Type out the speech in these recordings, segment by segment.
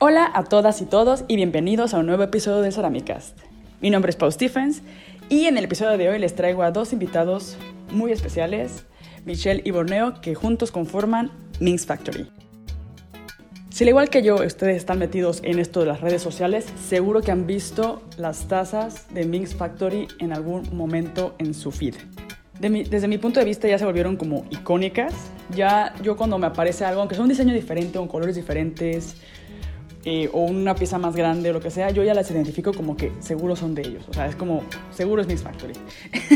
Hola a todas y todos y bienvenidos a un nuevo episodio de Ceramicast. Mi nombre es Paul Stephens y en el episodio de hoy les traigo a dos invitados muy especiales, Michelle y Borneo, que juntos conforman Minx Factory. Si al igual que yo ustedes están metidos en esto de las redes sociales, seguro que han visto las tazas de Minx Factory en algún momento en su feed. desde mi punto de vista ya se volvieron como icónicas. Ya yo cuando me aparece algo, aunque sea un diseño diferente o colores diferentes, eh, o una pieza más grande o lo que sea, yo ya las identifico como que seguro son de ellos. O sea, es como, seguro es Mix Factory.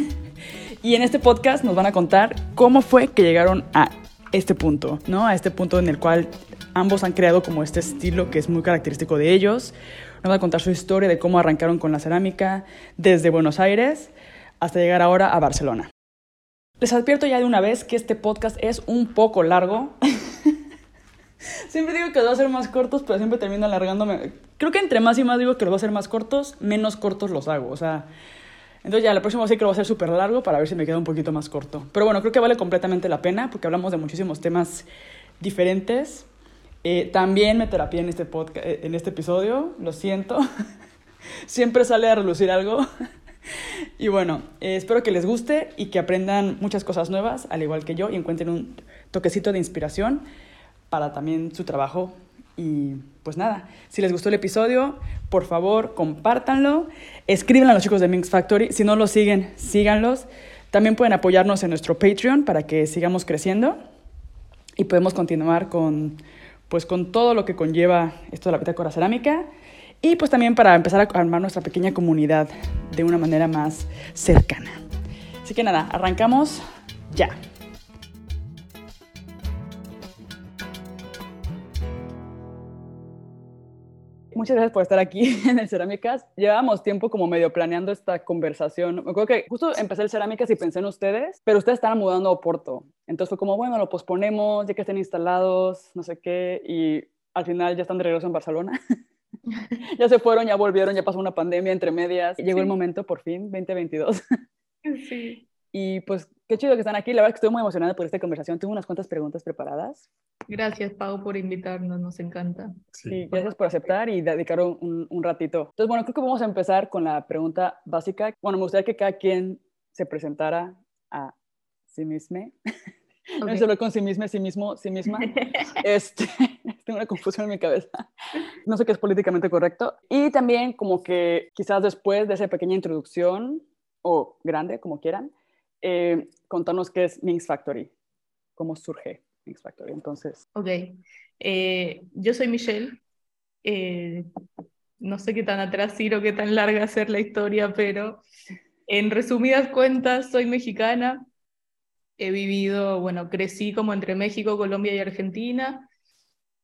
y en este podcast nos van a contar cómo fue que llegaron a este punto, ¿no? A este punto en el cual ambos han creado como este estilo que es muy característico de ellos. Nos van a contar su historia de cómo arrancaron con la cerámica desde Buenos Aires hasta llegar ahora a Barcelona. Les advierto ya de una vez que este podcast es un poco largo. Siempre digo que los voy a hacer más cortos, pero siempre termino alargándome. Creo que entre más y más digo que los voy a hacer más cortos, menos cortos los hago. O sea, entonces ya la próxima sí que lo voy a hacer súper largo para ver si me queda un poquito más corto. Pero bueno, creo que vale completamente la pena porque hablamos de muchísimos temas diferentes. Eh, también me terapia en este, podcast, eh, en este episodio, lo siento. Siempre sale a relucir algo. y bueno, eh, espero que les guste y que aprendan muchas cosas nuevas, al igual que yo, y encuentren un toquecito de inspiración para también su trabajo. Y pues nada, si les gustó el episodio, por favor, compártanlo. Escriban a los chicos de Minx Factory. Si no los siguen, síganlos. También pueden apoyarnos en nuestro Patreon para que sigamos creciendo y podemos continuar con, pues, con todo lo que conlleva esto de la bitácora cerámica. Y pues también para empezar a armar nuestra pequeña comunidad de una manera más cercana. Así que nada, arrancamos ya. Muchas gracias por estar aquí en el Cerámicas. Llevábamos tiempo como medio planeando esta conversación. Me acuerdo que justo empecé el Cerámicas y pensé en ustedes, pero ustedes estaban mudando a Oporto. Entonces fue como, bueno, lo posponemos, ya que estén instalados, no sé qué, y al final ya están de regreso en Barcelona. ya se fueron, ya volvieron, ya pasó una pandemia entre medias. Llegó el momento, por fin, 2022. sí. Y pues qué chido que están aquí. La verdad que estoy muy emocionada por esta conversación. Tengo unas cuantas preguntas preparadas. Gracias, Pau, por invitarnos. Nos encanta. Sí, gracias por aceptar y dedicar un, un, ratito. Entonces, bueno, creo que vamos a empezar con la pregunta básica. Bueno, me gustaría que cada quien se presentara a sí misma. Okay. No se con sí misma, sí mismo, sí misma. Este, tengo una confusión en mi cabeza. No sé qué es políticamente correcto. Y también como que quizás después de esa pequeña introducción, o grande, como quieran, eh, contanos qué es Minx Factory, cómo surge Minx Factory. Entonces. Ok, eh, yo soy Michelle. Eh, no sé qué tan atrás ir o qué tan larga hacer la historia, pero en resumidas cuentas, soy mexicana. He vivido, bueno, crecí como entre México, Colombia y Argentina.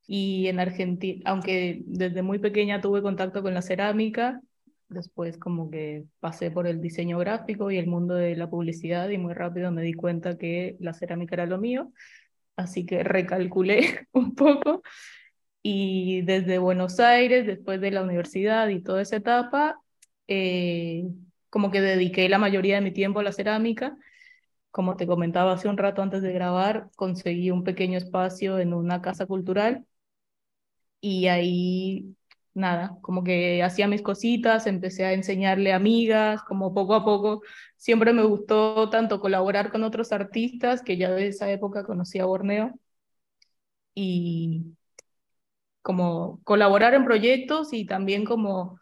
Y en Argentina, aunque desde muy pequeña tuve contacto con la cerámica, Después como que pasé por el diseño gráfico y el mundo de la publicidad y muy rápido me di cuenta que la cerámica era lo mío. Así que recalculé un poco y desde Buenos Aires, después de la universidad y toda esa etapa, eh, como que dediqué la mayoría de mi tiempo a la cerámica. Como te comentaba hace un rato antes de grabar, conseguí un pequeño espacio en una casa cultural y ahí nada, como que hacía mis cositas, empecé a enseñarle a amigas, como poco a poco. Siempre me gustó tanto colaborar con otros artistas, que ya de esa época conocí a Borneo, y como colaborar en proyectos y también como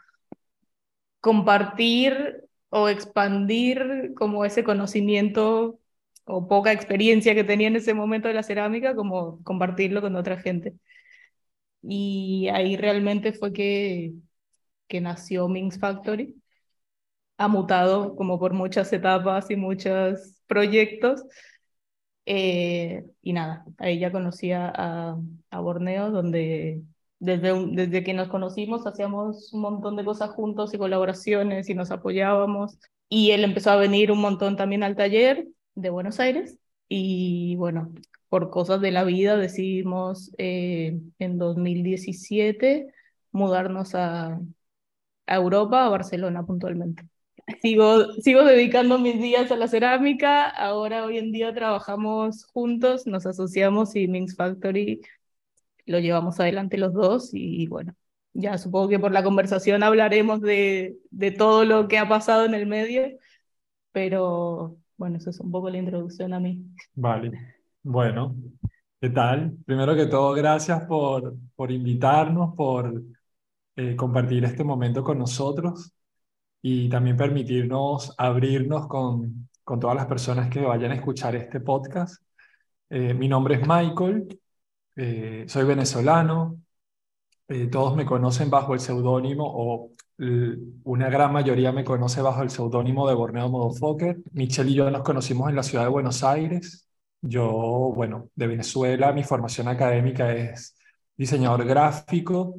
compartir o expandir como ese conocimiento o poca experiencia que tenía en ese momento de la cerámica, como compartirlo con otra gente. Y ahí realmente fue que, que nació Minx Factory. Ha mutado como por muchas etapas y muchos proyectos. Eh, y nada, ahí ya conocía a, a Borneo, donde desde, desde que nos conocimos hacíamos un montón de cosas juntos y colaboraciones y nos apoyábamos. Y él empezó a venir un montón también al taller de Buenos Aires. Y bueno, por cosas de la vida decidimos eh, en 2017 mudarnos a, Europa, a Barcelona puntualmente. Sigo, sigo dedicando mis días a la cerámica, ahora hoy en día trabajamos juntos, nos asociamos y Minx Factory lo llevamos adelante los dos y bueno, ya supongo que por la conversación hablaremos de, de todo lo que ha pasado en el medio, pero bueno, eso es un poco la introducción a mí. Vale, bueno, ¿qué tal? Primero que todo, gracias por, por invitarnos, por eh, compartir este momento con nosotros y también permitirnos abrirnos con, con todas las personas que vayan a escuchar este podcast. Eh, mi nombre es Michael, eh, soy venezolano, todos me conocen bajo el seudónimo o una gran mayoría me conoce bajo el seudónimo de Borneo Modofoker. Michelle y yo nos conocimos en la ciudad de Buenos Aires. Yo, bueno, de Venezuela, mi formación académica es diseñador gráfico.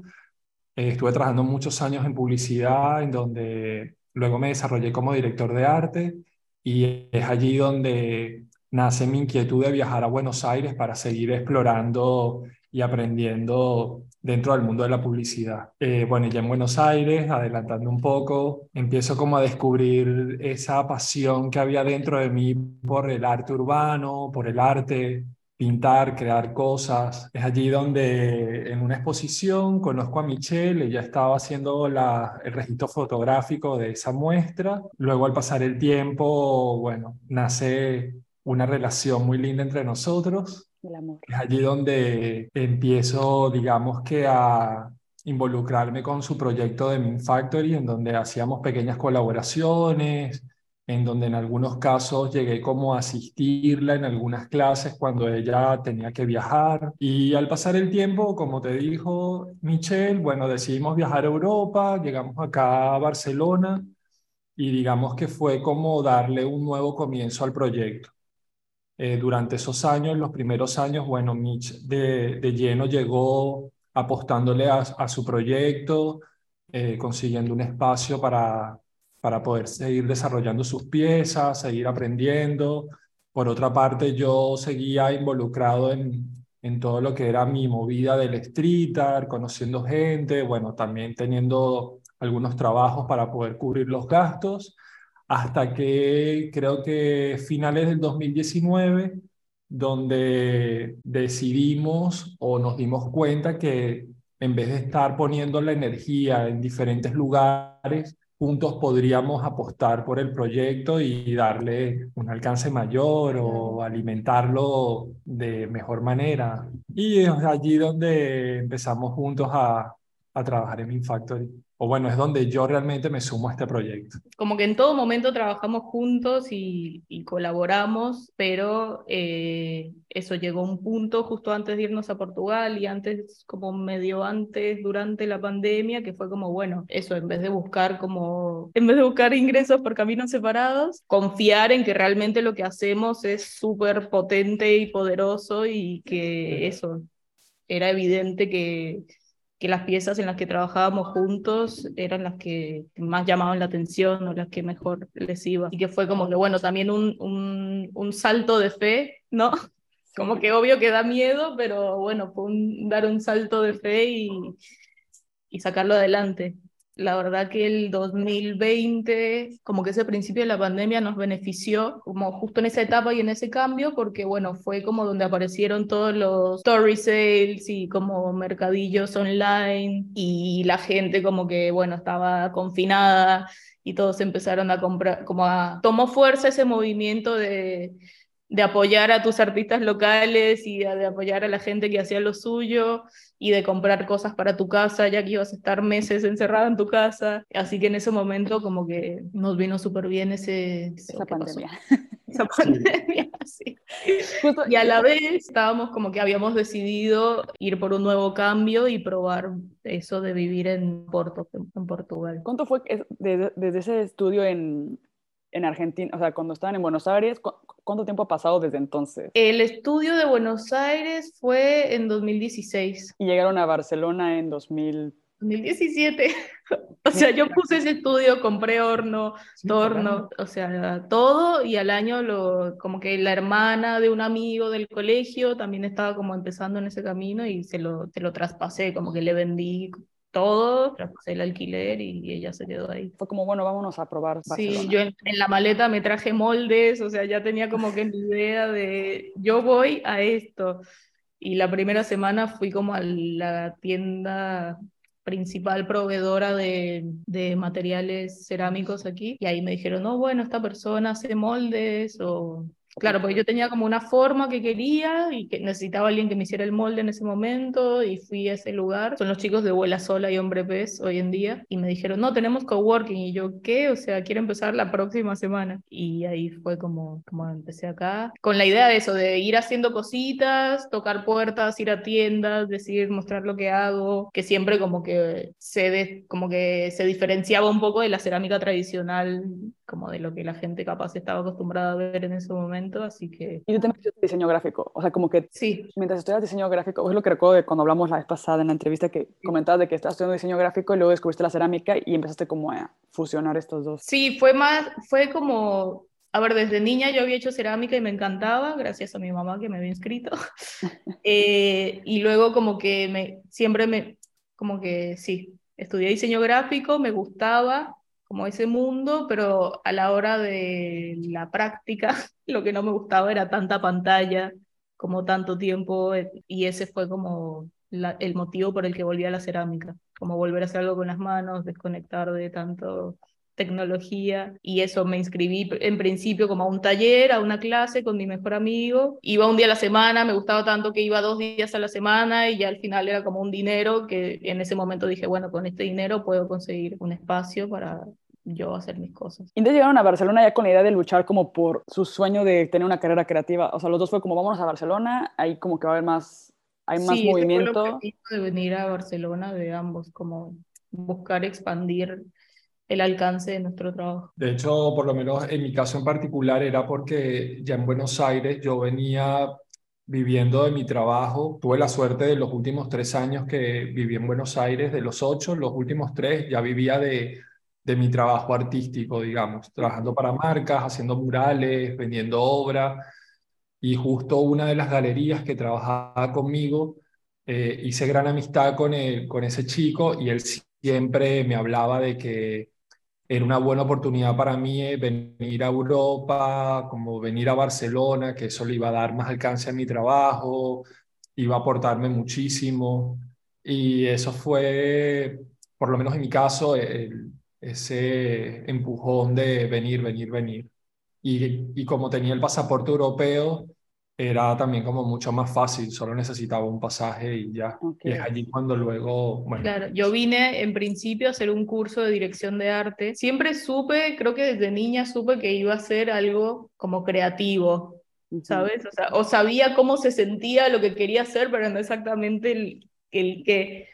estuve trabajando muchos años en publicidad, en donde luego me desarrollé como director de arte y es allí donde nace mi inquietud de viajar a Buenos Aires para seguir explorando y aprendiendo dentro del mundo de la publicidad. Eh, bueno, ya en Buenos Aires, adelantando un poco, empiezo como a descubrir esa pasión que había dentro de mí por el arte urbano, por el arte, pintar, crear cosas. Es allí donde en una exposición conozco a Michelle, ella estaba haciendo el registro fotográfico de esa muestra. Luego al pasar el tiempo, bueno, nace una relación muy linda entre nosotros. Es allí donde empiezo, digamos que a involucrarme con su proyecto de Min Factory, en donde hacíamos pequeñas colaboraciones, en donde en algunos casos llegué como a asistirla en algunas clases cuando ella tenía que viajar. Y al pasar el tiempo, como te dijo Michelle, bueno, decidimos viajar a Europa, llegamos acá a Barcelona y digamos que fue como darle un nuevo comienzo al proyecto. Eh, durante esos años, los primeros años, bueno, Mitch de, de lleno llegó apostándole a, su proyecto, eh, consiguiendo un espacio para, para poder seguir desarrollando sus piezas, seguir aprendiendo. Por otra parte, yo seguía involucrado en, en todo lo que era mi movida del street art, conociendo gente, bueno, también teniendo algunos trabajos para poder cubrir los gastos hasta que creo que finales del 2019, donde decidimos o nos dimos cuenta que en vez de estar poniendo la energía en diferentes lugares, juntos podríamos apostar por el proyecto y darle un alcance mayor o alimentarlo de mejor manera. Y es allí donde empezamos juntos a, a trabajar en Factory o bueno, es donde yo realmente me sumo a este proyecto. Como que en todo momento trabajamos juntos y, colaboramos, pero eh, eso llegó a un punto justo antes de irnos a Portugal y antes, como medio antes, durante la pandemia, que fue como, bueno, eso, en vez de buscar como, en vez de buscar ingresos por caminos separados, confiar en que realmente lo que hacemos es súper potente y poderoso y que eso, era evidente que que las piezas en las que trabajábamos juntos eran las que más llamaban la atención o las que mejor les iba. Y que fue como que, bueno, también un, un, un salto de fe, ¿no? Como que obvio que da miedo, pero bueno, fue dar un salto de fe y, y sacarlo adelante. La verdad que el 2020, como que ese principio de la pandemia nos benefició, como justo en esa etapa y en ese cambio, porque bueno, fue como donde aparecieron todos los story sales y como mercadillos online y la gente como que, bueno, estaba confinada y todos empezaron a comprar, como a, tomó fuerza ese movimiento de, de apoyar a tus artistas locales y de apoyar a la gente que hacía lo suyo y de comprar cosas para tu casa, ya que ibas a estar meses encerrada en tu casa. Así que en ese momento como que nos vino súper bien ese, esa pandemia. Esa pandemia, sí. y a la vez estábamos como que habíamos decidido ir por un nuevo cambio y probar eso de vivir en Porto, en Portugal. ¿Cuánto fue desde, desde ese estudio en, en Argentina, o sea, cuando estaban en Buenos Aires, ¿cuánto tiempo ha pasado desde entonces? El estudio de Buenos Aires fue en 2016. Y llegaron a Barcelona en 2000. 2017. o sea, yo puse ese estudio, compré horno, torno, o sea, todo y al año lo, como que la hermana de un amigo del colegio también estaba como empezando en ese camino y se lo, se lo traspasé, como que le vendí todo, traspasé el alquiler y ella se quedó ahí. Fue como, bueno, vámonos a probar. Barcelona. Sí, yo en, en, la maleta me traje moldes, o sea, ya tenía como que la idea de, yo voy a esto. Y la primera semana fui como a la tienda principal proveedora de, de, materiales cerámicos aquí. Y ahí me dijeron, no, bueno, esta persona hace moldes o Claro, porque yo tenía como una forma que quería y que necesitaba alguien que me hiciera el molde en ese momento y fui a ese lugar. Son los chicos de Vuela Sola y Hombre Pez hoy en día y me dijeron, no, tenemos coworking y yo, ¿qué? O sea, quiero empezar la próxima semana. Y ahí fue como, como empecé acá, con la idea de eso, de ir haciendo cositas, tocar puertas, ir a tiendas, decir, mostrar lo que hago, que siempre como que se, como que se diferenciaba un poco de la cerámica tradicional, como de lo que la gente capaz estaba acostumbrada a ver en ese momento así que... Y tú también estudias diseño gráfico, o sea, como que sí. mientras estudias diseño gráfico, es lo que recuerdo de cuando hablamos la vez pasada en la entrevista que comentabas de que estás estudiando diseño gráfico y luego descubriste la cerámica y empezaste como a fusionar estos dos. Sí, fue más, fue como a ver, desde niña yo había hecho cerámica y me encantaba, gracias a mi mamá que me había inscrito. Eh, y luego como que me, siempre me, como que sí, estudié diseño gráfico, me gustaba, como ese mundo, pero a la hora de la práctica lo que no me gustaba era tanta pantalla, como tanto tiempo, eh, y ese fue como el motivo por el que volví a la cerámica, como volver a hacer algo con las manos, desconectar de tanto tecnología y eso me inscribí en principio como a un taller, a una clase con mi mejor amigo. Iba un día a la semana, me gustaba tanto que iba dos días a la semana y ya al final era como un dinero que en ese momento dije, bueno, con este dinero puedo conseguir un espacio para yo hacer mis cosas. Y entonces llegaron a Barcelona ya con la idea de luchar como por su sueño de tener una carrera creativa. O sea, los dos fue como vámonos a Barcelona, ahí como que va a haber más, hay más sí, movimiento. Sí, de venir a Barcelona de ambos, como buscar expandir el alcance de nuestro trabajo. De hecho, por lo menos en mi caso en particular era porque ya en Buenos Aires yo venía viviendo de mi trabajo. Tuve la suerte de los últimos tres años que viví en Buenos Aires, de los ocho, los últimos tres ya vivía de, de mi trabajo artístico, digamos, trabajando para marcas, haciendo murales, vendiendo obra. Y justo una de las galerías que trabajaba conmigo, eh, hice gran amistad con, el, con ese chico y él siempre me hablaba de que era una buena oportunidad para mí eh, venir a Europa, como venir a Barcelona, que eso le iba a dar más alcance a mi trabajo, iba a aportarme muchísimo. Y eso fue, por lo menos en mi caso, ese empujón de venir, venir, venir. Y, y como tenía el pasaporte europeo, era también como mucho más fácil, solo necesitaba un pasaje y ya. Y es allí cuando luego, bueno. Claro, yo vine en principio a hacer un curso de dirección de arte. Siempre supe, creo que desde niña supe que iba a ser algo como creativo, ¿sabes? O, sea, o sabía cómo se sentía lo que quería hacer, pero no exactamente el, el que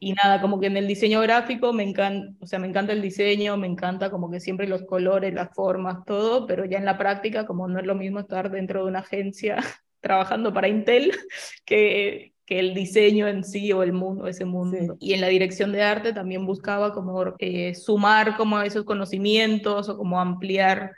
y nada, como que en el diseño gráfico me encanta, o sea, me encanta el diseño, me encanta como que siempre los colores, las formas, todo, pero ya en la práctica, como no es lo mismo estar dentro de una agencia trabajando para Intel que, que el diseño en sí o el mundo, ese mundo. Y en la dirección de arte también buscaba como eh, sumar como esos conocimientos o como ampliar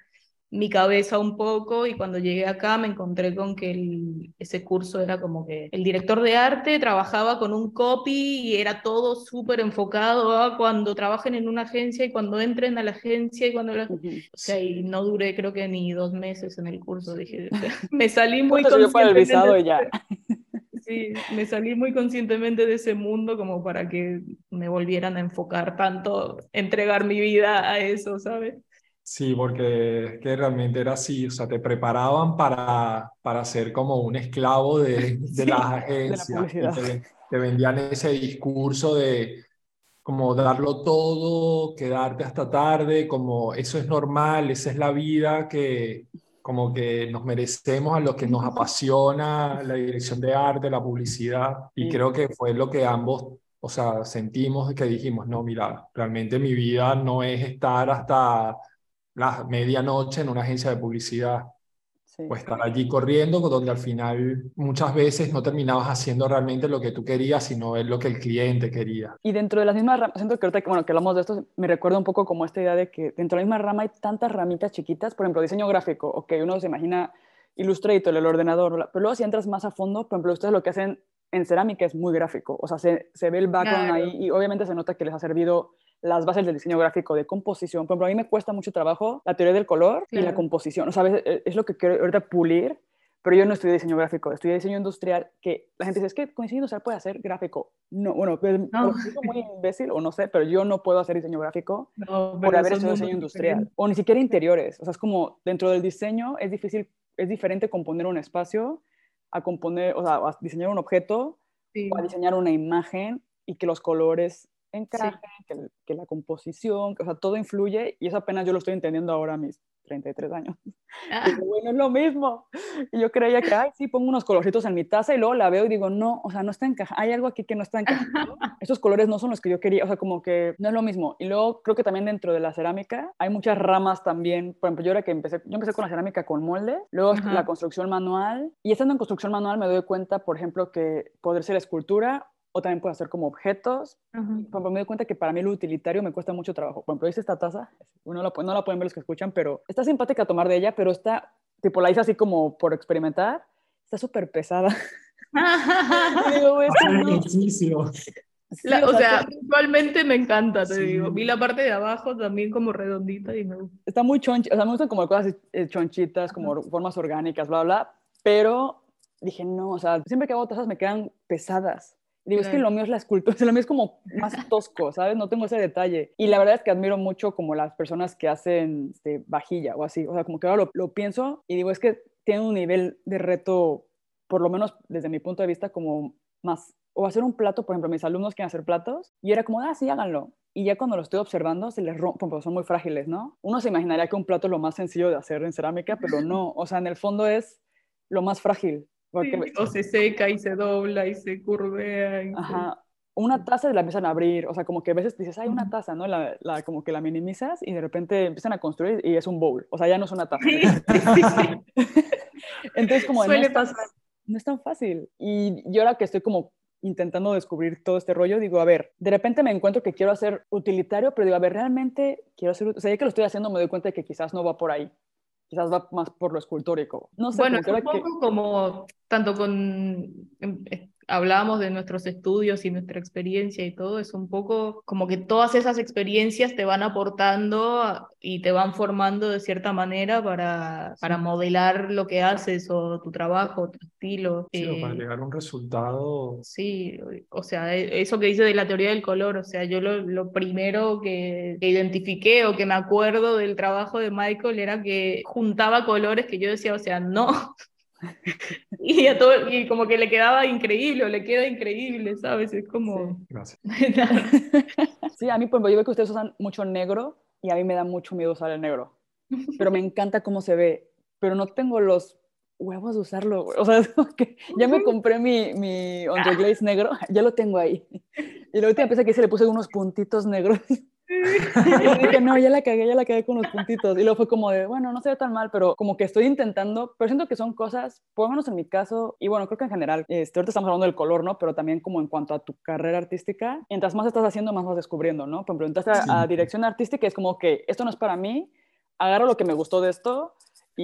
mi cabeza un poco y cuando llegué acá me encontré con que ese curso era como que el director de arte trabajaba con un copy y era todo súper enfocado a cuando trabajen en una agencia y cuando entren a la agencia y cuando... O sea, y no duré creo que ni dos meses en el curso, dije, me salí muy conscientemente... ya. Sí, me salí muy conscientemente de ese mundo como para que me volvieran a enfocar tanto, entregar mi vida a eso, ¿sabes? Sí, porque que realmente era así, o sea, te preparaban para, para ser como un esclavo de, de las agencias. te, vendían ese discurso de como darlo todo, quedarte hasta tarde, como eso es normal, esa es la vida que como que nos merecemos a lo que nos apasiona la dirección de arte, la publicidad, y creo que fue lo que ambos, o sea, sentimos que dijimos, no, mira, realmente mi vida no es estar hasta la medianoche en una agencia de publicidad. O estar allí corriendo, donde al final muchas veces no terminabas haciendo realmente lo que tú querías, sino es lo que el cliente quería. Y dentro de las mismas ramas, siento que ahorita bueno, que hablamos de esto, me recuerda un poco como esta idea de que dentro de la misma rama hay tantas ramitas chiquitas, por ejemplo, diseño gráfico, ok, uno se imagina Illustrator, el ordenador, pero luego si entras más a fondo, por ejemplo, ustedes lo que hacen en cerámica es muy gráfico, o sea, se, se ve el background ahí y obviamente se nota que les ha servido las bases del diseño gráfico, de composición. Por ejemplo, a mí me cuesta mucho trabajo la teoría del color y la composición. O sea, es, es lo que quiero ahorita pulir, pero yo no estudié diseño gráfico, estudié diseño industrial, que la gente dice, es que con diseño industrial puede hacer gráfico. No, bueno, pues, no. O muy imbécil o no sé, pero yo no puedo hacer diseño gráfico por haber estudiado diseño industrial. O ni siquiera interiores, o sea, es como dentro del diseño es difícil, es diferente componer un espacio a componer, o sea, a diseñar un objeto o a diseñar una imagen y que los colores encajen, que, que, la composición, o sea, todo influye y eso apenas yo lo estoy entendiendo ahora mis 33 años. Ah. bueno, es lo mismo. Y yo creía que, ay, sí, pongo unos colorcitos en mi taza y luego la veo y digo, no, o sea, no está encajando, hay algo aquí que no está encajando. Esos colores no son los que yo quería, o sea, como que no es lo mismo. Y luego creo que también dentro de la cerámica hay muchas ramas también. Por ejemplo, yo era que empecé, yo empecé con la cerámica con molde, luego la construcción manual. Y estando en construcción manual me doy cuenta, por ejemplo, que poder ser escultura o también puede hacer como objetos. Por ejemplo, me doy cuenta que para mí lo utilitario me cuesta mucho trabajo. Por ejemplo, hice esta taza, no la, no la pueden ver los que escuchan, pero está simpática tomar de ella, pero está, tipo, la hice así como por experimentar, está súper pesada. digo, es o, sea, actualmente me encanta, te digo. Vi la parte de abajo también como redondita y me gusta. Está muy chonchita, o sea, me gustan como cosas eh, chonchitas, como formas orgánicas, bla, bla, pero dije, no, o sea, siempre que hago tazas me quedan pesadas. Digo, es que lo mío es la escultura, lo mío es como más tosco, ¿sabes? No tengo ese detalle. Y la verdad es que admiro mucho como las personas que hacen este, vajilla o así. O sea, como que ahora lo, lo pienso y digo, es que tiene un nivel de reto, por lo menos desde mi punto de vista, como más. O hacer un plato, por ejemplo, mis alumnos quieren hacer platos y era como, ah, sí, háganlo. Y ya cuando lo estoy observando, se les rompe, porque son muy frágiles, ¿no? Uno se imaginaría que un plato es lo más sencillo de hacer en cerámica, pero no. O sea, en el fondo es lo más frágil o se seca y se dobla y se curvea. Ajá. Una taza la empiezan a abrir, o sea, como que a veces dices, hay una taza, ¿no? La, la, como que la minimizas y de repente empiezan a construir y es un bowl, o sea, ya no es una taza. Sí, Entonces, como Suele no, pasar. no es tan fácil. Y yo ahora que estoy como intentando descubrir todo este rollo, digo, a ver, de repente me encuentro que quiero hacer utilitario, pero digo, a ver, realmente quiero hacer, o sea, ya que lo estoy haciendo me doy cuenta de que quizás no va por ahí quizás va más por lo escultórico. No sé, bueno, un poco como tanto con em, hablábamos de nuestros estudios y nuestra experiencia y todo, es un poco como que todas esas experiencias te van aportando y te van formando de cierta manera para, para modelar lo que haces o tu trabajo, tu estilo. Sí, para eh, llegar a un resultado. Sí, o sea, e, eso que dice de la teoría del color, o sea, yo lo, lo primero que, que identifiqué o que me acuerdo del trabajo de Michael era que juntaba colores que yo decía, o sea, no, y, a todo, y como que le quedaba increíble, o le queda increíble, ¿sabes? Es como... Sí, gracias. sí, a mí, pues, yo veo que ustedes usan mucho negro y a mí me da mucho miedo usar el negro. Pero me encanta cómo se ve, pero no tengo los huevos de usarlo. O sea, que ya me compré mi, mi Glaze negro, ya lo tengo ahí. Y la última vez que se le puse unos puntitos negros y dije, no, ya la cagué, ya la cagué con los puntitos. Y luego fue como de, bueno, no se ve tan mal, pero como que estoy intentando, pero siento que son cosas, por lo menos en mi caso, y bueno, creo que en general, este, ahorita estamos hablando del color, ¿no? Pero también como en cuanto a tu carrera artística, mientras más estás haciendo, más vas descubriendo, ¿no? Por ejemplo, entras a, a dirección artística y es como que esto no es para mí, agarro lo que me gustó de esto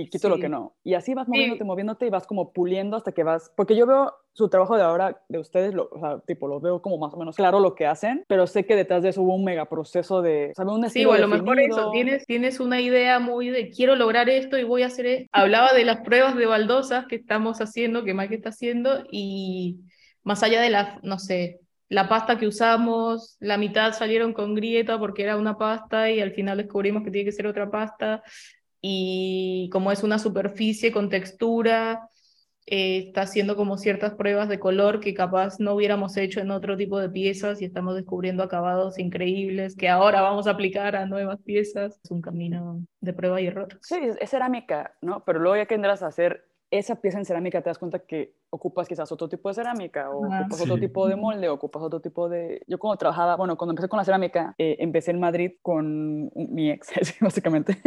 y quito lo que no. Y así vas moviéndote, moviéndote y vas como puliendo hasta que vas, porque yo veo su trabajo de ahora de ustedes, lo, o sea, tipo, lo veo como más o menos claro lo que hacen, pero sé que detrás de eso hubo un mega proceso de, ¿sabes? Un sí, o a lo mejor eso, tienes, tienes una idea muy de quiero lograr esto y voy a hacer esto. Hablaba de las pruebas de baldosas que estamos haciendo, que Mike está haciendo, y más allá de la, no sé, la pasta que usamos, la mitad salieron con grieta porque era una pasta y al final descubrimos que tiene que ser otra pasta y como es una superficie con textura, eh, está haciendo como ciertas pruebas de color que capaz no hubiéramos hecho en otro tipo de piezas y estamos descubriendo acabados increíbles que ahora vamos a aplicar a nuevas piezas. Es un camino de prueba y error. Sí, es cerámica, ¿no? Pero luego ya que tendrás a hacer esa pieza en cerámica te das cuenta que ocupas quizás otro tipo de cerámica o ocupas otro tipo de molde o ocupas otro tipo de... Yo cuando trabajaba, bueno, cuando empecé con la cerámica, eh, empecé en Madrid con mi ex, básicamente.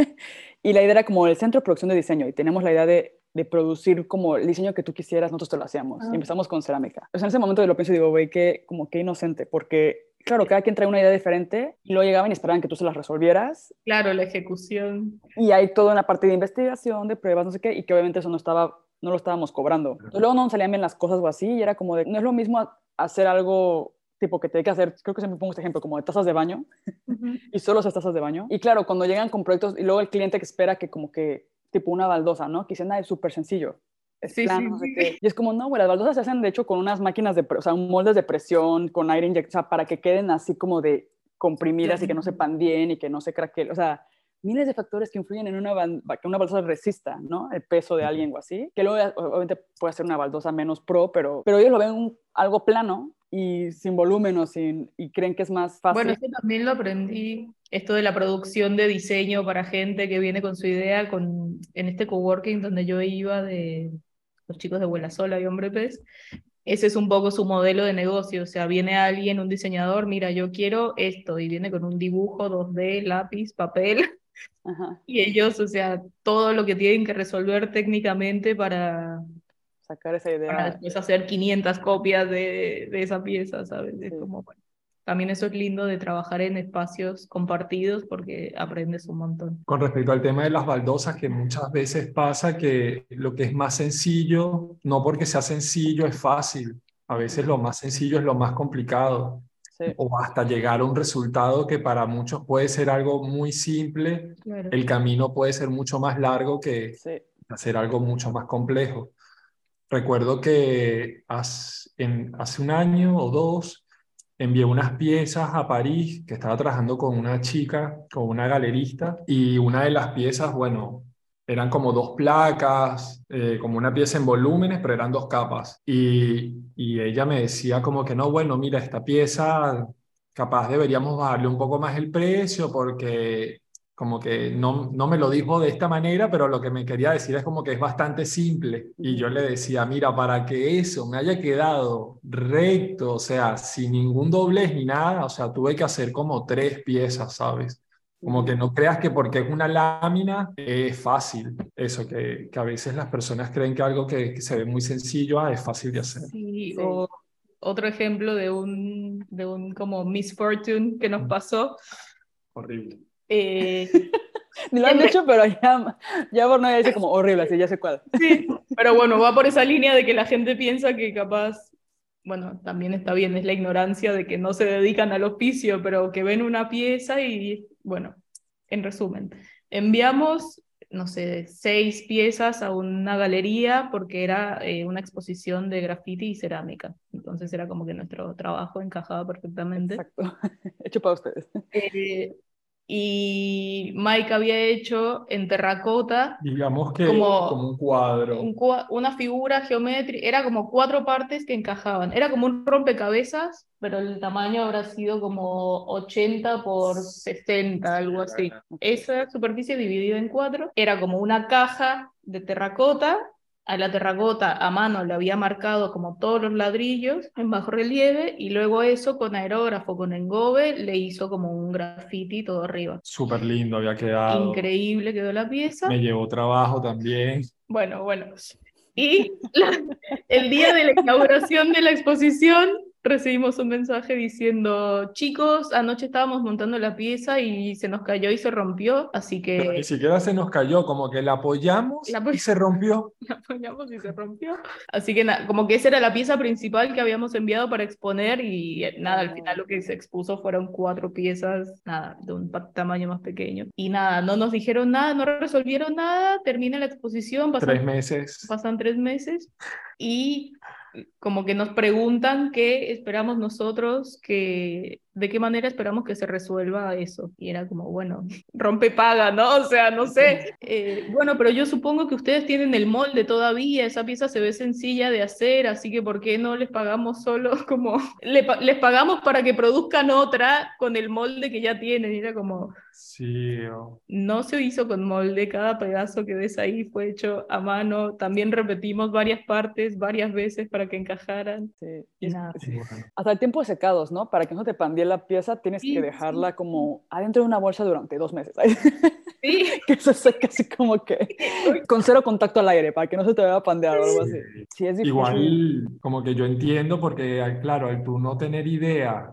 y la idea era como el centro de producción de diseño y teníamos la idea de, de producir como el diseño que tú quisieras, nosotros te lo hacíamos. Y ah. empezamos con cerámica. Pues en ese momento yo lo pienso y digo, güey, que como que inocente, porque claro, cada quien trae una idea diferente y luego llegaban y esperaban que tú se las resolvieras. Claro, la ejecución. Y hay toda una parte de investigación, de pruebas, no sé qué, y que obviamente eso no estaba, no lo estábamos cobrando. luego no salían bien las cosas o así, y era como de, no es lo mismo hacer algo tipo que te hay que hacer, creo que siempre pongo este ejemplo, como de tazas de baño, y solo esas tazas de baño. Y claro, cuando llegan con proyectos, y luego el cliente que espera que como que, tipo una baldosa, ¿no? Que dicen, ah, es súper sencillo. Sí, plano, sí, no sé sí. qué. Y es como, no, güey, las baldosas se hacen de hecho con unas máquinas de, o sea, moldes de presión, con aire inyectado, sea, para que queden así como de comprimidas y que no sepan bien y que no se craqueen. O sea, miles de factores que influyen en una, que una baldosa resista, ¿no? El peso de alguien o así. Que luego, obviamente, puede ser una baldosa menos pro, pero, pero ellos lo ven un- algo plano y sin volumen o sin, y creen que es más fácil. Bueno, eso también lo aprendí, esto de la producción de diseño para gente que viene con su idea, con, en este coworking donde yo iba de los chicos de Vuela Sola y Hombre Pez, ese es un poco su modelo de negocio, o sea, viene alguien, un diseñador, mira, yo quiero esto, y viene con un dibujo 2D, lápiz, papel, Ajá, y ellos, o sea, todo lo que tienen que resolver técnicamente para, sacar esa idea. para después hacer 500 copias de, de esa pieza, ¿sabes? Es como, bueno, también eso es lindo de trabajar en espacios compartidos porque aprendes un montón. Con respecto al tema de las baldosas, que muchas veces pasa que lo que es más sencillo, no porque sea sencillo es fácil, a veces lo más sencillo es lo más complicado, Sí, o hasta llegar a un resultado que para muchos puede ser algo muy simple, Claro. el camino puede ser mucho más largo que sí. hacer algo mucho más complejo. Recuerdo que hace, en- hace un año o dos envié unas piezas a París, que estaba trabajando con una chica, con una galerista, y una de las piezas, bueno, eran como dos placas, eh, como una pieza en volúmenes, pero eran dos capas. Y, y ella me decía como que no, bueno, mira, esta pieza capaz deberíamos bajarle un poco más el precio porque como que no, no me lo dijo de esta manera, pero lo que me quería decir es como que es bastante simple. Y yo le decía, mira, para que eso me haya quedado recto, o sea, sin ningún doblez ni nada, o sea, tuve que hacer como tres piezas, ¿sabes? Como que no creas que porque es una lámina es fácil. Eso, que, que a veces las personas creen que algo que, que se ve muy sencillo ah, es fácil de hacer. Sí, Sí. o otro ejemplo de un, de un como misfortune que nos pasó. Horrible. Eh, Ni lo han hecho, pero ya, ya Borno ya dice como horrible, así ya sé cuál. Sí, pero bueno, va por esa línea de que la gente piensa que capaz, bueno, también está bien, es la ignorancia de que no se dedican al oficio, pero que ven una pieza y, bueno, en resumen, enviamos, no sé, seis piezas a una galería porque era eh, una exposición de graffiti y cerámica. Entonces era como que nuestro trabajo encajaba perfectamente. Exacto. Hecho para ustedes. Eh, y Mike había hecho en terracota Digamos que Como- como un cuadro. un una figura geométrica, era como cuatro partes que encajaban, era como un rompecabezas, pero el tamaño habrá sido como 80 por 60, algo así. Esa superficie dividida en cuatro era como una caja de terracota. A la terracota a mano le había marcado como todos los ladrillos en bajo relieve y luego eso con aerógrafo, con engobe, le hizo como un graffiti todo arriba. Súper lindo había quedado. Increíble quedó la pieza. Me llevó trabajo también. Bueno, bueno. Y la- el día de la inauguración de la exposición recibimos un mensaje diciendo, chicos, anoche estábamos montando la pieza y se nos cayó y se rompió, así Pero que ni siquiera se nos cayó, como que la apoyamos La apoy- y se rompió. la apoyamos y se rompió. Así que nada, como que esa era la pieza principal que habíamos enviado para exponer y eh, nada, al final lo que se expuso fueron cuatro piezas, nada, de un tamaño más pequeño. Y nada, no nos dijeron nada, no resolvieron nada, termina la exposición, pasan Tres meses. pasan tres meses y como que nos preguntan qué esperamos nosotros, que, de qué manera esperamos que se resuelva eso. Y era como, bueno, rompe paga, ¿no? O sea, no sé. Eh, bueno, pero yo supongo que ustedes tienen el molde todavía, esa pieza se ve sencilla de hacer, así que ¿por qué no les pagamos solo como, le les pagamos para que produzcan otra con el molde que ya tienen? Y era como, Sí, o- no se hizo con molde, cada pedazo que ves ahí fue hecho a mano. También repetimos varias partes varias veces para que encajaran. Sí. Y nada. sí. Hasta el tiempo de secados, ¿no? Para que no te pandee la pieza, tienes Sí, que sí. dejarla como adentro de una bolsa durante dos meses. Sí, que se seque así como que con cero contacto al aire, para que no se te vaya a pandear o algo así. Sí. Sí, es difícil. Igual, como que yo entiendo, porque al- claro, al tú no tener idea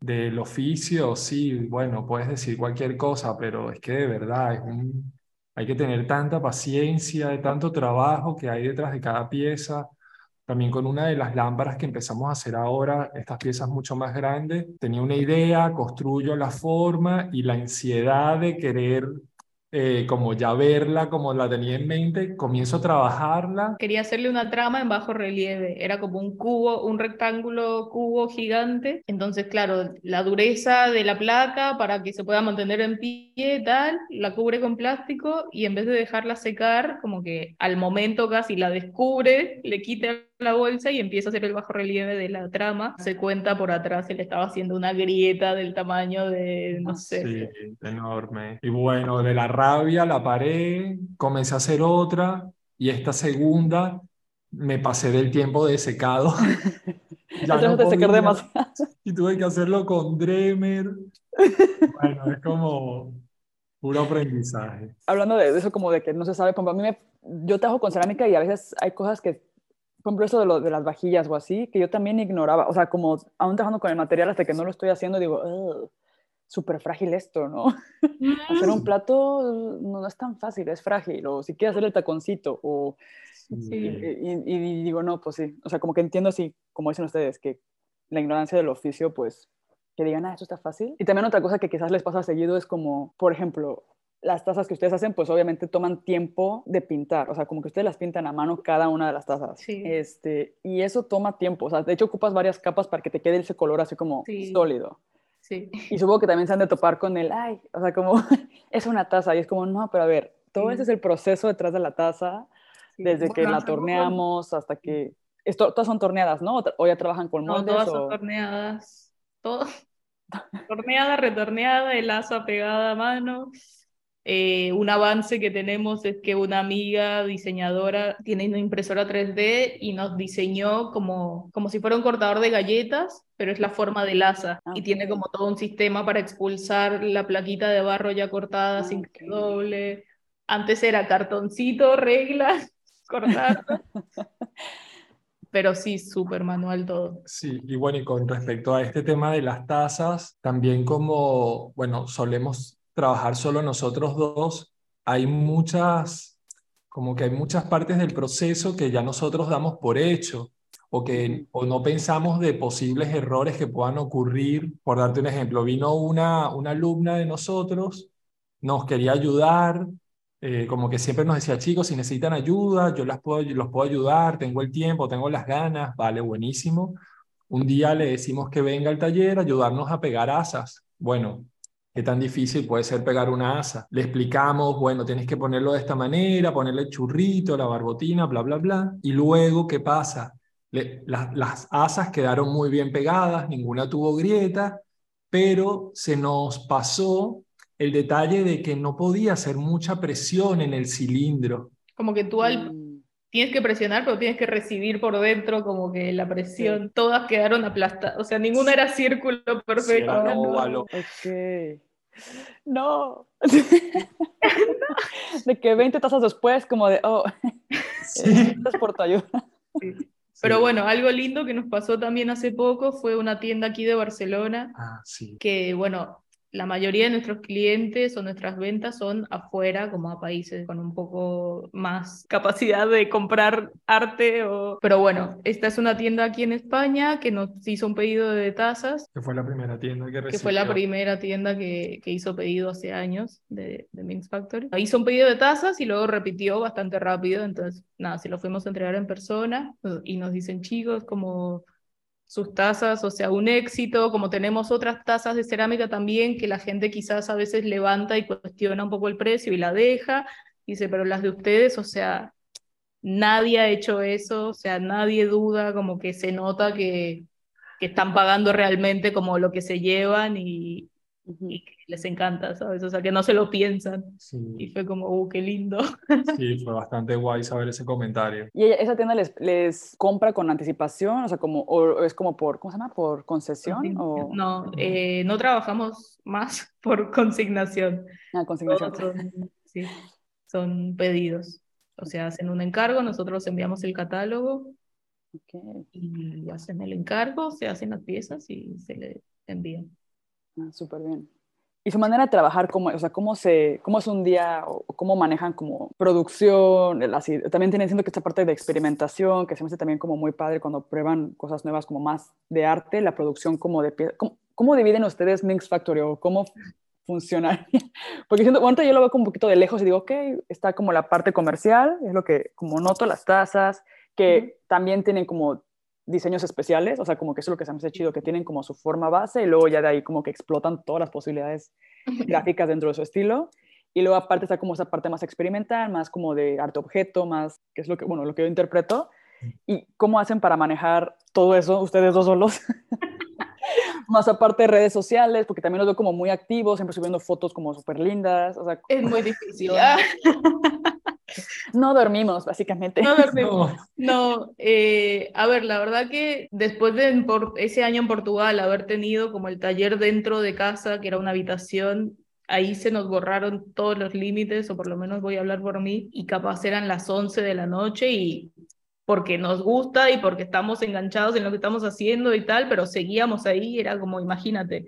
del oficio, sí, bueno, puedes decir cualquier cosa, pero es que de verdad es un, hay que tener tanta paciencia, de tanto trabajo que hay detrás de cada pieza. También con una de las lámparas que empezamos a hacer ahora, estas piezas mucho más grandes, tenía una idea, construyo la forma y la ansiedad de querer eh, como ya verla como la tenía en mente, comienzo a trabajarla. Quería hacerle una trama en bajo relieve, era como un cubo, un rectángulo cubo gigante, entonces claro, la dureza de la placa para que se pueda mantener en pie, tal, la cubre con plástico y en vez de dejarla secar, como que al momento casi la descubre, le quita la bolsa y empieza a hacer el bajo relieve de la trama. Se cuenta por atrás, él estaba haciendo una grieta del tamaño de, no sé. Sí, enorme. Y bueno, de la rabia la paré, comencé a hacer otra y esta segunda me pasé del tiempo de secado. ya no de secar demasiado. Y tuve que hacerlo con Dremer. Bueno, es como puro aprendizaje. Hablando de eso, como de que no se sabe, a mí me, yo trabajo con cerámica y a veces hay cosas que por ejemplo, eso de, lo, de las vajillas o así, que yo también ignoraba, o sea, como aún trabajando con el material hasta que no lo estoy haciendo, digo, súper frágil esto, ¿no? Hacer un plato no, es tan fácil, es frágil, o si quieres hacer el taconcito, o... Y, digo, no, pues sí, o sea, como que entiendo así, como dicen ustedes, que la ignorancia del oficio, pues, que digan, ah, eso está fácil. Y también otra cosa que quizás les pasa seguido es como, por ejemplo, las tazas que ustedes hacen, pues obviamente toman tiempo de pintar, o sea, como que ustedes las pintan a mano cada una de las tazas. Sí. Este, y eso toma tiempo, o sea, de hecho ocupas varias capas para que te quede ese color así como sólido. Sí. Y supongo que también se han de topar con el, ay, o sea, como es una taza y es como, no, pero a ver, todo ese es el proceso detrás de la taza, desde que la torneamos hasta que... Esto, todas son torneadas, ¿no? ¿O ya trabajan con moldes? No, todas son torneadas. Todo. torneada, retorneada, el lazo apegada a mano. Eh, un avance que tenemos es que una amiga diseñadora tiene una impresora 3D y nos diseñó como, como si fuera un cortador de galletas, pero es la forma de laza y ah, tiene como todo un sistema para expulsar la plaquita de barro ya cortada ah, sin que doble. Antes era cartoncito, reglas, cortar. pero sí, súper manual todo. Sí, y bueno, y con respecto a este tema de las tazas, también como, bueno, solemos trabajar solo nosotros dos, hay muchas, como que hay muchas partes del proceso que ya nosotros damos por hecho o que o no pensamos de posibles errores que puedan ocurrir. Por darte un ejemplo, vino una, una alumna de nosotros, nos quería ayudar, eh, como que siempre nos decía, chicos, si necesitan ayuda, yo las puedo, los puedo ayudar, tengo el tiempo, tengo las ganas, vale, buenísimo. Un día le decimos que venga al taller a ayudarnos a pegar asas. Bueno, qué tan difícil puede ser pegar una asa. Le explicamos, bueno, tienes que ponerlo de esta manera, ponerle el churrito, la barbotina, bla, bla, bla. Y luego, ¿qué pasa? las asas quedaron muy bien pegadas, ninguna tuvo grieta, pero se nos pasó el detalle de que no podía hacer mucha presión en el cilindro. Como que tú al, mm. Tienes que presionar, pero tienes que recibir por dentro como que la presión. Todas quedaron aplastadas, o sea, ninguna era círculo perfecto. no. de que 20 tazas después, como de, oh, sí. por tu ayuda. Pero bueno, algo lindo que nos pasó también hace poco fue una tienda aquí de Barcelona, ah, que bueno, la mayoría de nuestros clientes o nuestras ventas son afuera, como a países con un poco más capacidad de comprar arte. O... Pero bueno, esta es una tienda aquí en España que nos hizo un pedido de tazas. Que fue la primera tienda que recibió. Que fue la primera tienda que, que hizo pedido hace años de, de Minx Factory. Hizo un pedido de tazas y luego repitió bastante rápido. Entonces, nada, si lo fuimos a entregar en persona y nos dicen, chicos, como sus tazas, o sea, un éxito, como tenemos otras tazas de cerámica también, que la gente quizás a veces levanta y cuestiona un poco el precio y la deja, dice, pero las de ustedes, o sea, nadie ha hecho eso, o sea, nadie duda, como que se nota que, que están pagando realmente como lo que se llevan y, y que les encanta, ¿sabes? O sea, que no se lo piensan. Y fue como, uh, qué lindo. Sí, fue bastante guay saber ese comentario. ¿Y esa tienda les, les compra con anticipación? O sea, como, o es como por, ¿cómo se llama? ¿Por concesión? O... No, eh, no trabajamos más por consignación. Ah, consignación. sí, son pedidos. O sea, hacen un encargo, nosotros enviamos el catálogo okay. y hacen el encargo, se hacen las piezas y se le envían. Ah, Súper bien. ¿Y su manera de trabajar, cómo, o sea, cómo, se, cómo es un día o cómo manejan como producción? Así, también tienen siendo que esta parte de experimentación, que se me hace también como muy padre cuando prueban cosas nuevas como más de arte, la producción como de ¿Cómo, cómo dividen ustedes Minx Factory o cómo funcionaría. Porque siento, bueno, yo lo veo como un poquito de lejos y digo, ok, está como la parte comercial, es lo que como noto las tazas, que también tienen como diseños especiales, o sea, como que eso es lo que se me hace chido, que tienen como su forma base y luego ya de ahí como que explotan todas las posibilidades gráficas dentro de su estilo. Y luego aparte está como esa parte más experimental, más como de arte objeto, más, que es lo que, bueno, lo que yo interpreto. ¿Y cómo hacen para manejar todo eso ustedes dos solos? más aparte de redes sociales, porque también los veo como muy activos, siempre subiendo fotos como súper lindas. O sea, es muy difícil. no dormimos, básicamente. No dormimos. No, eh, a ver, la verdad que después de por ese año en Portugal, haber tenido como el taller dentro de casa, que era una habitación, ahí se nos borraron todos los límites, o por lo menos voy a hablar por mí, y capaz eran las 11 de la noche y porque nos gusta y porque estamos enganchados en lo que estamos haciendo y tal, pero seguíamos ahí, era como, imagínate,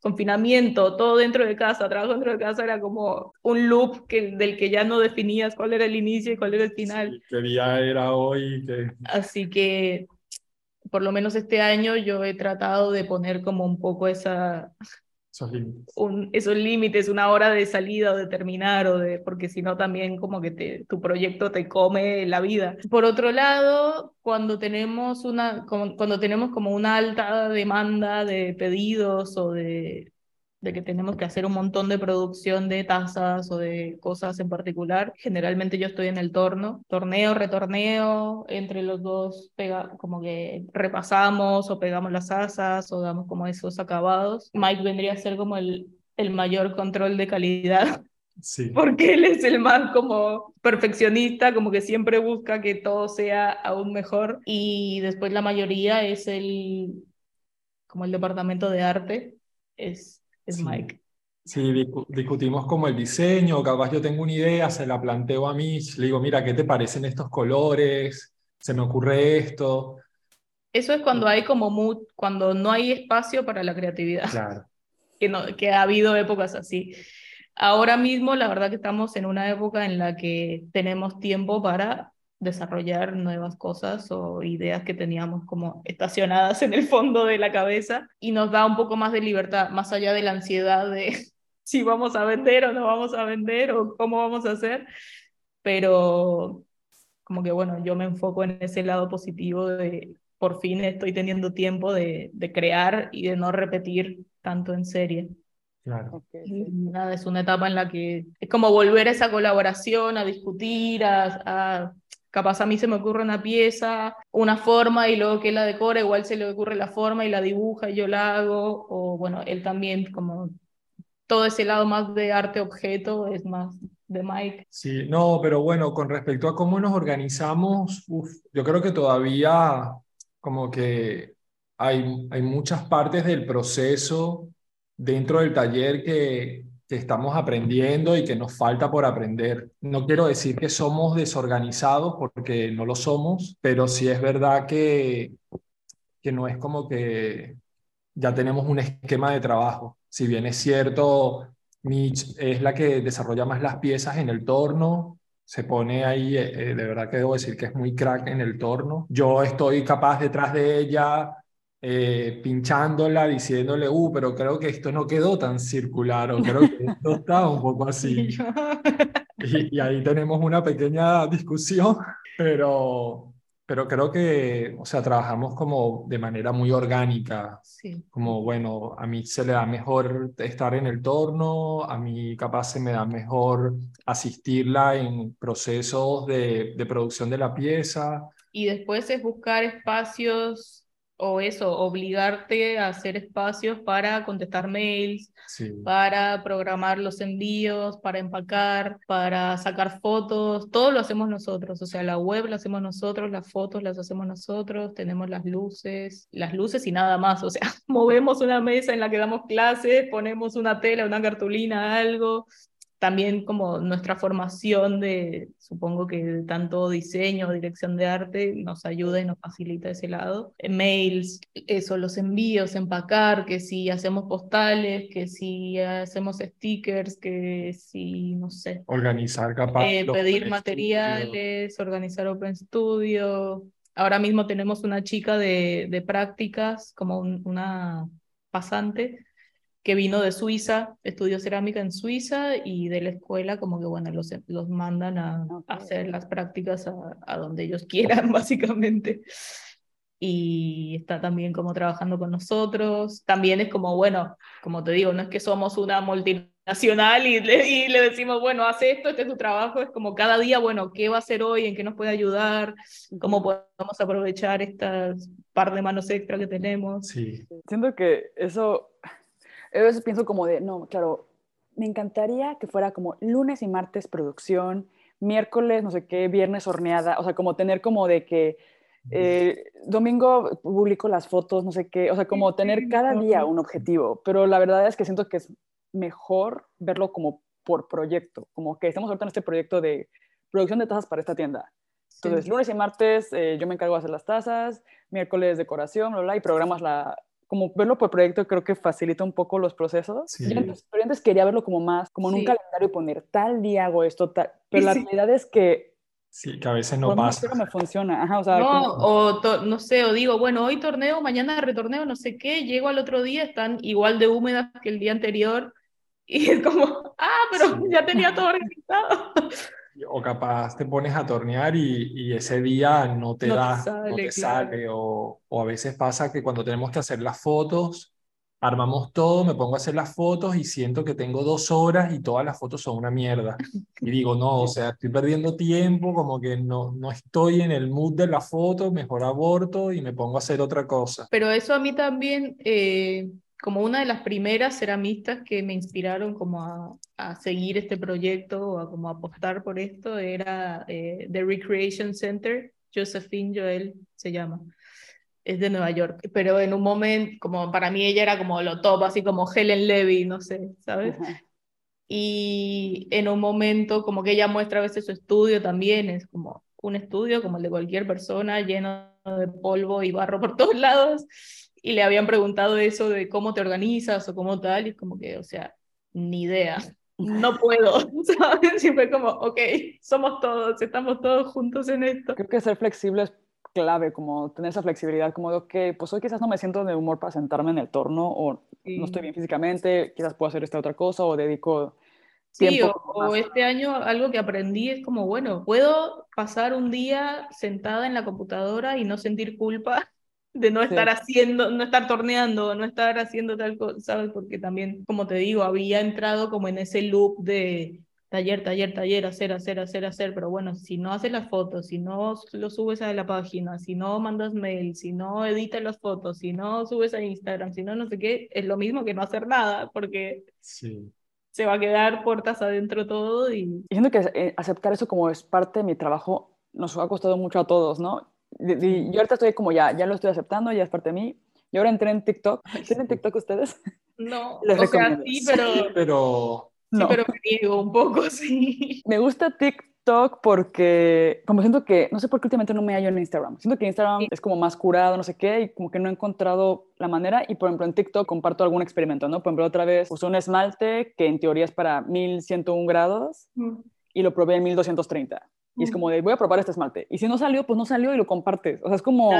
confinamiento, todo dentro de casa, trabajo dentro de casa, era como un loop que, del que ya no definías cuál era el inicio y cuál era el final. ¿Qué día era hoy? Así que, por lo menos este año, yo he tratado de poner como un poco esa, esos límites. Un, esos límites, una hora de salida o de terminar, o de, porque si no también como que te, tu proyecto te come la vida. Por otro lado, cuando tenemos, una, cuando tenemos como una alta demanda de pedidos o de, de que tenemos que hacer un montón de producción de tazas o de cosas en particular. Generalmente yo estoy en el torno, torneo, retorneo, entre los dos pega, como que repasamos o pegamos las asas o damos como esos acabados. Mike vendría a ser como el, el mayor control de calidad. Sí. Porque él es el más como perfeccionista, como que siempre busca que todo sea aún mejor. Y después la mayoría es el, como el departamento de arte, es es Mike. Sí, discutimos como el diseño, capaz yo tengo una idea, se la planteo a mí, le digo, mira, ¿qué te parecen estos colores? Se me ocurre esto. Eso es cuando hay como cuando no hay espacio para la creatividad. Claro. Que, no, que ha habido épocas así. Ahora mismo, la verdad que estamos en una época en la que tenemos tiempo para desarrollar nuevas cosas o ideas que teníamos como estacionadas en el fondo de la cabeza y nos da un poco más de libertad, más allá de la ansiedad de si vamos a vender o no vamos a vender o cómo vamos a hacer, pero como que bueno, yo me enfoco en ese lado positivo de por fin estoy teniendo tiempo de, de crear y de no repetir tanto en serie. Claro. Nada, es una etapa en la que es como volver a esa colaboración, a discutir, a Capaz a mí se me ocurre una pieza, una forma y luego que la decora, igual se le ocurre la forma y la dibuja y yo la hago, o bueno, él también como todo ese lado más de arte objeto es más de Mike. Sí, no, pero bueno, con respecto a cómo nos organizamos, yo creo que todavía como que hay, hay muchas partes del proceso dentro del taller que, que estamos aprendiendo y que nos falta por aprender. No quiero decir que somos desorganizados porque no lo somos, pero sí es verdad que, que no es como que ya tenemos un esquema de trabajo. Si bien es cierto, Mitch es la que desarrolla más las piezas en el torno, se pone ahí, eh, eh, de verdad que debo decir que es muy crack en el torno. Yo estoy capaz detrás de ella eh, pinchándola, diciéndole, uh, pero creo que esto no quedó tan circular, o creo que esto está un poco así. Y, y, ahí tenemos una pequeña discusión, pero, pero creo que, o sea, trabajamos como de manera muy orgánica. Sí. Como, bueno, a mí se le da mejor estar en el torno, a mí capaz se me da mejor asistirla en procesos de, de producción de la pieza. Y después es buscar espacios o eso, obligarte a hacer espacios para contestar mails, para programar los envíos, para empacar, para sacar fotos, todo lo hacemos nosotros, o sea, la web la hacemos nosotros, las fotos las hacemos nosotros, tenemos las luces, las luces y nada más, o sea, movemos una mesa en la que damos clases, ponemos una tela, una cartulina, algo, también como nuestra formación de, supongo que tanto diseño dirección de arte nos ayuda y nos facilita ese lado. Mails, eso, los envíos, empacar, que si hacemos postales, que si hacemos stickers, que si, no sé. Organizar capaz. Eh, pedir materiales, organizar Open Studio. Ahora mismo tenemos una chica de, de prácticas, como una pasante, que vino de Suiza, estudió cerámica en Suiza y de la escuela como que, bueno, los, los mandan a, hacer las prácticas a, a, donde ellos quieran, básicamente. Y está también como trabajando con nosotros. También es como, bueno, como te digo, no es que somos una multinacional y le, y le decimos, bueno, hace esto, este es tu trabajo. Es como cada día, bueno, ¿qué va a hacer hoy? ¿En qué nos puede ayudar? ¿Cómo podemos aprovechar estas par de manos extra que tenemos? Sí. Siento que eso a veces pienso como de, no, claro, me encantaría que fuera como lunes y martes producción, miércoles no sé qué, viernes horneada, o sea, como tener como de que eh, domingo publico las fotos, no sé qué, o sea, como tener cada día un objetivo, pero la verdad es que siento que es mejor verlo como por proyecto, como que estamos ahorita en este proyecto de producción de tazas para esta tienda. Entonces, lunes y martes eh, yo me encargo de hacer las tazas, miércoles decoración, bla, bla, y programas la, como verlo por proyecto creo que facilita un poco los procesos. pero antes quería verlo como más, como en un calendario y poner tal día hago esto, tal, pero la realidad es que... Sí, que a veces no pasa. No me funciona. Ajá, o sea, no, o no sé, o digo, bueno, hoy torneo, mañana retorneo, no sé qué, llego al otro día, están igual de húmedas que el día anterior, y es como, ah, pero ya tenía todo organizado o capaz te pones a tornear y, y ese día no te da, no te sale, o, o, a veces pasa que cuando tenemos que hacer las fotos, armamos todo, me pongo a hacer las fotos y siento que tengo dos horas y todas las fotos son una mierda. Y digo, no, o sea, estoy perdiendo tiempo, como que no, no estoy en el mood de la foto, mejor aborto y me pongo a hacer otra cosa. Pero eso a mí también... Eh como una de las primeras ceramistas que me inspiraron como a, a seguir este proyecto o a como apostar por esto era eh, The Recreation Center, Josephine Joel se llama. Es de Nueva York, pero en un momento, como para mí ella era como lo top, así como Helen Levy, no sé, ¿sabes? Y en un momento, como que ella muestra a veces su estudio también, es como un estudio como el de cualquier persona, lleno de polvo y barro por todos lados y le habían preguntado eso de cómo te organizas o cómo tal, y como que, o sea, ni idea, no puedo, ¿sabes? Y fue como, ok, somos todos, estamos todos juntos en esto. Creo que ser flexible es clave, como tener esa flexibilidad, como de, ok, pues hoy quizás no me siento de humor para sentarme en el torno, o no estoy bien físicamente, quizás puedo hacer esta otra cosa, o dedico Sí, o, o, este año algo que aprendí es como, bueno, puedo pasar un día sentada en la computadora y no sentir culpa de no estar haciendo, no estar torneando, no estar haciendo tal cosa, ¿sabes? Porque también, como te digo, había entrado como en ese loop de taller, taller, taller, hacer, hacer, hacer, hacer, pero bueno, si no haces las fotos, si no lo subes a la página, si no mandas mail, si no editas las fotos, si no subes a Instagram, si no no sé qué, es lo mismo que no hacer nada, porque sí. se va a quedar puertas adentro todo y... siento que eh, aceptar eso como es parte de mi trabajo nos ha costado mucho a todos, ¿no? Yo ahorita estoy como ya, ya lo estoy aceptando, ya es parte de mí. Y ahora entré en TikTok. ¿Tienen TikTok ustedes? No, Les o sea, sí, pero... Sí, pero... Sí, pero me niego un poco, sí. Me gusta TikTok porque, como siento que, no sé por qué últimamente no me hallo en Instagram. Siento que Instagram es como más curado, no sé qué, y como que no he encontrado la manera. Y por ejemplo, en TikTok comparto algún experimento, ¿no? Por ejemplo, otra vez usé un esmalte que en teoría es para 1101 grados y lo probé en 1230. Y es como de, voy a probar este esmalte. Y si no salió, pues no salió y lo compartes. O sea, es como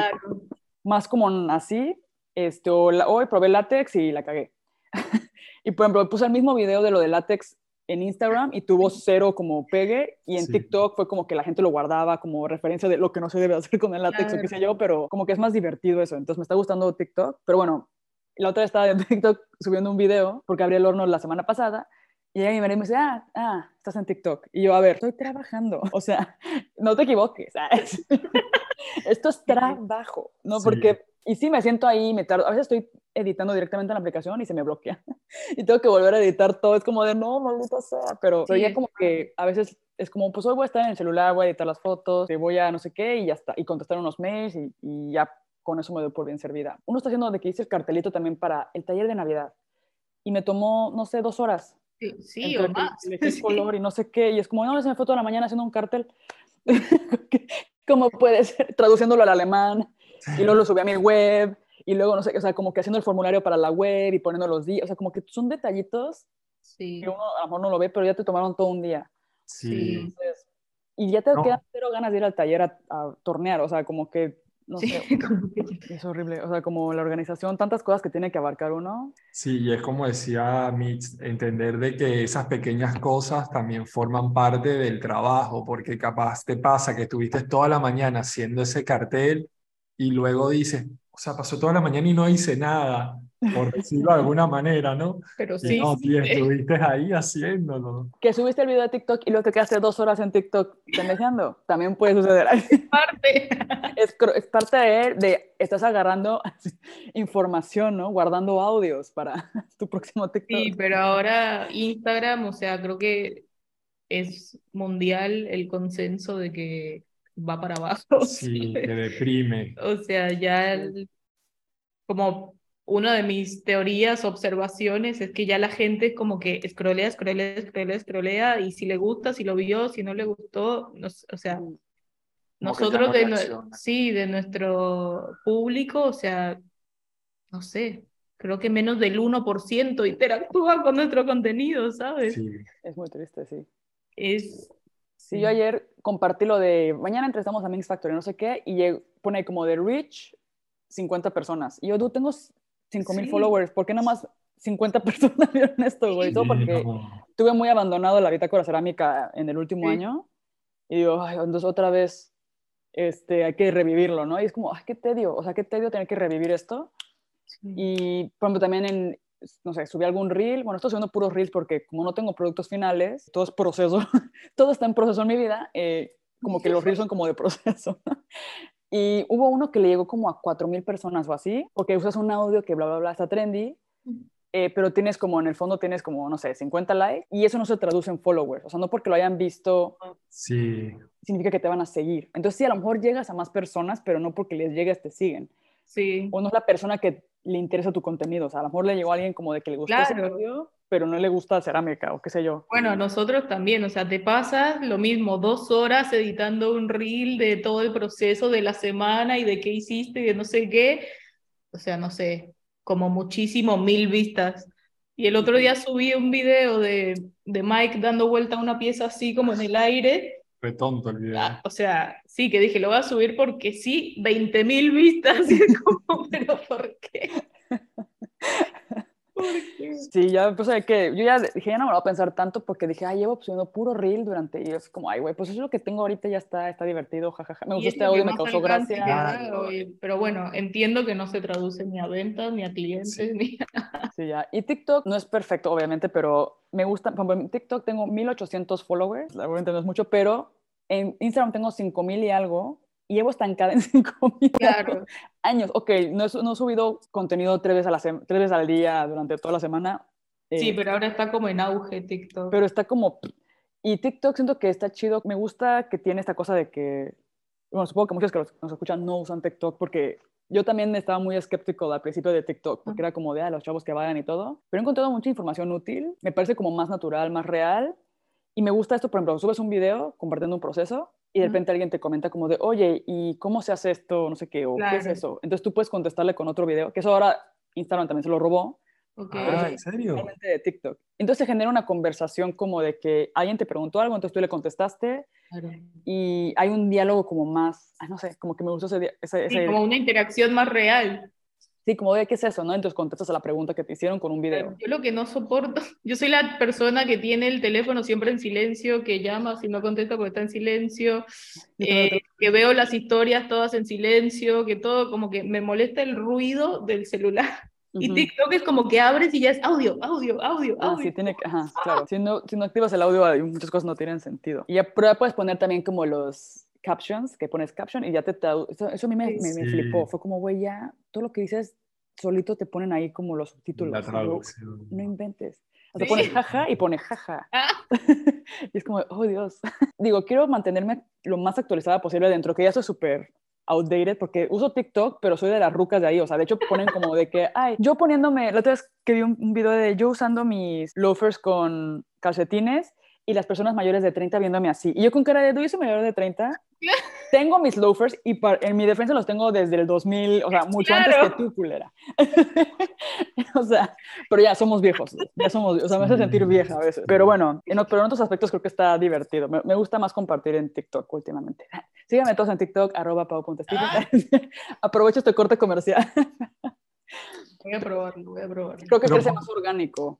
más como así. Este, o hoy probé látex y la cagué. y por ejemplo, puse el mismo video de lo de látex en Instagram y tuvo cero como pegue y en TikTok fue como que la gente lo guardaba como referencia de lo que no se debe hacer con el látex o qué sé yo, pero como que es más divertido eso. Entonces me está gustando TikTok. Pero bueno, la otra vez estaba en TikTok subiendo un video porque abrí el horno la semana pasada y ella me dice, ah, ah, estás en TikTok. Y yo, a ver, estoy trabajando. O sea, no te equivoques. ¿sabes? Esto es trabajo, ¿no? Porque, y sí, me siento ahí, me tardo. A veces estoy editando directamente en la aplicación y se me bloquea. Y tengo que volver a editar todo. Es como de, no, maldita sea. Pero, pero ya como que a veces es como, pues hoy voy a estar en el celular, voy a editar las fotos, voy a no sé qué y ya está. Y contestar unos mails y, y ya con eso me doy por bien servida. Uno está haciendo de que hice el cartelito también para el taller de Navidad. Y me tomó, no sé, dos horas Sí, o más. color y no sé qué, y es como, no, se me fue toda la mañana haciendo un cartel. ¿Cómo puede ser? Traduciéndolo al alemán, y luego lo subí a mi web, y luego, no sé, o sea, como que haciendo el formulario para la web y poniendo los días, o sea, como que son detallitos sí. que uno a lo mejor no lo ve, pero ya te tomaron todo un día. Sí. y ya te quedan cero ganas de ir al taller a, tornear, o sea, como que no Sí, sé, que- es horrible. O sea, como la organización, tantas cosas que tiene que abarcar uno. Sí, y es como decía Mitch, entender de que esas pequeñas cosas también forman parte del trabajo, porque capaz te pasa que estuviste toda la mañana haciendo ese cartel y luego dices, o sea, pasó toda la mañana y no hice nada, por decirlo de alguna manera, ¿no? Pero Y sí, no, sí, tío, sí. estuviste ahí haciéndolo. Que subiste el video de TikTok y luego te quedaste dos horas en TikTok pendejeando. También puede suceder. parte. Es, es parte de, de, estás agarrando información, ¿no? Guardando audios para tu próximo TikTok. Sí, pero ahora Instagram, o sea, creo que es mundial el consenso de que va para abajo. Sí, te deprime. O sea, ya el- como una de mis teorías, observaciones, es que ya la gente es como que scrollea, scrollea, scrollea, scrollea, y si le gusta, si lo vio, si no le gustó, no o sea. Como nosotros no de, sí, de nuestro público, o sea, no sé, creo que menos del 1% interactúa con nuestro contenido, ¿sabes? Sí, Es muy triste, sí. Es... Sí, yo ayer compartí lo de mañana entrevistamos a Mix Factory, no sé qué, y pone como de Rich 50 personas. Y yo, tú tengo 5 mil Sí. followers, ¿por qué nomás 50 personas vieron esto, güey? Todo porque no. tuve muy abandonado la bitácora cerámica en el último Sí. año. Y digo, ay, entonces otra vez este, hay que revivirlo, ¿no? Y es como, ay, qué tedio, o sea, qué tedio tener que revivir esto. sí. Y, por ejemplo, también en, no sé, subí algún reel. Bueno, estoy subiendo puros reels porque como no tengo productos finales, todo es proceso, todo está en proceso en mi vida, eh, como que los reels son como de proceso. Y hubo uno que le llegó como a 4.000 personas o así, porque usas un audio que bla, bla, bla, está trendy, eh, pero tienes como, en el fondo tienes como, no sé, 50 likes, y eso no se traduce en followers. O sea, no porque lo hayan visto Sí, significa que te van a seguir. Entonces, sí, a lo mejor llegas a más personas, pero no porque les llegues te siguen Sí. o no es la persona que le interesa tu contenido. O sea, a lo mejor le llegó a alguien como de que le gustó ese audio, pero no le gusta cerámica o qué sé yo. Bueno, a nosotros también, o sea, te pasas lo mismo, dos horas editando un reel de todo el proceso de la semana y de qué hiciste y de no sé qué, o sea, no sé, como muchísimo, mil vistas. Y el otro día subí un video de, de Mike dando vuelta a una pieza así como en el aire, fue tonto el video. Ah, o sea, sí, que dije, lo voy a subir porque sí, 20 mil vistas, y es como, pero ¿por qué? Sí, ya, pues, que yo ya dije, ya no me lo voy a pensar tanto porque dije, ay, llevo subiendo puro reel durante, y es como, ay, güey, pues eso es lo que tengo ahorita, ya está, está divertido, jajaja. Me gustó es este audio, me causó gracia. Claro. Pero bueno, entiendo que no se traduce ni a ventas, ni a clientes, Sí. ni Sí, ya. Y TikTok no es perfecto, obviamente, pero me gusta, por ejemplo, en TikTok tengo 1800 followers, obviamente no es mucho, pero en Instagram tengo 5000 y algo, y llevo estancada en 5000 Claro, años. Ok, no, no he subido contenido tres veces, a la tres veces al día durante toda la semana. sí, eh, pero ahora está como en auge TikTok. pero está como... Y TikTok siento que está chido. Me gusta que tiene esta cosa de que... Bueno, supongo que muchos que nos escuchan no usan TikTok porque yo también estaba muy escéptico al principio de TikTok porque era como de ah, los chavos que vayan y todo. Pero he encontrado mucha información útil. Me parece como más natural, más real. Y me gusta esto, por ejemplo, subes un video compartiendo un proceso y de repente alguien te comenta como de, oye, ¿y cómo se hace esto? No sé qué, o ¿qué es Claro. eso? Entonces tú puedes contestarle con otro video, que eso ahora Instagram también se lo robó, Ok. Ah, ¿en serio? de TikTok. Entonces se genera una conversación como de que alguien te preguntó algo, entonces tú le contestaste Claro. y hay un diálogo como más, ay, no sé, como que me gustó ese, ese, Sí, ese- como una interacción más real. Sí, como de qué es eso, ¿no? Entonces contestas a la pregunta que te hicieron con un video. Yo lo que no soporto, yo soy la persona que tiene el teléfono siempre en silencio, que llama si no contesta porque está en silencio, eh, que veo las historias todas en silencio, que todo como que me molesta el ruido del celular. Y. TikTok es como que abres y ya es audio, audio, audio, Ah, audio. sí, tiene que, ajá, claro. Si no, si no activas el audio, muchas cosas no tienen sentido. Y ya puedes poner también como los captions, que pones caption y ya te Eso, eso a mí me, me, me Sí. flipó. Fue como, güey, ya todo lo que dices solito te ponen ahí como los subtítulos. No inventes. O sea, Sí. pones jaja y pone jaja. Ah. y es como, oh Dios. Digo, quiero mantenerme lo más actualizada posible dentro, que ya soy súper outdated porque uso TikTok, pero soy de las rucas de ahí. O sea, de hecho ponen como de que, ay, yo poniéndome, la otra vez que vi un, un video de yo usando mis loafers con calcetines y las personas mayores de 30 viéndome así. Y yo con cara de, ¿tú soy mayor de 30? tengo mis loafers y en mi defensa los tengo desde el 2000, o sea, mucho antes que tú, culera. o sea, pero ya somos viejos, ya somos, o sea, me hace sentir vieja a veces. Pero bueno, en, pero en otros aspectos creo que está divertido. Me, gusta más compartir en TikTok últimamente. Síganme todos en TikTok, arroba ah. Aprovecho este corte comercial. voy a probarlo, voy a probarlo. Creo que crece más orgánico.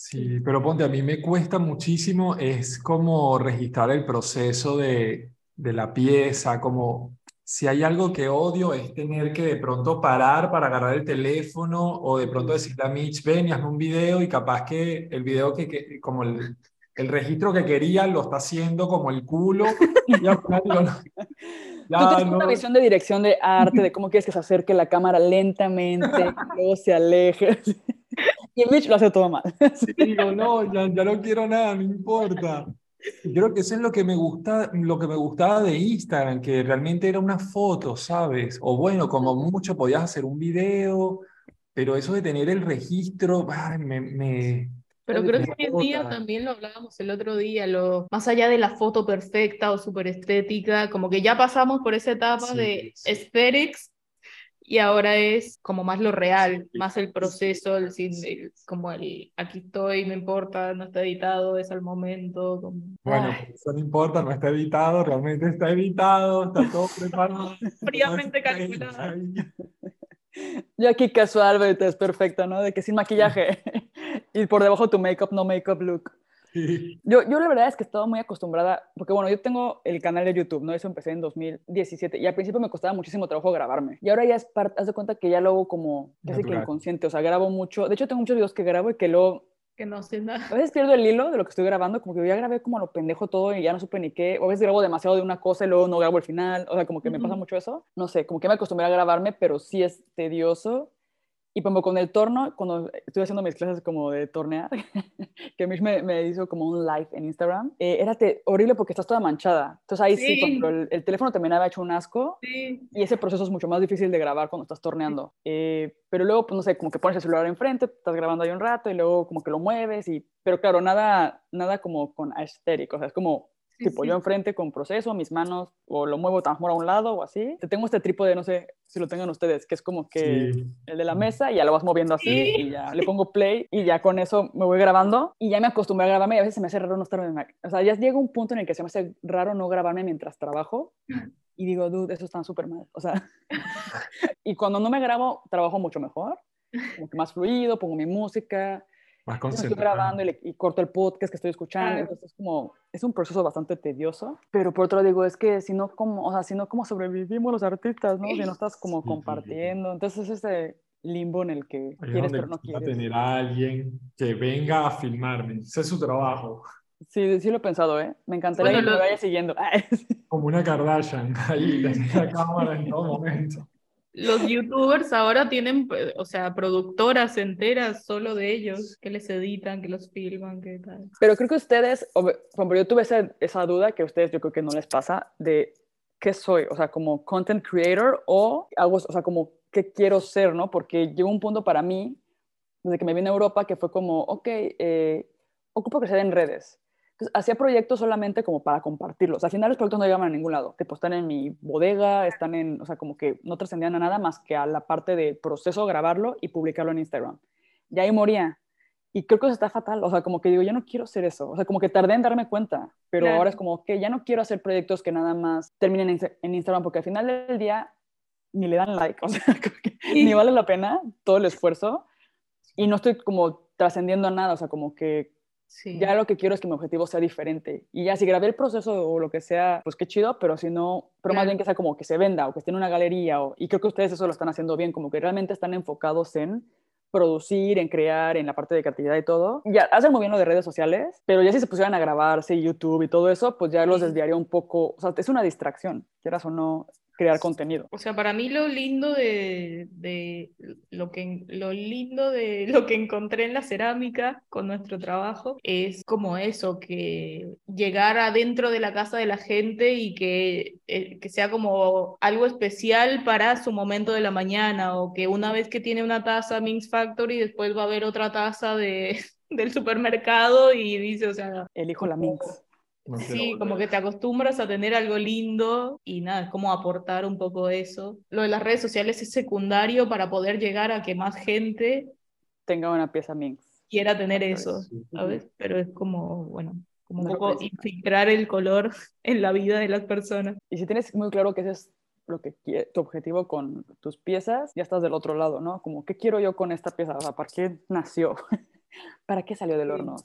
Sí, pero ponte, a mí me cuesta muchísimo, es como registrar el proceso de, de la pieza, como si hay algo que odio es tener que de pronto parar para agarrar el teléfono o de pronto decirle a Mitch, ven y hazme un video y capaz que el video que, como el, el, registro que quería lo está haciendo como el culo. y ya, Tú tienes una visión de dirección de arte, de cómo quieres que se acerque la cámara lentamente, luego se aleje. Y Mitch lo hace todo mal. Sí, digo, no, ya, ya no quiero nada, no importa. Creo que eso es lo que me gusta, lo que me gustaba de Instagram, que realmente era una foto, ¿sabes? O bueno, como mucho podías hacer un video, pero eso de tener el registro, me, me, pero creo que hoy en día también lo hablábamos el otro día, lo, más allá de la foto perfecta o súper estética, como que ya pasamos por esa etapa de aesthetics y ahora es como más lo real, más el proceso, el, como el aquí estoy, no importa, no está editado, es al momento. Bueno, eso no importa, no está editado, realmente está editado, está todo preparado. Fríamente calculado. Yo aquí casual, es perfecta, ¿no? De que sin maquillaje y por debajo tu make-up, no make-up look. Yo, yo la verdad es que he estado muy acostumbrada, porque bueno, yo tengo el canal de YouTube, ¿no? Eso empecé en 2017 y al principio me costaba muchísimo trabajo grabarme. Y ahora ya es parte, haz de cuenta que ya lo hago como casi que inconsciente, o sea, grabo mucho. De hecho, tengo muchos videos que grabo y que luego... Que no sé nada. A veces pierdo el hilo de lo que estoy grabando, como que ya grabé como lo pendejo todo y ya no supe ni qué. O a veces grabo demasiado de una cosa y luego no grabo el final. O sea, como que me pasa mucho eso. No sé, como que me acostumbré a grabarme, pero sí es tedioso y como con el torno, cuando estuve haciendo mis clases como de tornear, que a mí me, me hizo como un live en Instagram, eh, era horrible porque estás toda manchada. Entonces ahí sí, cuando el, teléfono también había hecho un asco. Y ese proceso es mucho más difícil de grabar cuando estás torneando. Eh, pero luego, pues no sé, como que pones el celular enfrente, estás grabando ahí un rato y luego como que lo mueves. y Pero claro, nada, nada como con aesthetic, o sea, es como tipo yo enfrente con proceso, mis manos, o lo muevo tan a un lado o así. Te tengo este trípode, no sé si lo tengan ustedes, que es como que el de la mesa y ya lo vas moviendo así y ya le pongo play y ya con eso me voy grabando y ya me acostumbré a grabarme y a veces se me hace raro no estar en Mac. O sea, ya llega un punto en el que se me hace raro no grabarme mientras trabajo y digo, dude, eso está súper mal. O sea, y cuando no me grabo, trabajo mucho mejor, como que más fluido, pongo mi música, estoy grabando y, corto el podcast que estoy escuchando, entonces es como, es un proceso bastante tedioso, pero por otro lado digo, es que si no, como, o sea, si no, ¿cómo sobrevivimos los artistas, no? Si no estás como compartiendo, entonces es ese limbo en el que quieres pero no quieres. tener a alguien que venga a filmarme, ese es su trabajo. Sí, sí lo he pensado, ¿eh? Me encantaría que me vaya siguiendo. Como una Kardashian, ahí, la cámara en todo momento los youtubers ahora tienen, pues, o sea, productoras enteras solo de ellos, que les editan, que los filman, que tal. Pero creo que ustedes, ejemplo, yo tuve esa, esa duda que a ustedes yo creo que no les pasa de qué soy, o sea, como content creator o algo, o sea, como qué quiero ser, ¿no? Porque llegó un punto para mí, desde que me vine a Europa, que fue como, ok, eh, ocupo crecer en redes hacía proyectos solamente como para compartirlos. Al final los proyectos no llegaban a ningún lado. Tipo, están en mi bodega, están en, o sea, como que no trascendían a nada más que a la parte de proceso, grabarlo y publicarlo en Instagram. Y ahí moría. Y creo que eso está fatal. O sea, como que digo, ya no quiero hacer eso. O sea, como que tardé en darme cuenta. Pero ahora es como que ya no quiero hacer proyectos que nada más terminen en, en Instagram porque al final del día ni le dan like. O sea, ni vale la pena todo el esfuerzo. Y no estoy como trascendiendo a nada. O sea, como que ya lo que quiero es que mi objetivo sea diferente. Y ya si grabé el proceso o lo que sea, pues qué chido, pero si no, pero más bien que sea como que se venda o que esté en una galería. O, y creo que ustedes eso lo están haciendo bien, como que realmente están enfocados en producir, en crear, en la parte de creatividad y todo. Ya hacen muy bien lo de redes sociales, pero ya si se pusieran a grabarse YouTube y todo eso, pues ya los desviaría un poco. O sea, es una distracción, quieras o no, crear contenido. O sea, para mí lo lindo de, lo que lo lindo de lo que encontré en la cerámica con nuestro trabajo es como eso, que llegar adentro de la casa de la gente y que, eh, que sea como algo especial para su momento de la mañana o que una vez que tiene una taza Minx Factory después va a haber otra taza de del supermercado y dice, o sea... Elijo la Minx. Sí, como que te acostumbras a tener algo lindo y nada, es como aportar un poco eso. Lo de las redes sociales es secundario para poder llegar a que más gente tenga una pieza Minx. Quiera tener eso, ¿sabes? Pero es como, bueno, como un poco infiltrar el color en la vida de las personas. Y si tienes muy claro que ese es lo que tu objetivo con tus piezas, ya estás del otro lado, ¿no? Como, ¿qué quiero yo con esta pieza? O sea, ¿para qué nació? ¿Para qué salió del horno?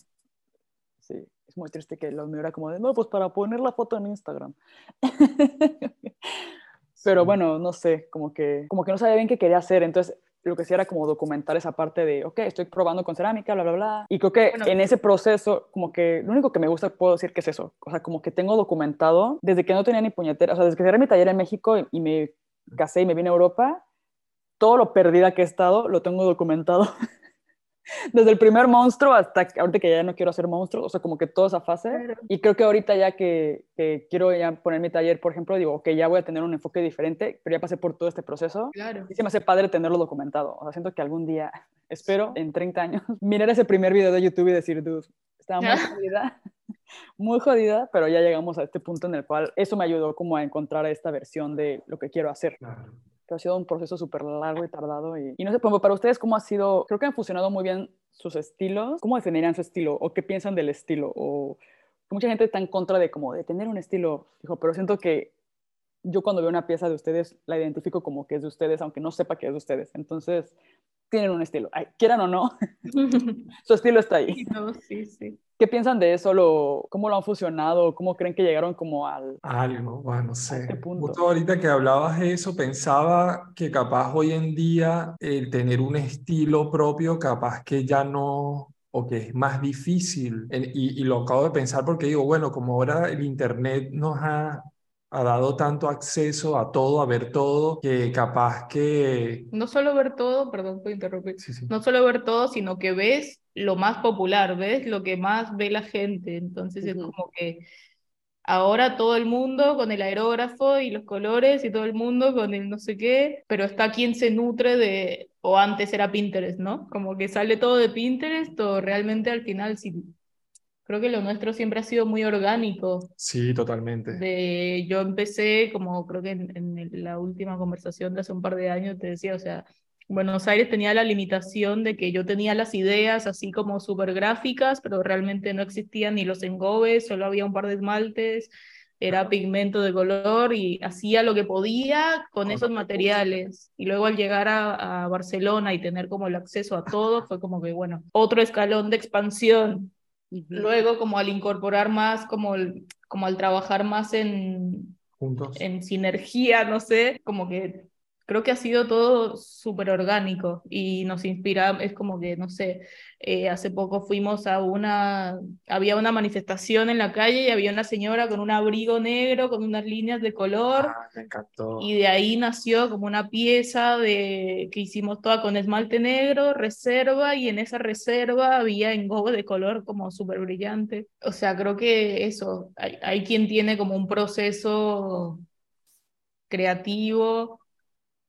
Sí, es muy triste que lo mío como de, no, pues para poner la foto en Instagram. Pero bueno, no sé, como que, como que no sabía bien qué quería hacer. Entonces, lo que hacía era como documentar esa parte de, ok, estoy probando con cerámica, bla, bla, bla. Y creo que en ese proceso, como que lo único que me gusta, puedo decir que es eso. O sea, como que tengo documentado desde que no tenía ni puñetera, o sea, desde que cerré mi taller en México y, y me casé y me vine a Europa, todo lo perdida que he estado, lo tengo documentado. desde el primer monstruo hasta ahorita que ya no quiero hacer monstruos, o sea, como que toda esa fase. Y creo que ahorita ya que, que, quiero ya poner mi taller, por ejemplo, digo, que ya voy a tener un enfoque diferente, pero ya pasé por todo este proceso. Claro. Y se me hace padre tenerlo documentado. O sea, siento que algún día, espero, en 30 años, mirar ese primer video de YouTube y decir, dude, estaba muy jodida, muy jodida, pero ya llegamos a este punto en el cual eso me ayudó como a encontrar esta versión de lo que quiero hacer. Claro ha sido un proceso súper largo y tardado. Y, y no sé, pues, para ustedes, ¿cómo ha sido? Creo que han funcionado muy bien sus estilos. ¿Cómo definirían su estilo? ¿O qué piensan del estilo? O mucha gente está en contra de como de tener un estilo, dijo, pero siento que yo cuando veo una pieza de ustedes la identifico como que es de ustedes, aunque no sepa que es de ustedes. Entonces, tienen un estilo. quieran o no, su estilo está ahí. No, sí, sí. ¿Qué piensan de eso? Lo, ¿Cómo lo han fusionado? ¿Cómo creen que llegaron como al... Algo, bueno, no sé. Este Justo ahorita que hablabas de eso, pensaba que capaz hoy en día el tener un estilo propio, capaz que ya no, o que es más difícil. Y, y lo acabo de pensar porque digo, bueno, como ahora el Internet nos ha ha dado tanto acceso a todo, a ver todo, que capaz que... No solo ver todo, perdón por interrumpir, no solo ver todo, sino que ves lo más popular, ves lo que más ve la gente. Entonces es como que ahora todo el mundo con el aerógrafo y los colores y todo el mundo con el no sé qué, pero está quien se nutre de, o antes era Pinterest, ¿no? Como que sale todo de Pinterest o realmente al final si creo que lo nuestro siempre ha sido muy orgánico. Sí, totalmente. De, yo empecé, como creo que en, la última conversación de hace un par de años te decía, o sea, Buenos Aires tenía la limitación de que yo tenía las ideas así como súper gráficas, pero realmente no existían ni los engobes, solo había un par de esmaltes, era pigmento de color y hacía lo que podía con esos materiales. Y luego al llegar a, a Barcelona y tener como el acceso a todo, fue como que, bueno, otro escalón de expansión Luego, como al incorporar más, como, como al trabajar más en, Juntos. en sinergia, no sé, como que creo que ha sido todo súper orgánico y nos inspira, es como que, no sé, eh, hace poco fuimos a una, había una manifestación en la calle y había una señora con un abrigo negro, con unas líneas de color. Ah, me encantó. Y de ahí nació como una pieza de, que hicimos toda con esmalte negro, reserva, y en esa reserva había engobe de color como súper brillante. O sea, creo que eso, hay, hay quien tiene como un proceso creativo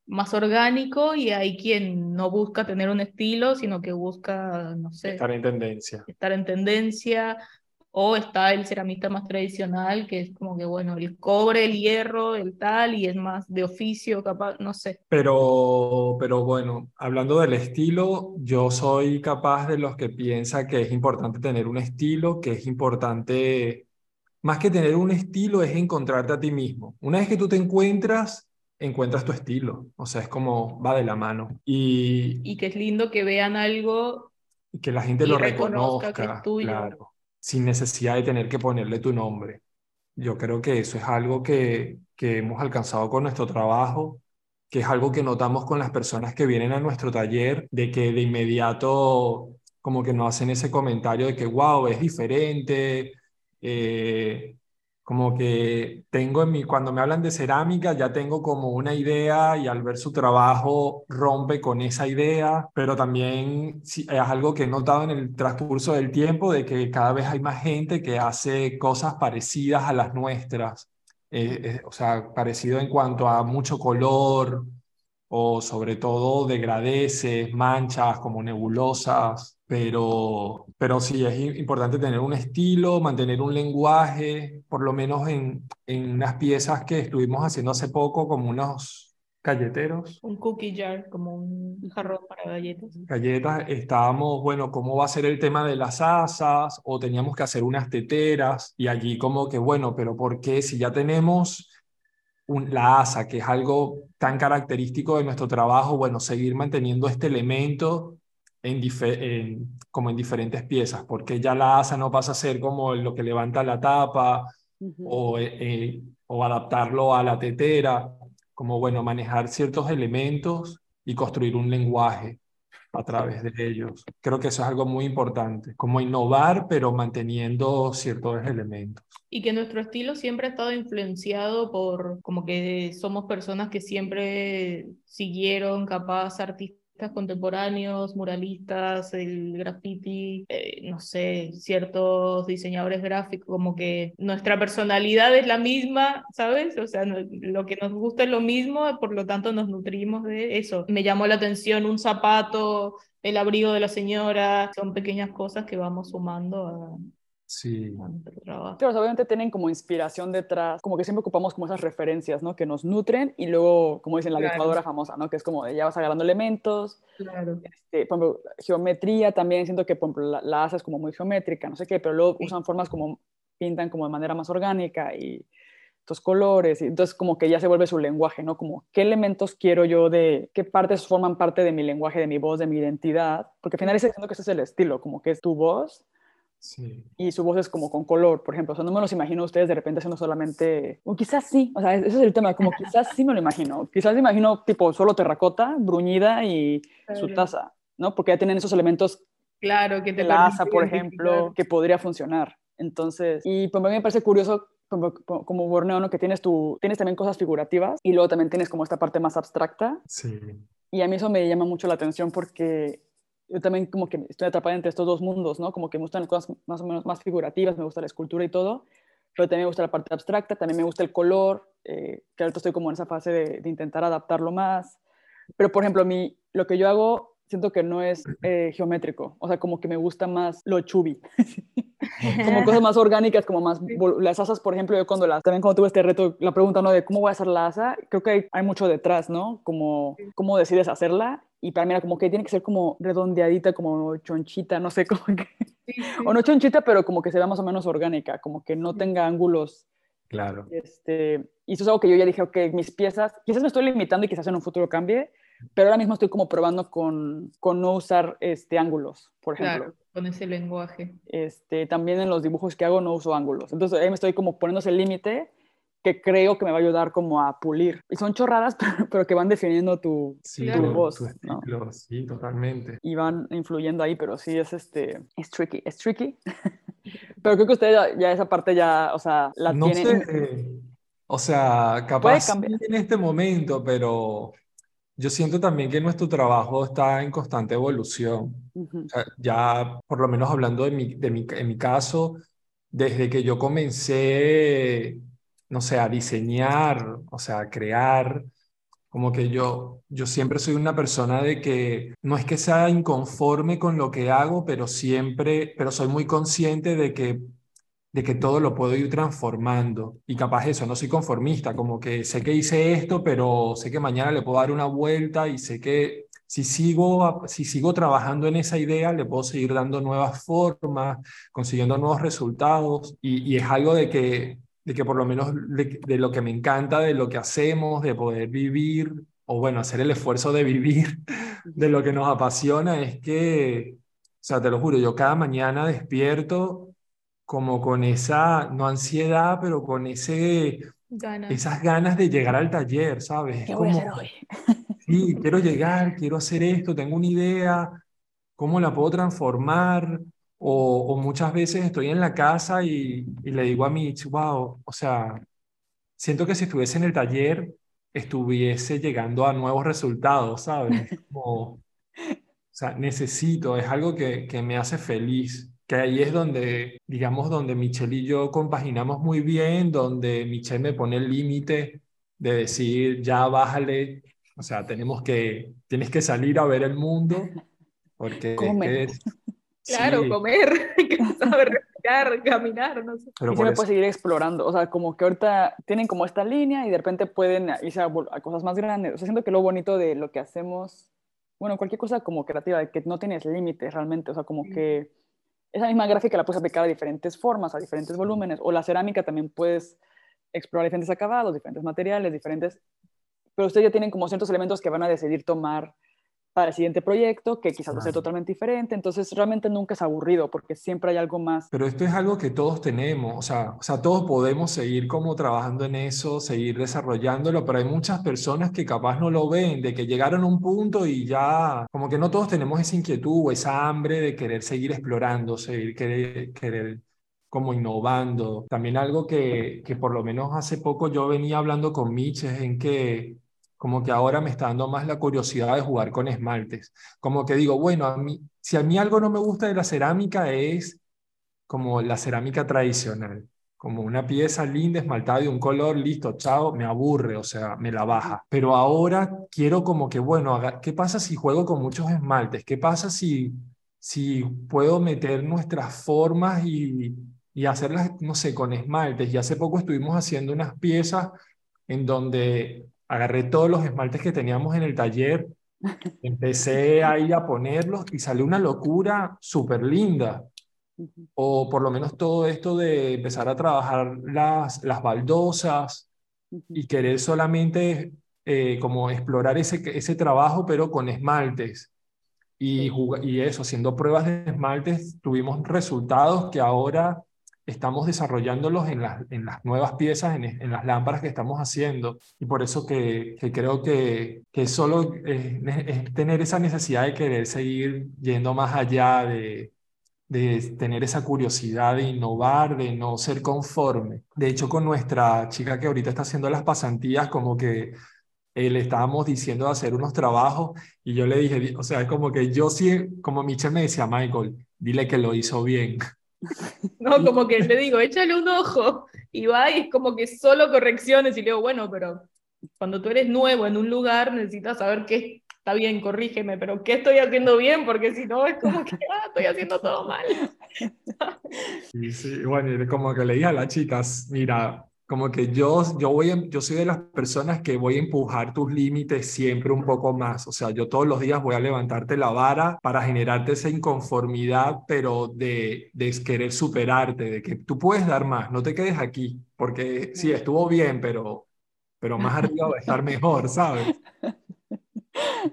más orgánico y hay quien no busca tener un estilo, sino que busca, no sé. Estar en tendencia. Estar en tendencia. O está el ceramista más tradicional, que es como que, bueno, el cobre, el hierro, el tal, y es más de oficio, capaz, no sé. Pero, pero bueno, hablando del estilo, yo soy capaz de los que piensa que es importante tener un estilo, que es importante, más que tener un estilo, es encontrarte a ti mismo. Una vez que tú te encuentras, encuentras tu estilo. O sea, es como va de la mano. Y, y que es lindo que vean algo. Y que la gente lo reconozca, claro, sin necesidad de tener que ponerle tu nombre. Yo creo que eso es algo que, que hemos alcanzado con nuestro trabajo, que es algo que notamos con las personas que vienen a nuestro taller, de que de inmediato como que nos hacen ese comentario de que, wow, es diferente, eh, como que tengo en mi, cuando me hablan de cerámica, ya tengo como una idea y al ver su trabajo rompe con esa idea, pero también es algo que he notado en el transcurso del tiempo de que cada vez hay más gente que hace cosas parecidas a las nuestras, eh, eh, o sea, parecido en cuanto a mucho color o sobre todo degradeces, manchas como nebulosas. Pero, pero sí es importante tener un estilo, mantener un lenguaje, por lo menos en, en unas piezas que estuvimos haciendo hace poco, como unos galleteros. Un cookie jar, como un jarrón para galletas. Galletas, estábamos, bueno, ¿cómo va a ser el tema de las asas? O teníamos que hacer unas teteras y allí como que, bueno, pero ¿por qué si ya tenemos un, la asa, que es algo tan característico de nuestro trabajo, bueno, seguir manteniendo este elemento en, como en diferentes piezas, porque ya la asa no pasa a ser como lo que levanta la tapa o, eh, eh, o adaptarlo a la tetera, como bueno, manejar ciertos elementos y construir un lenguaje a través de ellos. Creo que eso es algo muy importante, como innovar pero manteniendo ciertos elementos. Y que nuestro estilo siempre ha estado influenciado por como que somos personas que siempre siguieron capaz artistas contemporáneos, muralistas, el graffiti, eh, no sé, ciertos diseñadores gráficos, como que nuestra personalidad es la misma, ¿sabes? O sea, lo que nos gusta es lo mismo, por lo tanto nos nutrimos de eso. Me llamó la atención un zapato, el abrigo de la señora, son pequeñas cosas que vamos sumando Sí. Claro, obviamente tienen como inspiración detrás, como que siempre ocupamos como esas referencias, ¿no? Que nos nutren y luego, como dicen, la claro. famosa, ¿no? Que es como de ya vas agarrando elementos. Claro. Este, por ejemplo, geometría también, siento que por ejemplo, la, la asa es como muy geométrica, no sé qué, pero luego usan formas como, pintan como de manera más orgánica y estos colores, y entonces como que ya se vuelve su lenguaje, ¿no? Como qué elementos quiero yo de, qué partes forman parte de mi lenguaje, de mi voz, de mi identidad, porque al final es diciendo que ese es el estilo, como que es tu voz y su voz es como con color, por ejemplo. O sea, no me los imagino ustedes de repente haciendo solamente, o quizás sí, o sea, ese es el tema, como quizás sí me lo imagino. Quizás me imagino tipo solo terracota, bruñida y su taza, ¿no? Porque ya tienen esos elementos. Claro, que te la asa, por ejemplo, que podría funcionar. Entonces, y pues a mí me parece curioso como, como Borneo, ¿no? Que tienes, tu, tienes también cosas figurativas y luego también tienes como esta parte más abstracta. Sí. Y a mí eso me llama mucho la atención porque yo también como que estoy atrapada entre estos dos mundos, ¿no? Como que me gustan las cosas más o menos más figurativas, me gusta la escultura y todo, pero también me gusta la parte abstracta, también me gusta el color, eh, que ahorita estoy como en esa fase de, intentar adaptarlo más. Pero, por ejemplo, mi, lo que yo hago siento que no es eh, geométrico, o sea, como que me gusta más lo chubby, como cosas más orgánicas, como más, las asas, por ejemplo, yo cuando las, también cuando tuve este reto, la pregunta, ¿no? De cómo voy a hacer la asa, creo que hay, hay mucho detrás, ¿no? Como cómo decides hacerla y para mí era como que tiene que ser como redondeadita, como chonchita, no sé, como que... O no chonchita, pero como que se vea más o menos orgánica, como que no tenga ángulos. Claro. Este, y eso es algo que yo ya dije, ok, mis piezas, quizás me estoy limitando y quizás en un futuro cambie, pero ahora mismo estoy como probando con, con no usar este, ángulos, por ejemplo. Claro, con ese lenguaje. Este, también en los dibujos que hago no uso ángulos. Entonces ahí me estoy como poniendo ese límite que creo que me va a ayudar como a pulir. Y son chorradas, pero, que van definiendo tu, tu voz. Tu Sí, totalmente. Y van influyendo ahí, pero sí es este, es tricky, es tricky. pero creo que usted ya, esa parte ya, o sea, la no tiene. Sé, o sea, capaz en este momento, pero yo siento también que nuestro trabajo está en constante evolución. o sea, ya, por lo menos hablando de mi, de mi, en mi caso, desde que yo comencé no sé, a diseñar, o sea, a crear. Como que yo, yo siempre soy una persona de que no es que sea inconforme con lo que hago, pero siempre, pero soy muy consciente de que de que todo lo puedo ir transformando. Y capaz eso, no soy conformista, como que sé que hice esto, pero sé que mañana le puedo dar una vuelta y sé que si sigo, si sigo trabajando en esa idea, le puedo seguir dando nuevas formas, consiguiendo nuevos resultados. Y, es algo de que de que por lo menos de, lo que me encanta, de lo que hacemos, de poder vivir, o bueno, hacer el esfuerzo de vivir de lo que nos apasiona, es que, o sea, te lo juro, yo cada mañana despierto como con esa, no ansiedad, pero con ese, esas ganas de llegar al taller, ¿sabes? ¿Qué voy a hacer hoy? Sí, quiero llegar, quiero hacer esto, tengo una idea, ¿cómo la puedo transformar? O, muchas veces estoy en la casa y, le digo a Mitch, wow, o sea, siento que si estuviese en el taller estuviese llegando a nuevos resultados, ¿sabes? o sea, necesito, es algo que, que me hace feliz que ahí es donde, digamos, donde Michelle y yo compaginamos muy bien, donde Michelle me pone el límite de decir, ya bájale, o sea, tenemos que, tienes que salir a ver el mundo, porque Claro, comer, que saber respirar, caminar, no sé. Pero y se puede seguir explorando, o sea, como que ahorita tienen como esta línea y de repente pueden irse a, cosas más grandes. O sea, siento que lo bonito de lo que hacemos, bueno, cualquier cosa como creativa, que no tienes límites realmente, o sea, como que esa misma gráfica la puedes aplicar a diferentes formas, a diferentes volúmenes, o la cerámica también puedes explorar diferentes acabados, diferentes materiales, diferentes... Pero ustedes ya tienen como ciertos elementos que van a decidir tomar para el siguiente proyecto, que quizás va a ser totalmente diferente. Entonces, realmente nunca es aburrido porque siempre hay algo más. Pero esto es algo que todos tenemos, o sea, o sea, todos podemos seguir como trabajando en eso, seguir desarrollándolo, pero hay muchas personas que capaz no lo ven, de que llegaron a un punto y ya, como que no todos tenemos esa inquietud o esa hambre de querer seguir explorando, seguir querer, querer como innovando. También algo que, que por lo menos hace poco yo venía hablando con Mitch es en que como que ahora me está dando más la curiosidad de jugar con esmaltes. Como que digo, bueno, a mí, si a mí algo no me gusta de la cerámica es como la cerámica tradicional, como una pieza linda, esmaltada de un color, listo, chao, me aburre, o sea, me la baja. Pero ahora quiero como que, bueno, ¿qué pasa si juego con muchos esmaltes? ¿Qué pasa si, si puedo meter nuestras formas y, y hacerlas, no sé, con esmaltes? Y hace poco estuvimos haciendo unas piezas en donde agarré todos los esmaltes que teníamos en el taller, empecé ahí a ponerlos y salió una locura súper linda. O por lo menos todo esto de empezar a trabajar las, las baldosas y querer solamente eh, como explorar ese, ese trabajo, pero con esmaltes. Y, y eso, haciendo pruebas de esmaltes, tuvimos resultados que ahora estamos desarrollándolos en las, en las nuevas piezas, en, en, las lámparas que estamos haciendo. Y por eso que, que creo que, que solo es, tener esa necesidad de querer seguir yendo más allá, de, de tener esa curiosidad de innovar, de no ser conforme. De hecho, con nuestra chica que ahorita está haciendo las pasantías, como que eh, le estábamos diciendo de hacer unos trabajos y yo le dije, o sea, como que yo sí, como Michelle me decía, Michael, dile que lo hizo bien. No, como que le digo, échale un ojo. Y va y es como que solo correcciones. Y le digo, bueno, pero cuando tú eres nuevo en un lugar, necesitas saber qué está bien, corrígeme, pero qué estoy haciendo bien, porque si no es como que ah, estoy haciendo todo mal. Sí, sí, bueno, como que le dije a las chicas, mira, como que yo, yo, voy, yo soy de las personas que voy a empujar tus límites siempre un poco más. O sea, yo todos los días voy a levantarte la vara para generarte esa inconformidad, pero de, de querer superarte, de que tú puedes dar más, no te quedes aquí, porque sí, estuvo bien, pero, pero más arriba va a estar mejor, ¿sabes?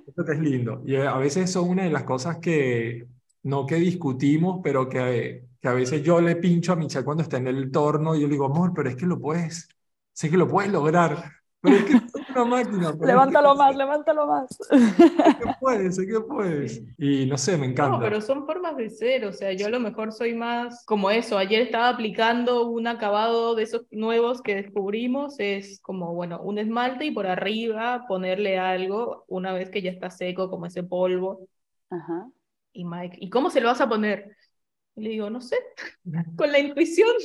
Eso es lindo. Y a veces es una de las cosas que, no que discutimos, pero que que a veces yo le pincho a Michelle cuando está en el torno y yo le digo, amor, pero es que lo puedes, sé que lo puedes lograr, pero es que es una máquina. levántalo más, levántalo más. Sé que puedes, sé que puedes. Y no sé, me encanta. No, pero son formas de ser, o sea, yo a lo mejor soy más como eso. Ayer estaba aplicando un acabado de esos nuevos que descubrimos, es como, bueno, un esmalte y por arriba ponerle algo una vez que ya está seco, como ese polvo. Ajá. Y Mike, ¿y cómo se lo vas a poner? Le digo, no sé, con la intuición.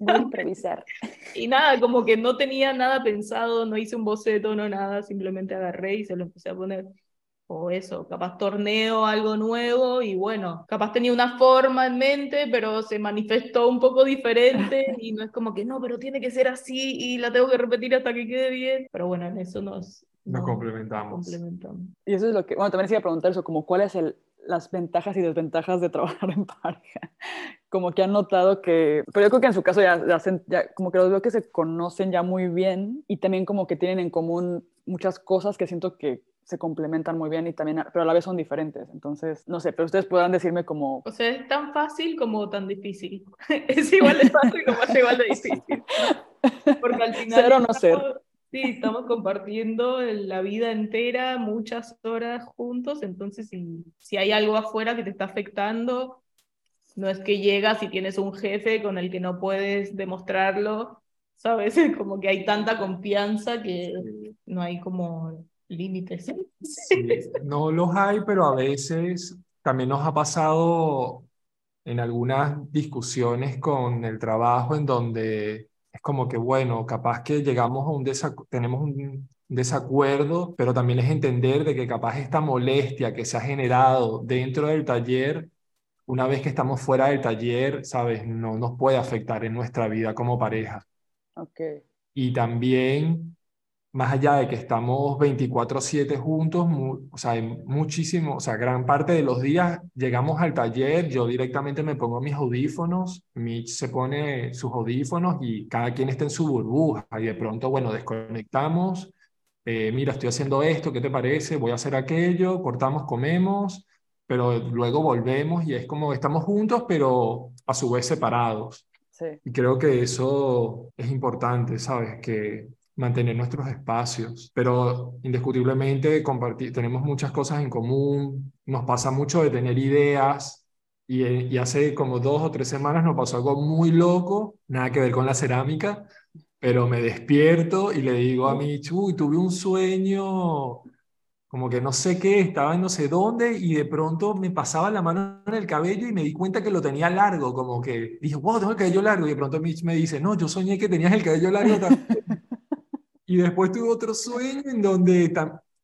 Voy a improvisar. Y nada, como que no tenía nada pensado, no hice un boceto, no nada, simplemente agarré y se lo empecé a poner. O eso, capaz torneo algo nuevo y bueno, capaz tenía una forma en mente, pero se manifestó un poco diferente y no es como que no, pero tiene que ser así y la tengo que repetir hasta que quede bien. Pero bueno, en eso nos, nos, complementamos. complementamos. Y eso es lo que, bueno, también decía preguntar eso, como cuál es el, las ventajas y desventajas de trabajar en pareja. Como que han notado que, pero yo creo que en su caso ya, ya, como que los veo que se conocen ya muy bien y también como que tienen en común muchas cosas que siento que se complementan muy bien y también, pero a la vez son diferentes. Entonces, no sé, pero ustedes podrán decirme como... O sea, es tan fácil como tan difícil. es igual de fácil como es igual de difícil. Porque al final... Ser o no ser Sí, estamos compartiendo la vida entera, muchas horas juntos, entonces si, si hay algo afuera que te está afectando, no es que llegas y tienes un jefe con el que no puedes demostrarlo, ¿sabes? Como que hay tanta confianza que no hay como límites. no los hay, pero a veces también nos ha pasado en algunas discusiones con el trabajo en donde es como que, bueno, capaz que llegamos a un tenemos un desacuerdo, pero también es entender de que capaz esta molestia que se ha generado dentro del taller una vez que estamos fuera del taller, ¿sabes? No nos puede afectar en nuestra vida como pareja. Ok. Y también, más allá de que estamos 24/7 juntos, o sea, muchísimo, o sea, gran parte de los días llegamos al taller, yo directamente me pongo mis audífonos, Mitch se pone sus audífonos y cada quien está en su burbuja y de pronto, bueno, desconectamos, eh, mira, estoy haciendo esto, ¿qué te parece? Voy a hacer aquello, cortamos, comemos pero luego volvemos y es como estamos juntos, pero a su vez separados. Sí. Y creo que eso es importante, ¿sabes? Que mantener nuestros espacios, pero indiscutiblemente compartir, tenemos muchas cosas en común, nos pasa mucho de tener ideas y, y hace como dos o tres semanas nos pasó algo muy loco, nada que ver con la cerámica, pero me despierto y le digo a mi uy, tuve un sueño como que no sé qué, estaba en no sé dónde y de pronto me pasaba la mano en el cabello y me di cuenta que lo tenía largo, como que dije, wow, tengo el cabello largo y de pronto Mitch me dice, no, yo soñé que tenías el cabello largo también. Y después tuve otro sueño en donde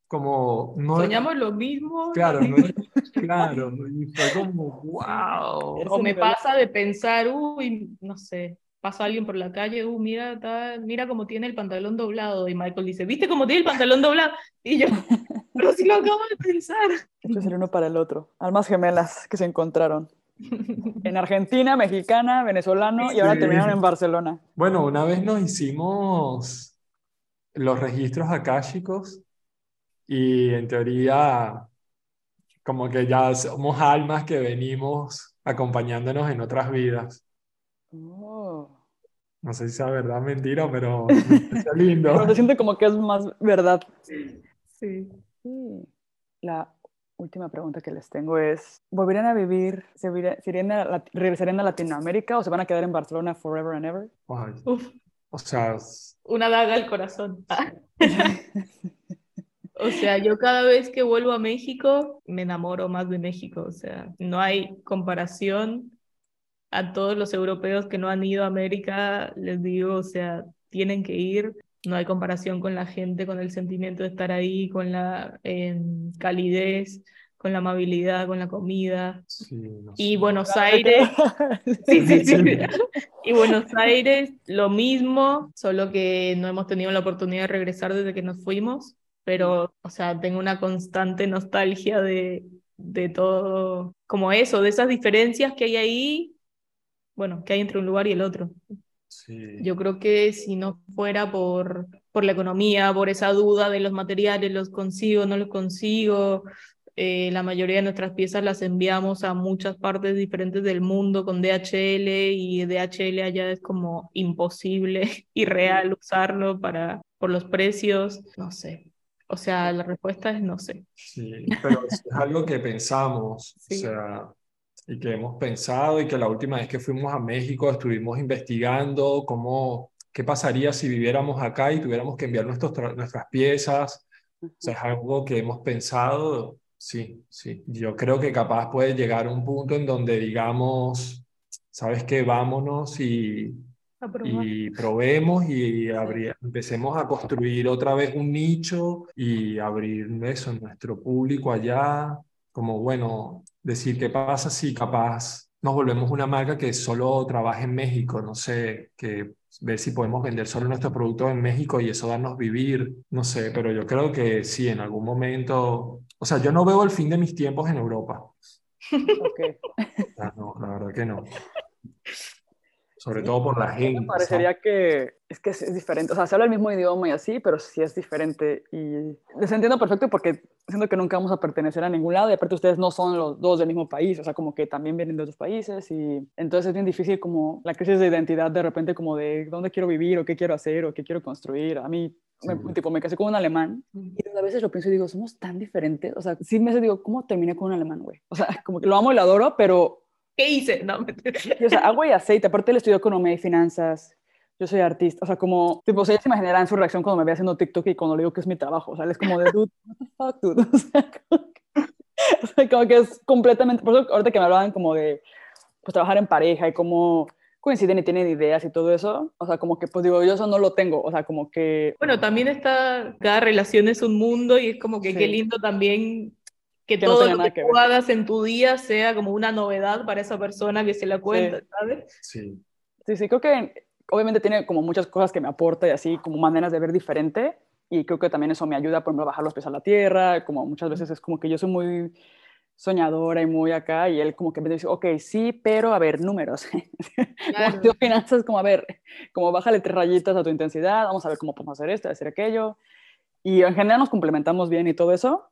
como no soñamos lo mismo claro no, claro y fue como wow o me pasa de pensar uy no sé pasa alguien por la calle, uh, mira, mira cómo tiene el pantalón doblado. Y Michael dice, ¿viste cómo tiene el pantalón doblado? Y yo, pero si lo acabo de pensar. Esto es el uno para el otro. Almas gemelas que se encontraron. En Argentina, mexicana, venezolano y ahora terminaron en Barcelona. Bueno, una vez nos hicimos los registros akáshicos y en teoría como que ya somos almas que venimos acompañándonos en otras vidas. Oh. No sé si sea verdad o mentira, pero es lindo. Pero se siente como que es más verdad. Sí. sí. La última pregunta que les tengo es, ¿volverían a vivir, se regresarían a Latinoamérica o se van a quedar en Barcelona forever and ever? O sea... Una daga al corazón. O sea, yo cada vez que vuelvo a México me enamoro más de México. O sea, no hay comparación a todos los europeos que no han ido a América, les digo, o sea, tienen que ir. No hay comparación con la gente, con el sentimiento de estar ahí, con la em, calidez, con la amabilidad, con la comida. Y Buenos Aires, sí, sí, sí. y Buenos Aires, lo mismo, solo que no hemos tenido la oportunidad de regresar desde que nos fuimos, pero, o sea, tengo una constante nostalgia de, de todo, como eso, de esas diferencias que hay ahí bueno, que hay entre un lugar y el otro. Yo creo que si no fuera por, por la economía, por esa duda de los materiales, los consigo, no los consigo, eh, la mayoría de nuestras piezas las enviamos a muchas partes diferentes del mundo con DHL y DHL allá es como imposible, irreal usarlo para, por los precios, no sé. O sea, la respuesta es no sé. Sí, pero es algo que pensamos, o sea, y que hemos pensado y que la última vez que fuimos a México estuvimos investigando cómo, qué pasaría si viviéramos acá y tuviéramos que enviar nuestros, nuestras piezas. O sea, es algo que hemos pensado, sí, sí. Yo creo que capaz puede llegar un punto en donde digamos, ¿sabes qué? Vámonos y, y probemos y empecemos a construir otra vez un nicho y abrir eso en nuestro público allá, como bueno, decir qué pasa si capaz nos volvemos una marca que solo trabaja en México, no sé, que ver si podemos vender solo nuestros productos en México y eso darnos vivir, no sé, pero yo creo que sí, en algún momento, o sea, yo no veo el fin de mis tiempos en Europa. Okay. No, la verdad que no. Sobre todo por la gente. Me parecería que es que es diferente. O sea, se habla el mismo idioma y así, pero sí es diferente. Y les entiendo perfecto porque siento que nunca vamos a pertenecer a ningún lado. Y aparte, ustedes no son los dos del mismo país. O sea, como que también vienen de otros países. Y entonces es bien difícil, como la crisis de identidad, de repente, como de dónde quiero vivir o qué quiero hacer o qué quiero construir. A mí, me, tipo, me casé con un alemán. Y a veces lo pienso y digo, somos tan diferentes. O sea, sí me digo, ¿cómo terminé con un alemán, güey? O sea, como que lo amo y lo adoro, pero ¿Qué hice? No, o sea, agua y aceite. Aparte, él estudió economía y finanzas. Yo soy artista. O sea, como, tipo, o sea, se imaginarán su reacción cuando me ve haciendo TikTok y cuando le digo que es mi trabajo. O sea, él es como de, dude, what the fuck, dude. O sea, como que, es completamente. Por eso, ahorita que me hablaban como de, pues, trabajar en pareja y cómo coinciden y tienen ideas y todo eso. O sea, como que, pues digo, yo eso no lo tengo. O sea, como que. Bueno, también está. Cada relación es un mundo y es como que qué lindo también que todo lo que, tú hagas en tu día sea como una novedad para esa persona que se la cuenta, ¿sabes? Sí. Sí, sí, creo que obviamente tiene como muchas cosas que me aporta y así como maneras de ver diferente y creo que también eso me ayuda, por ejemplo, a bajar los pies a la tierra, como muchas veces es como que yo soy muy soñadora y muy acá, y él como que me dice, ok, sí, pero a ver, números. Claro. como finanzas, como a ver, como bájale tres rayitas a tu intensidad, vamos a ver cómo podemos hacer esto, hacer aquello. Y en general nos complementamos bien y todo eso,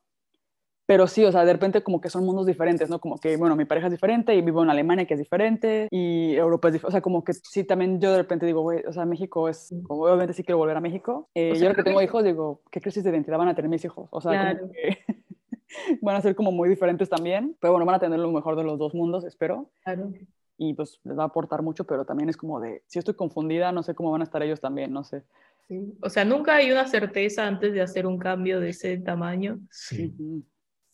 pero sí, o sea, de repente como que son mundos diferentes, ¿no? Como que, bueno, mi pareja es diferente y vivo en Alemania que es diferente y Europa es diferente, o sea, como que sí, también yo de repente digo, güey, o sea, México es, como obviamente sí quiero volver a México. Eh, yo ahora que tengo hijos digo, ¿qué crisis de identidad van a tener mis hijos? O sea, como que van a ser como muy diferentes también, pero bueno, van a tener lo mejor de los dos mundos, espero. Claro. Y pues les va a aportar mucho, pero también es como de, si estoy confundida, no sé cómo van a estar ellos también, no sé. Sí. O sea, nunca hay una certeza antes de hacer un cambio de ese tamaño. Sí.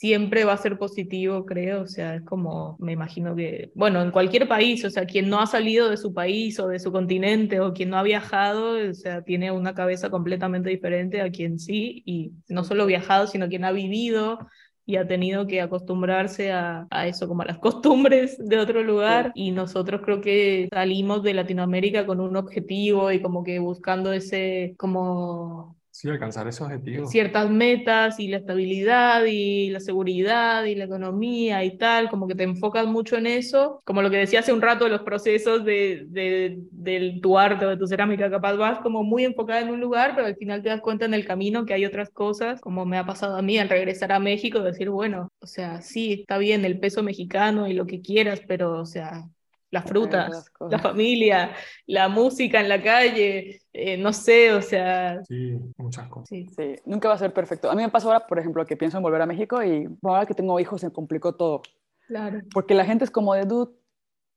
Siempre va a ser positivo, creo. O sea, es como, me imagino que, bueno, en cualquier país, o sea, quien no ha salido de su país o de su continente o quien no ha viajado, o sea, tiene una cabeza completamente diferente a quien sí, y no solo viajado, sino quien ha vivido y ha tenido que acostumbrarse a, a, eso, como a las costumbres de otro lugar. Y nosotros creo que salimos de Latinoamérica con un objetivo y como que buscando ese, como Alcanzar esos objetivos. Ciertas metas y la estabilidad y la seguridad y la economía y tal, como que te enfocas mucho en eso, como lo que decía hace un rato, los procesos de, de, de tu arte o de tu cerámica, capaz vas como muy enfocada en un lugar, pero al final te das cuenta en el camino que hay otras cosas, como me ha pasado a mí al regresar a México, decir, bueno, o sea, sí, está bien el peso mexicano y lo que quieras, pero, o sea, las frutas, la familia, la música en la calle, eh, no sé, o sea... Sí, muchas cosas. Sí. sí. nunca va a ser perfecto. A mí me pasa ahora, por ejemplo, que pienso en volver a México y ahora que tengo hijos se complicó todo. Claro. Porque la gente es como de, dude,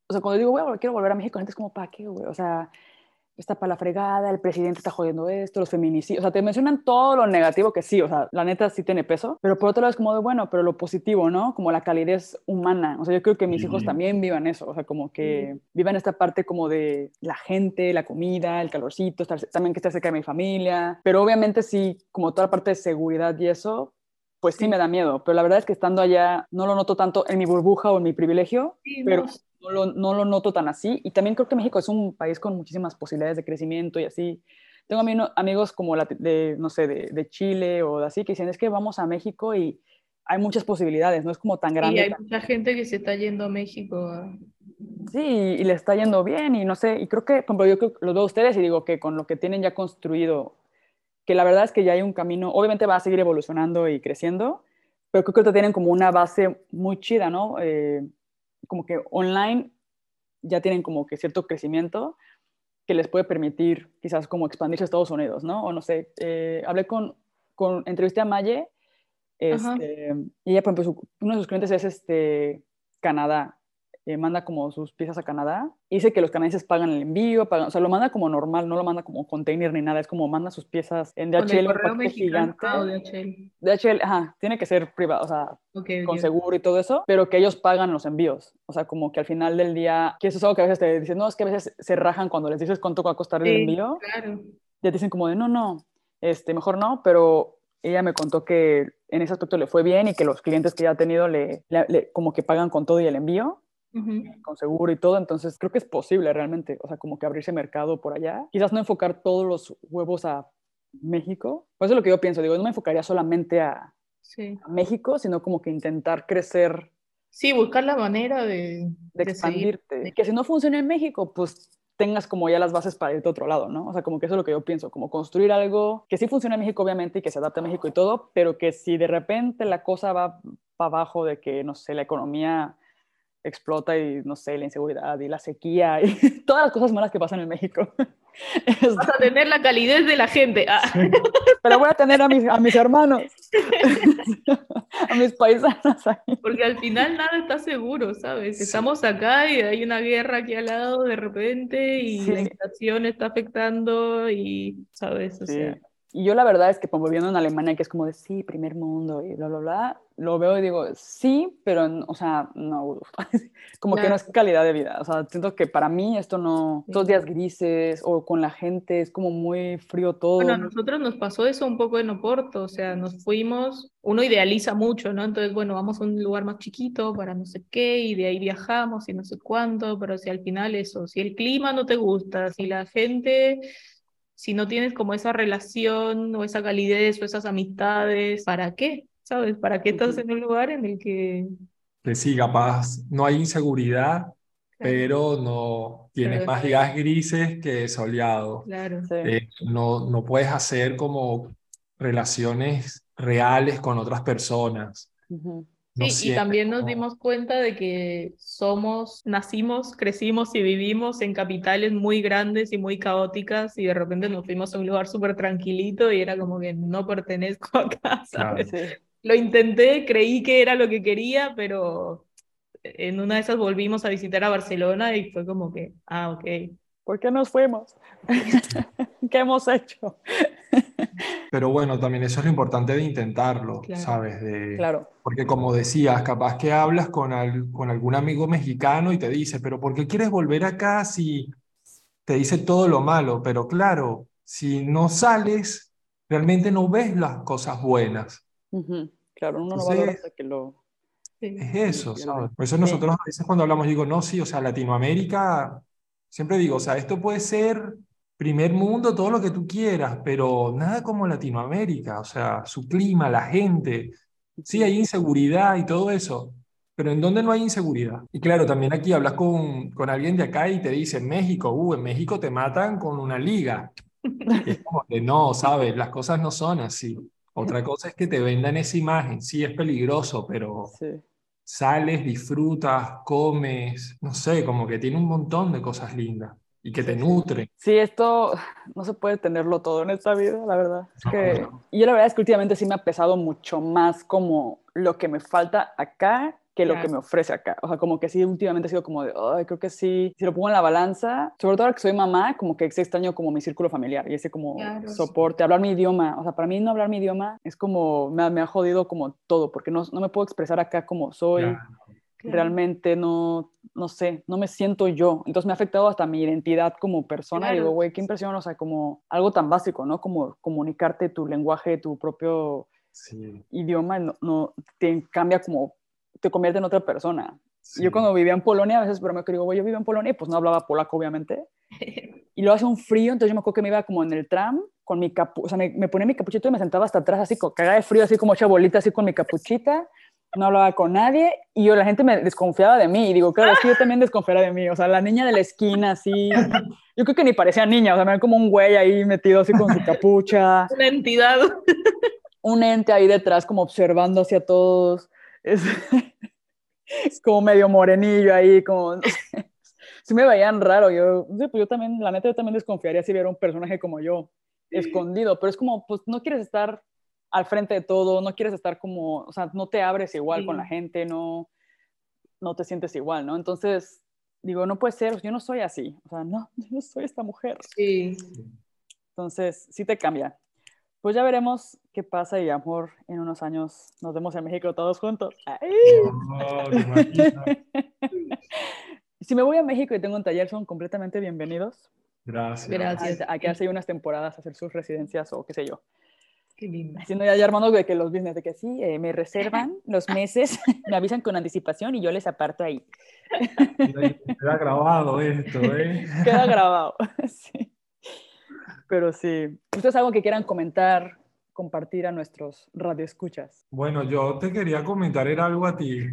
o sea, cuando digo, bueno, quiero volver a México, la gente es como, ¿para qué, güey? O sea, está para la fregada, el presidente está jodiendo esto, los feminicidios, o sea, te mencionan todo lo negativo que sí, o sea, la neta sí tiene peso, pero por otro lado es como de, bueno, pero lo positivo, ¿no? Como la calidez humana, o sea, yo creo que mis hijos también vivan eso, o sea, como que vivan esta parte como de la gente, la comida, el calorcito, estar, también que esté cerca de mi familia, pero obviamente sí, como toda la parte de seguridad y eso, pues sí me da miedo, pero la verdad es que estando allá no lo noto tanto en mi burbuja o en mi privilegio, pero no lo, no lo, noto tan así. Y también creo que México es un país con muchísimas posibilidades de crecimiento y así. Tengo amigos como la, de, no sé, de, de, Chile o de así, que dicen, es que vamos a México y hay muchas posibilidades, no es como tan grande. Y hay mucha gente que se está yendo a México. Sí, y le está yendo bien y no sé, y creo que, como yo creo, los veo a ustedes y digo que con lo que tienen ya construido, que la verdad es que ya hay un camino, obviamente va a seguir evolucionando y creciendo, pero creo que tienen como una base muy chida, ¿no? Eh, como que online ya tienen como que cierto crecimiento que les puede permitir quizás como expandirse a Estados Unidos, ¿no? O no sé, eh, hablé con, con, entrevisté a Maye, este, y ella, por ejemplo, uno de sus clientes es este, Canadá, eh, manda como sus piezas a Canadá. dice que los canadienses pagan el envío, pagan, o sea, lo manda como normal, no lo manda como container ni nada, es como manda sus piezas en DHL, un gigante. Ah, DHL. DHL, ajá, tiene que ser privado, o sea, con seguro y todo eso, pero que ellos pagan los envíos. O sea, como que al final del día, que eso es algo que a veces te dicen, no, es que a veces se rajan cuando les dices cuánto va a costar el envío. Claro. Ya te dicen como de, no, no, este, mejor no, pero ella me contó que en ese aspecto le fue bien y que los clientes que ya ha tenido le, le como que pagan con todo y el envío con seguro y todo, entonces creo que es posible realmente, o sea, como que abrirse mercado por allá, quizás no enfocar todos los huevos a México, pues eso es lo que yo pienso, digo, no me enfocaría solamente a, México, sino como que intentar crecer. Sí, buscar la manera de, de expandirte, que si no funciona en México, pues tengas como ya las bases para irte a otro lado, ¿no? O sea, como que eso es lo que yo pienso, como construir algo que sí funcione en México, obviamente, y que se adapte a México y todo, pero que si de repente la cosa va para abajo de que, no sé, la economía explota y, no sé, la inseguridad y la sequía y todas las cosas malas que pasan en México. Vas a tener la calidez de la gente. Ah. Pero voy a tener a mis, a mis hermanos, a mis paisanos ahí. Porque al final nada está seguro, ¿sabes? Estamos acá y hay una guerra aquí al lado de repente y la inflación está afectando y, ¿sabes? O sea... Y yo la verdad es que como viviendo en Alemania, que es como de sí, primer mundo y bla, bla, bla, lo veo y digo, sí, pero, o sea, no, como que no es calidad de vida. O sea, siento que para mí esto no, estos días grises o con la gente es como muy frío todo. Bueno, a nosotros nos pasó eso un poco en Oporto, o sea, nos fuimos, uno idealiza mucho, ¿no? Entonces, bueno, vamos a un lugar más chiquito para no sé qué y de ahí viajamos y no sé cuánto, pero si al final eso, si el clima no te gusta, si la gente si no tienes como esa relación o esa calidez o esas amistades, ¿para qué? ¿Sabes? ¿Para qué estás en un lugar en el que... Que sí, capaz no hay inseguridad, pero no tienes más días grises que soleados. Claro. Eh, no, no puedes hacer como relaciones reales con otras personas. Sí, y también nos dimos cuenta de que somos, nacimos, crecimos y vivimos en capitales muy grandes y muy caóticas y de repente nos fuimos a un lugar súper tranquilito y era como que no pertenezco acá, ¿sabes? Lo intenté, creí que era lo que quería, pero en una de esas volvimos a visitar a Barcelona y fue como que, ah, ok. ¿Por qué nos fuimos? ¿Qué hemos hecho? Pero bueno, también eso es lo importante de intentarlo, ¿sabes? De, claro. Porque como decías, capaz que hablas con, con algún amigo mexicano y te dice, pero ¿por qué quieres volver acá si te dice todo lo malo? Pero claro, si no sales, realmente no ves las cosas buenas. Claro, uno no va valora hasta que lo... Es eso, ¿sabes? Por eso nosotros a veces cuando hablamos digo, no, sí, o sea, Latinoamérica, siempre digo, o sea, esto puede ser primer mundo, todo lo que tú quieras, pero nada como Latinoamérica, o sea, su clima, la gente. Sí, hay inseguridad y todo eso, pero ¿en dónde no hay inseguridad? Y claro, también aquí hablas con, con alguien de acá y te dice, México, uh, en México te matan con una liga. es como que no, ¿sabes? Las cosas no son así. Otra cosa es que te vendan esa imagen. Sí, es peligroso, pero sales, disfrutas, comes, no sé, como que tiene un montón de cosas lindas y que te nutre. Sí, esto no se puede tenerlo todo en esta vida, la verdad. que, Y yo la verdad es que últimamente sí me ha pesado mucho más como lo que me falta acá que lo que me ofrece acá. O sea, como que sí, últimamente ha sido como de, ay, creo que sí, si lo pongo en la balanza, sobre todo ahora que soy mamá, como que extraño como mi círculo familiar y ese como soporte, hablar mi idioma. O sea, para mí no hablar mi idioma es como, me, me ha jodido como todo, porque no, no me puedo expresar acá como soy realmente no, no sé, no me siento yo. Entonces me ha afectado hasta mi identidad como persona. Digo, güey, qué impresión, o sea, como algo tan básico, ¿no? Como comunicarte tu lenguaje, tu propio idioma, no, te cambia como, te convierte en otra persona. Yo cuando vivía en Polonia, a veces pero me digo, güey, yo vivo en Polonia y pues no hablaba polaco, obviamente. y lo hace un frío, entonces yo me acuerdo que me iba como en el tram con mi capu, o sea, me, me ponía mi capuchito y me sentaba hasta atrás así, cagada de frío, así como hecha bolita, así con mi capuchita no hablaba con nadie y yo, la gente me desconfiaba de mí y digo, claro, es que yo también desconfiaba de mí, o sea, la niña de la esquina así, yo creo que ni parecía niña, o sea, me ven como un güey ahí metido así con su capucha. Una entidad. Un ente ahí detrás como observando hacia todos, es, como medio morenillo ahí, como, sí me veían raro, yo, pues yo también, la neta yo también desconfiaría si viera un personaje como yo, escondido, pero es como, pues no quieres estar al frente de todo, no quieres estar como, o sea, no te abres igual con la gente, no, no te sientes igual, ¿no? Entonces, digo, no puede ser, yo no soy así, o sea, no, yo no soy esta mujer. Sí. Entonces, sí te cambia. Pues ya veremos qué pasa y amor, en unos años nos vemos en México todos juntos. si me voy a México y tengo un taller, son completamente bienvenidos. Gracias. Gracias. A, a quedarse unas temporadas, a hacer sus residencias o qué sé yo. Qué lindo. Haciendo ya, ya de que los business, de que sí, eh, me reservan los meses, me avisan con anticipación y yo les aparto ahí. Queda grabado esto, ¿eh? Queda grabado, sí. Pero sí. ¿Ustedes algo que quieran comentar, compartir a nuestros radioescuchas? Bueno, yo te quería comentar era algo a ti.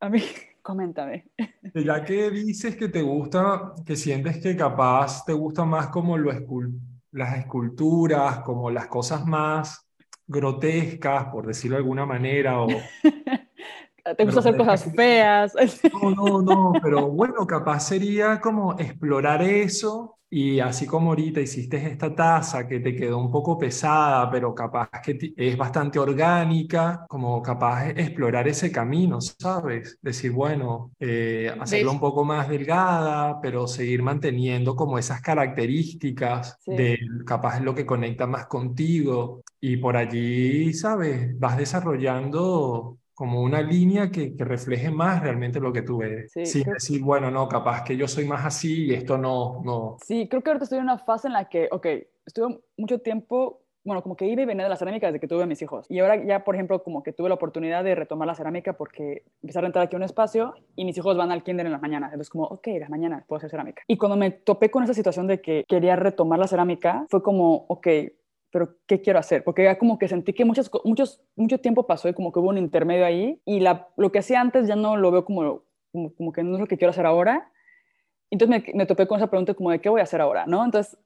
A mí, coméntame. Ya que dices que te gusta, que sientes que capaz te gusta más como lo las esculturas, como las cosas más grotescas, por decirlo de alguna manera, o... ¿Te gusta hacer cosas feas? No, no, no, pero bueno, capaz sería como explorar eso Y así como ahorita hiciste esta taza que te quedó un poco pesada, pero capaz que es bastante orgánica, como capaz de explorar ese camino, ¿sabes? Decir, bueno, eh, hacerla un poco más delgada, pero seguir manteniendo como esas características de capaz lo que conecta más contigo. Y por allí, ¿sabes? Vas desarrollando como una línea que, que, refleje más realmente lo que tú ves. Sí, sin decir, bueno, no, capaz que yo soy más así y esto no, no. Sí, creo que ahorita estoy en una fase en la que, ok, estuve mucho tiempo, bueno, como que iba y venía de la cerámica desde que tuve a mis hijos. Y ahora ya, por ejemplo, como que tuve la oportunidad de retomar la cerámica porque empecé a rentar aquí un espacio y mis hijos van al kinder en las mañanas. Entonces, como, ok, las mañanas puedo hacer cerámica. Y cuando me topé con esa situación de que quería retomar la cerámica, fue como, ok, pero ¿qué quiero hacer? Porque ya como que sentí que muchos, muchos, mucho tiempo pasó y como que hubo un intermedio ahí y la, lo que hacía antes ya no lo veo como, como, que no es lo que quiero hacer ahora. Entonces me, me, topé con esa pregunta como de qué voy a hacer ahora, ¿no? Entonces,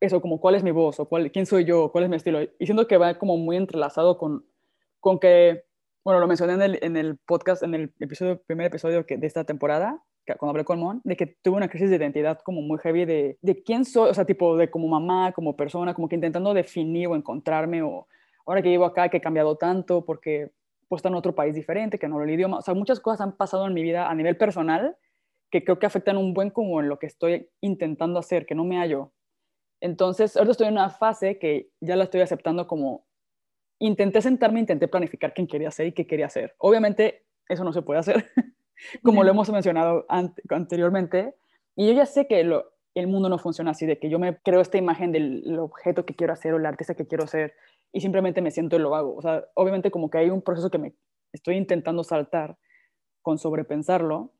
eso, como cuál es mi voz o cuál, quién soy yo, cuál es mi estilo. Y siento que va como muy entrelazado con, con que, bueno, lo mencioné en el, en el podcast, en el episodio, primer episodio que, de esta temporada, cuando hablé con Mon, de que tuve una crisis de identidad como muy heavy de, de quién soy, o sea, tipo de como mamá, como persona, como que intentando definir o encontrarme, o ahora que vivo acá, que he cambiado tanto porque pues está en otro país diferente, que no hablo el idioma, o sea, muchas cosas han pasado en mi vida a nivel personal que creo que afectan un buen como en lo que estoy intentando hacer, que no me hallo. Entonces, ahora estoy en una fase que ya la estoy aceptando como intenté sentarme, intenté planificar quién quería ser y qué quería hacer. Obviamente, eso no se puede hacer. como lo hemos mencionado anteriormente. Y yo ya sé que el mundo no funciona así, de que yo me creo esta imagen del objeto que quiero hacer o el artista que quiero ser y simplemente me siento y lo hago. O sea, obviamente como que hay un proceso que me estoy intentando saltar con sobrepensarlo,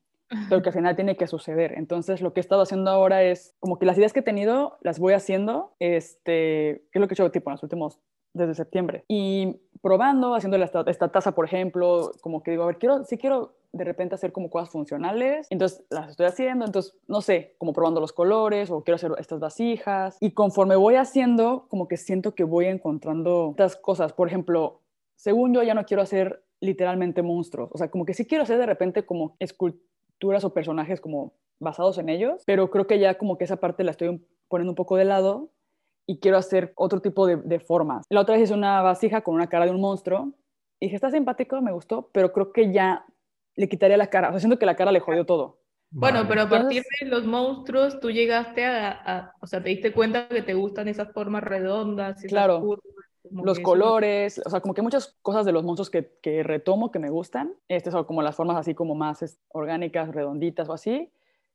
pero que al final tiene que suceder. Entonces, lo que he estado haciendo ahora es como que las ideas que he tenido las voy haciendo, este, que es lo que he hecho tipo en los últimos desde septiembre. Y probando, haciendo esta, esta taza, por ejemplo, como que digo, a ver, quiero, sí quiero de repente hacer como cosas funcionales, entonces las estoy haciendo, entonces, no sé, como probando los colores o quiero hacer estas vasijas. Y conforme voy haciendo, como que siento que voy encontrando estas cosas. Por ejemplo, según yo ya no quiero hacer literalmente monstruos, o sea, como que sí quiero hacer de repente como esculturas o personajes como basados en ellos, pero creo que ya como que esa parte la estoy poniendo un poco de lado y quiero hacer otro tipo de, formas. La otra vez hice una vasija con una cara de un monstruo y dije, está simpático, me gustó, pero creo que ya le quitaría la cara. O sea, siento que la cara le jodió todo. Bueno, pero a partir de los monstruos, tú llegaste a, o sea, te diste cuenta que te gustan esas formas redondas. claro. los colores, o sea, como que muchas cosas de los monstruos que, que retomo que me gustan, este son como las formas así como más orgánicas, redonditas o así,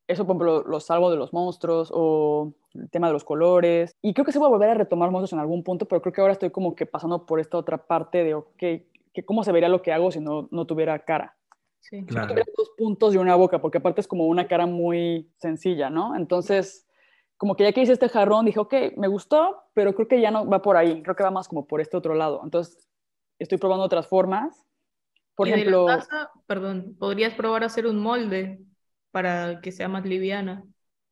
eso, por ejemplo, lo salvo de los monstruos o el tema de los colores. Y creo que se va a volver a retomar monstruos en algún punto, pero creo que ahora estoy como que pasando por esta otra parte de, ok, que ¿cómo se vería lo que hago si no, no tuviera cara? Sí. Si no tuviera dos puntos y una boca, porque aparte es como una cara muy sencilla, ¿no? Entonces, como que ya que hice este jarrón, dije, ok, me gustó, pero creo que ya no va por ahí, creo que va más como por este otro lado. Entonces, estoy probando otras formas. Por ejemplo... perdón, podrías probar hacer un molde para que sea más liviana.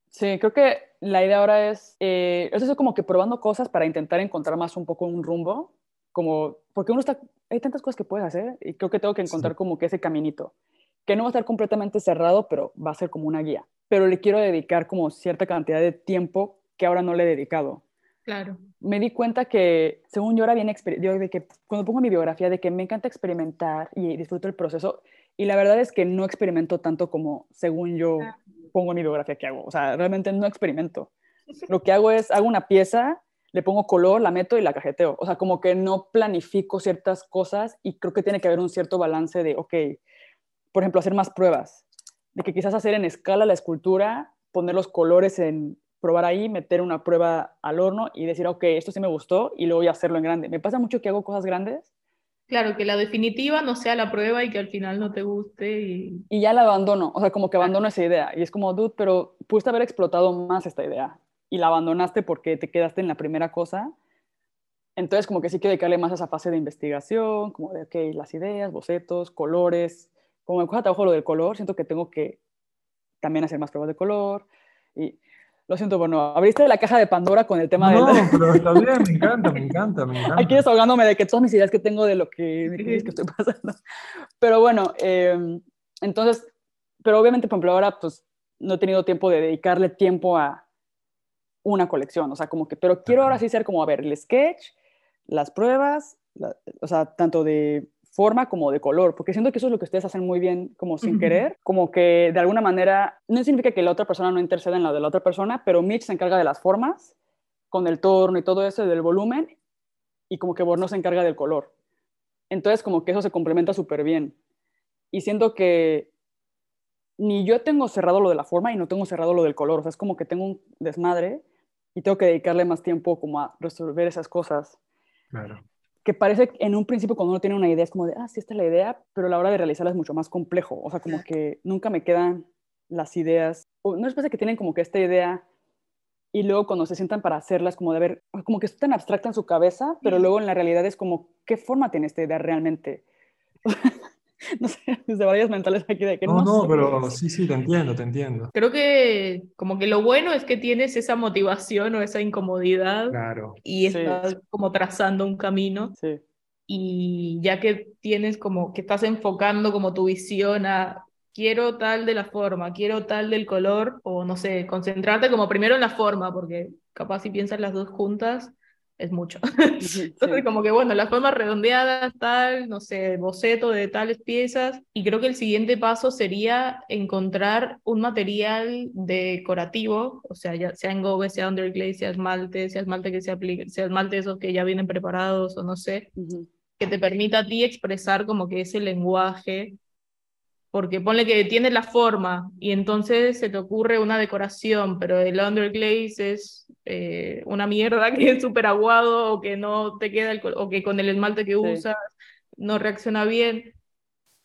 Sí, creo que la idea ahora es, eh, es como que probando cosas para intentar encontrar más un poco un rumbo, como, porque uno está, hay tantas cosas que puedes hacer y creo que tengo que encontrar como que ese caminito, que no va a estar completamente cerrado, pero va a ser como una guía. Pero le quiero dedicar como cierta cantidad de tiempo que ahora no le he dedicado. Claro. Me di cuenta que, según yo, ahora viene, yo de que cuando pongo mi biografía, de que me encanta experimentar y disfruto el proceso, y la verdad es que no experimento tanto como según yo pongo mi biografía que hago. O sea, realmente no experimento. Lo que hago es, hago una pieza, le pongo color, la meto y la cajeteo. O sea, como que no planifico ciertas cosas y creo que tiene que haber un cierto balance de, ok, por ejemplo, hacer más pruebas. De que quizás hacer en escala la escultura, poner los colores en probar ahí, meter una prueba al horno y decir, ok, esto sí me gustó y luego voy a hacerlo en grande. Me pasa mucho que hago cosas grandes Claro, que la definitiva no sea la prueba y que al final no te guste. Y, y ya la abandono, o sea, como que abandono esa idea. Y es como, dude, pero pudiste haber explotado más esta idea. Y la abandonaste porque te quedaste en la primera cosa. Entonces, como que sí que dedicarle más a esa fase de investigación, como de, ok, las ideas, bocetos, colores. Como me cuesta trabajo lo del color, siento que tengo que también hacer más pruebas de color. Y lo siento, bueno, abriste la caja de Pandora con el tema de... No, pero está bien, me encanta, me encanta, me encanta. Aquí desahogándome de que todas mis ideas que tengo de lo que, que estoy pasando. Pero bueno, eh, entonces, pero obviamente, por ejemplo, ahora pues no he tenido tiempo de dedicarle tiempo a, una colección, o sea, como que, pero quiero ahora sí ser como, a ver, el sketch, las pruebas, o sea, tanto de forma como de color, porque siento que eso es lo que ustedes hacen muy bien, como sin querer, como que de alguna manera, no significa que la otra persona no interceda en la de la otra persona, pero Mitch se encarga de las formas, con el torno y todo eso, del volumen, y como que Borno se encarga del color. Entonces, como que eso se complementa súper bien. Y siento que ni yo tengo cerrado lo de la forma y no tengo cerrado lo del color, o sea, es como que tengo un desmadre y tengo que dedicarle más tiempo como a resolver esas cosas. Claro que parece en un principio cuando uno tiene una idea es como de, ah, sí, esta es la idea, pero a la hora de realizarla es mucho más complejo. O sea, como que nunca me quedan las ideas, o no es pasa que tienen como que esta idea y luego cuando se sientan para hacerlas, como de ver, como que es tan abstracta en su cabeza, pero luego en la realidad es como, ¿qué forma tiene esta idea realmente? no sé, desde varias mentales aquí de que no. No, no, pero sí, sí, te entiendo, te entiendo. Creo que como que lo bueno es que tienes esa motivación o esa incomodidad. Claro. Y estás como trazando un camino. Sí. Y ya que tienes como que estás enfocando como tu visión a quiero tal de la forma, quiero tal del color, o no sé, concentrarte como primero en la forma, porque capaz si piensas las dos juntas, es mucho. Entonces, como que bueno, las formas redondeadas, tal, no sé, boceto de tales piezas. Y creo que el siguiente paso sería encontrar un material decorativo, o sea, ya sea engobe, sea underglaze, sea esmalte, sea esmalte que se aplique, sea esmalte esos que ya vienen preparados o no sé, que te permita a ti expresar como que ese lenguaje porque ponle que tienes la forma y entonces se te ocurre una decoración, pero el underglaze es eh, una mierda que es súper aguado o que no te queda, el, o que con el esmalte que usas no reacciona bien.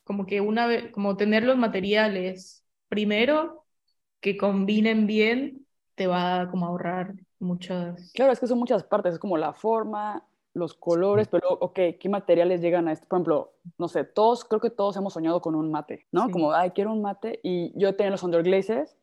Como que una vez, como tener los materiales primero que combinen bien, te va a como ahorrar muchas... Claro, es que son muchas partes, es como la forma, los colores, pero, ok, ¿qué materiales llegan a esto? Por ejemplo, no sé, todos, creo que todos hemos soñado con un mate, ¿no? Como, ay, quiero un mate, y yo tenía los underglazes,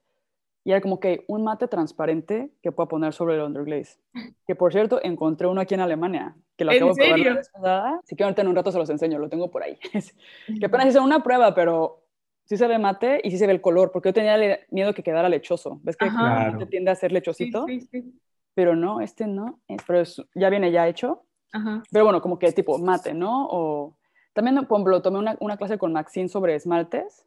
y era como que un mate transparente que pueda poner sobre el underglaze. Que por cierto, encontré uno aquí en Alemania, que lo acabo de probar Si quieren en un rato se los enseño, lo tengo por ahí. que apenas hice una prueba, pero sí se ve mate y sí se ve el color, porque yo tenía miedo que quedara lechoso. ¿Ves que claro. tiende a ser lechosito? Sí, sí, pero no, este no, pero ya viene ya hecho. Pero bueno, como que tipo mate, ¿no? O también, por ejemplo, tomé una, una clase con Maxine sobre esmaltes.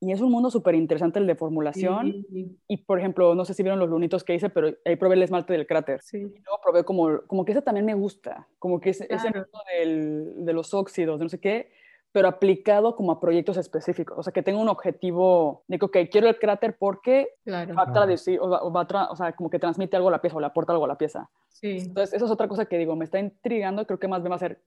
Y es un mundo súper interesante el de formulación. Y, por ejemplo, no sé si vieron los lunitos que hice, pero ahí probé el esmalte del cráter. Sí. Y luego probé como, como que ese también me gusta. Como que ese, ese mundo del, de los óxidos, de no sé qué, pero aplicado como a proyectos específicos. O sea, que tengo un objetivo, digo, que quiero el cráter porque claro. va a traducir, o, va, a o sea, como que transmite algo a la pieza o le aporta algo a la pieza. Sí. Entonces, eso es otra cosa que digo, me está intrigando, creo que más bien va a ser,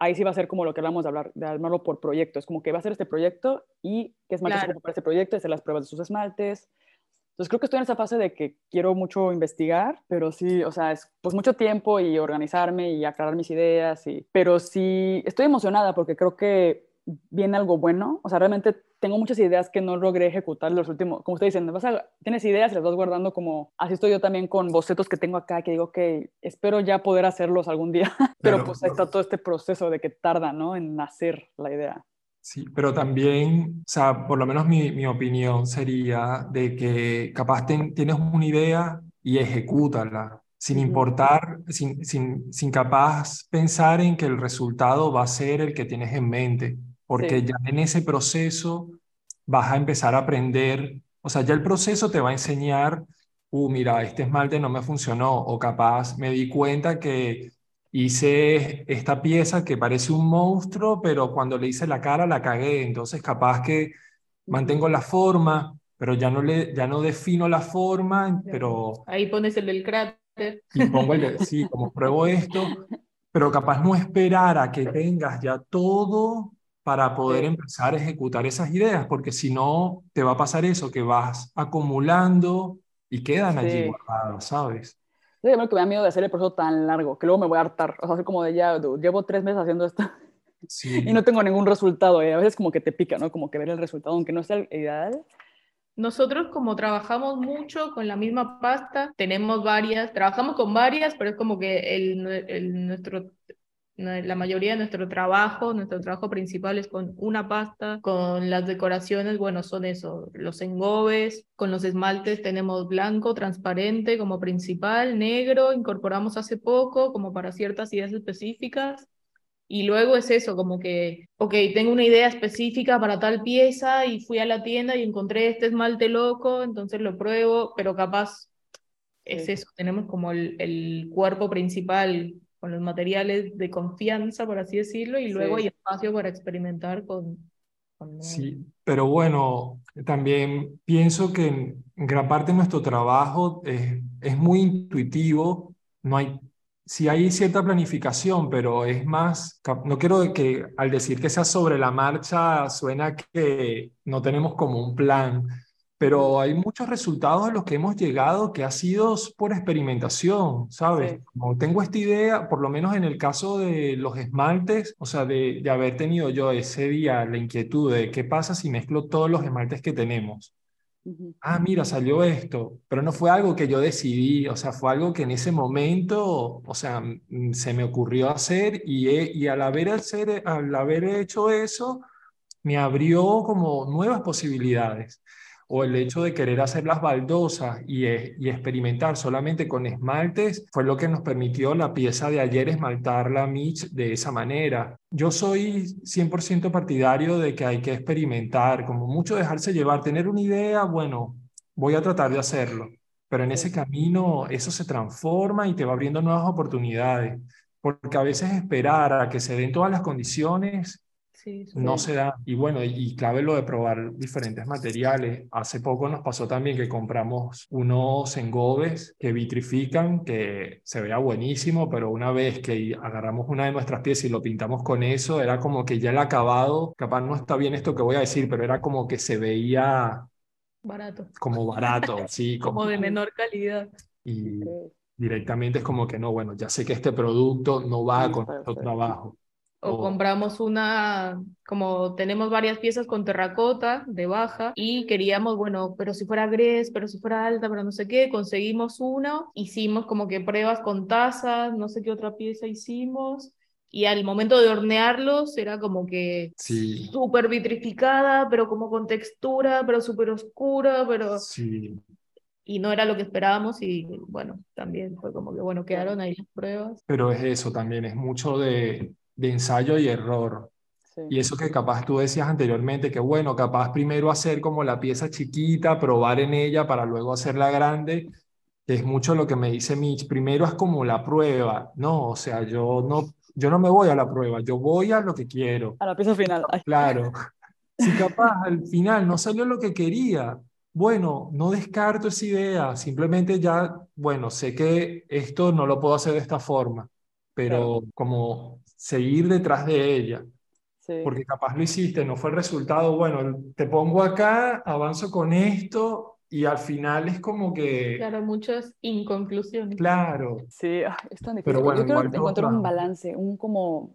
ahí sí va a ser como lo que hablamos de hablar, de armarlo por proyecto. Es como que va a ser este proyecto y qué esmaltes claro. para ese proyecto, hacer las pruebas de sus esmaltes. Entonces creo que estoy en esa fase de que quiero mucho investigar, pero sí, o sea, es pues mucho tiempo y organizarme y aclarar mis ideas, y, pero sí estoy emocionada porque creo que viene algo bueno. O sea, realmente tengo muchas ideas que no logré ejecutar los últimos. Como ustedes dicen, vas a, tienes ideas y las vas guardando como. Así estoy yo también con bocetos que tengo acá, que digo que espero ya poder hacerlos algún día. Pero, pues ahí está todo este proceso de que tarda, ¿no? En nacer la idea. Sí, pero también, o sea, por lo menos mi, mi opinión sería de que capaz tienes una idea y ejecútala, sin importar, sin, sin, sin capaz pensar en que el resultado va a ser el que tienes en mente porque ya en ese proceso vas a empezar a aprender, o sea, ya el proceso te va a enseñar, uh, mira, este esmalte no me funcionó, o capaz me di cuenta que hice esta pieza que parece un monstruo, pero cuando le hice la cara la cagué, entonces capaz que mantengo la forma, pero ya no, le, ya no defino la forma, pero... Ahí pones el del cráter. Y pongo el sí, como pruebo esto, pero capaz no esperar a que tengas ya todo para poder empezar a ejecutar esas ideas, porque si no, te va a pasar eso, que vas acumulando y quedan allí guardadas, ¿sabes? Sí, que me da miedo de hacer el proceso tan largo, que luego me voy a hartar, o sea, así como de ya, llevo tres meses haciendo esto y no tengo ningún resultado, y a veces como que te pica, ¿no? Como que ver el resultado, aunque no sea el ideal. Nosotros como trabajamos mucho con la misma pasta, tenemos varias, trabajamos con varias, pero es como que el, el nuestro la mayoría de nuestro trabajo, nuestro trabajo principal es con una pasta, con las decoraciones, bueno, son eso, los engobes, con los esmaltes tenemos blanco, transparente como principal, negro, incorporamos hace poco como para ciertas ideas específicas. Y luego es eso, como que, ok, tengo una idea específica para tal pieza y fui a la tienda y encontré este esmalte loco, entonces lo pruebo, pero capaz es eso, tenemos como el, el cuerpo principal con los materiales de confianza, por así decirlo, y luego hay espacio para experimentar con... sí, pero bueno, también pienso que en gran parte de nuestro trabajo es, es muy intuitivo, no hay sí hay cierta planificación, pero es más, no quiero que al decir que sea sobre la marcha suena que no tenemos como un plan, pero hay muchos resultados a los que hemos llegado que ha sido por experimentación, ¿sabes? Como tengo esta idea, por lo menos en el caso de los esmaltes, o sea, de, de haber tenido yo ese día la inquietud de qué pasa si mezclo todos los esmaltes que tenemos. Ah, mira, salió esto, pero no fue algo que yo decidí, o sea, fue algo que en ese momento, o sea, se me ocurrió hacer y, y al, haber hacer, al haber hecho eso, me abrió como nuevas posibilidades o el hecho de querer hacer las baldosas y, eh, y, experimentar solamente con esmaltes fue lo que nos permitió la pieza de ayer esmaltarla Mitch de esa manera. Yo soy 100% partidario de que hay que experimentar, como mucho dejarse llevar, tener una idea, bueno, voy a tratar de hacerlo, pero en ese camino eso se transforma y te va abriendo nuevas oportunidades, porque a veces esperar a que se den todas las condiciones no se da. Y bueno, y, clave lo de probar diferentes materiales. Hace poco nos pasó también que compramos unos engobes que vitrifican, que se vea buenísimo, pero una vez que agarramos una de nuestras piezas y lo pintamos con eso, era como que ya el acabado, capaz no está bien esto que voy a decir, pero era como que se veía... Barato. Como barato, sí. Como, de menor calidad. Y directamente es como que no, bueno, ya sé que este producto no va con nuestro trabajo. O oh. compramos una, como tenemos varias piezas con terracota de baja y queríamos, bueno, pero si fuera gres, pero si fuera alta, pero no sé qué, conseguimos uno, hicimos como que pruebas con tazas, no sé qué otra pieza hicimos. Y al momento de hornearlos era como que súper vitrificada, pero como con textura, pero súper oscura, pero... Sí. Y no era lo que esperábamos y bueno, también fue como que, bueno, quedaron ahí las pruebas. Pero es eso también, es mucho de, de ensayo y error. Y eso que capaz tú decías anteriormente, que bueno, capaz primero hacer como la pieza chiquita, probar en ella para luego hacerla grande, es mucho lo que me dice Mitch. Primero es como la prueba, ¿no? O sea, yo no, yo no me voy a la prueba, yo voy a lo que quiero. A la pieza final. Claro. Si capaz al final no salió lo que quería, bueno, no descarto esa idea, simplemente ya, bueno, sé que esto no lo puedo hacer de esta forma, pero como seguir detrás de ella. Porque capaz lo hiciste, no fue el resultado, bueno, te pongo acá, avanzo con esto y al final es como que... Claro, muchas inconclusiones. Claro. Sí, es tan difícil. Pero bueno, Yo quiero encontrar un balance, un como...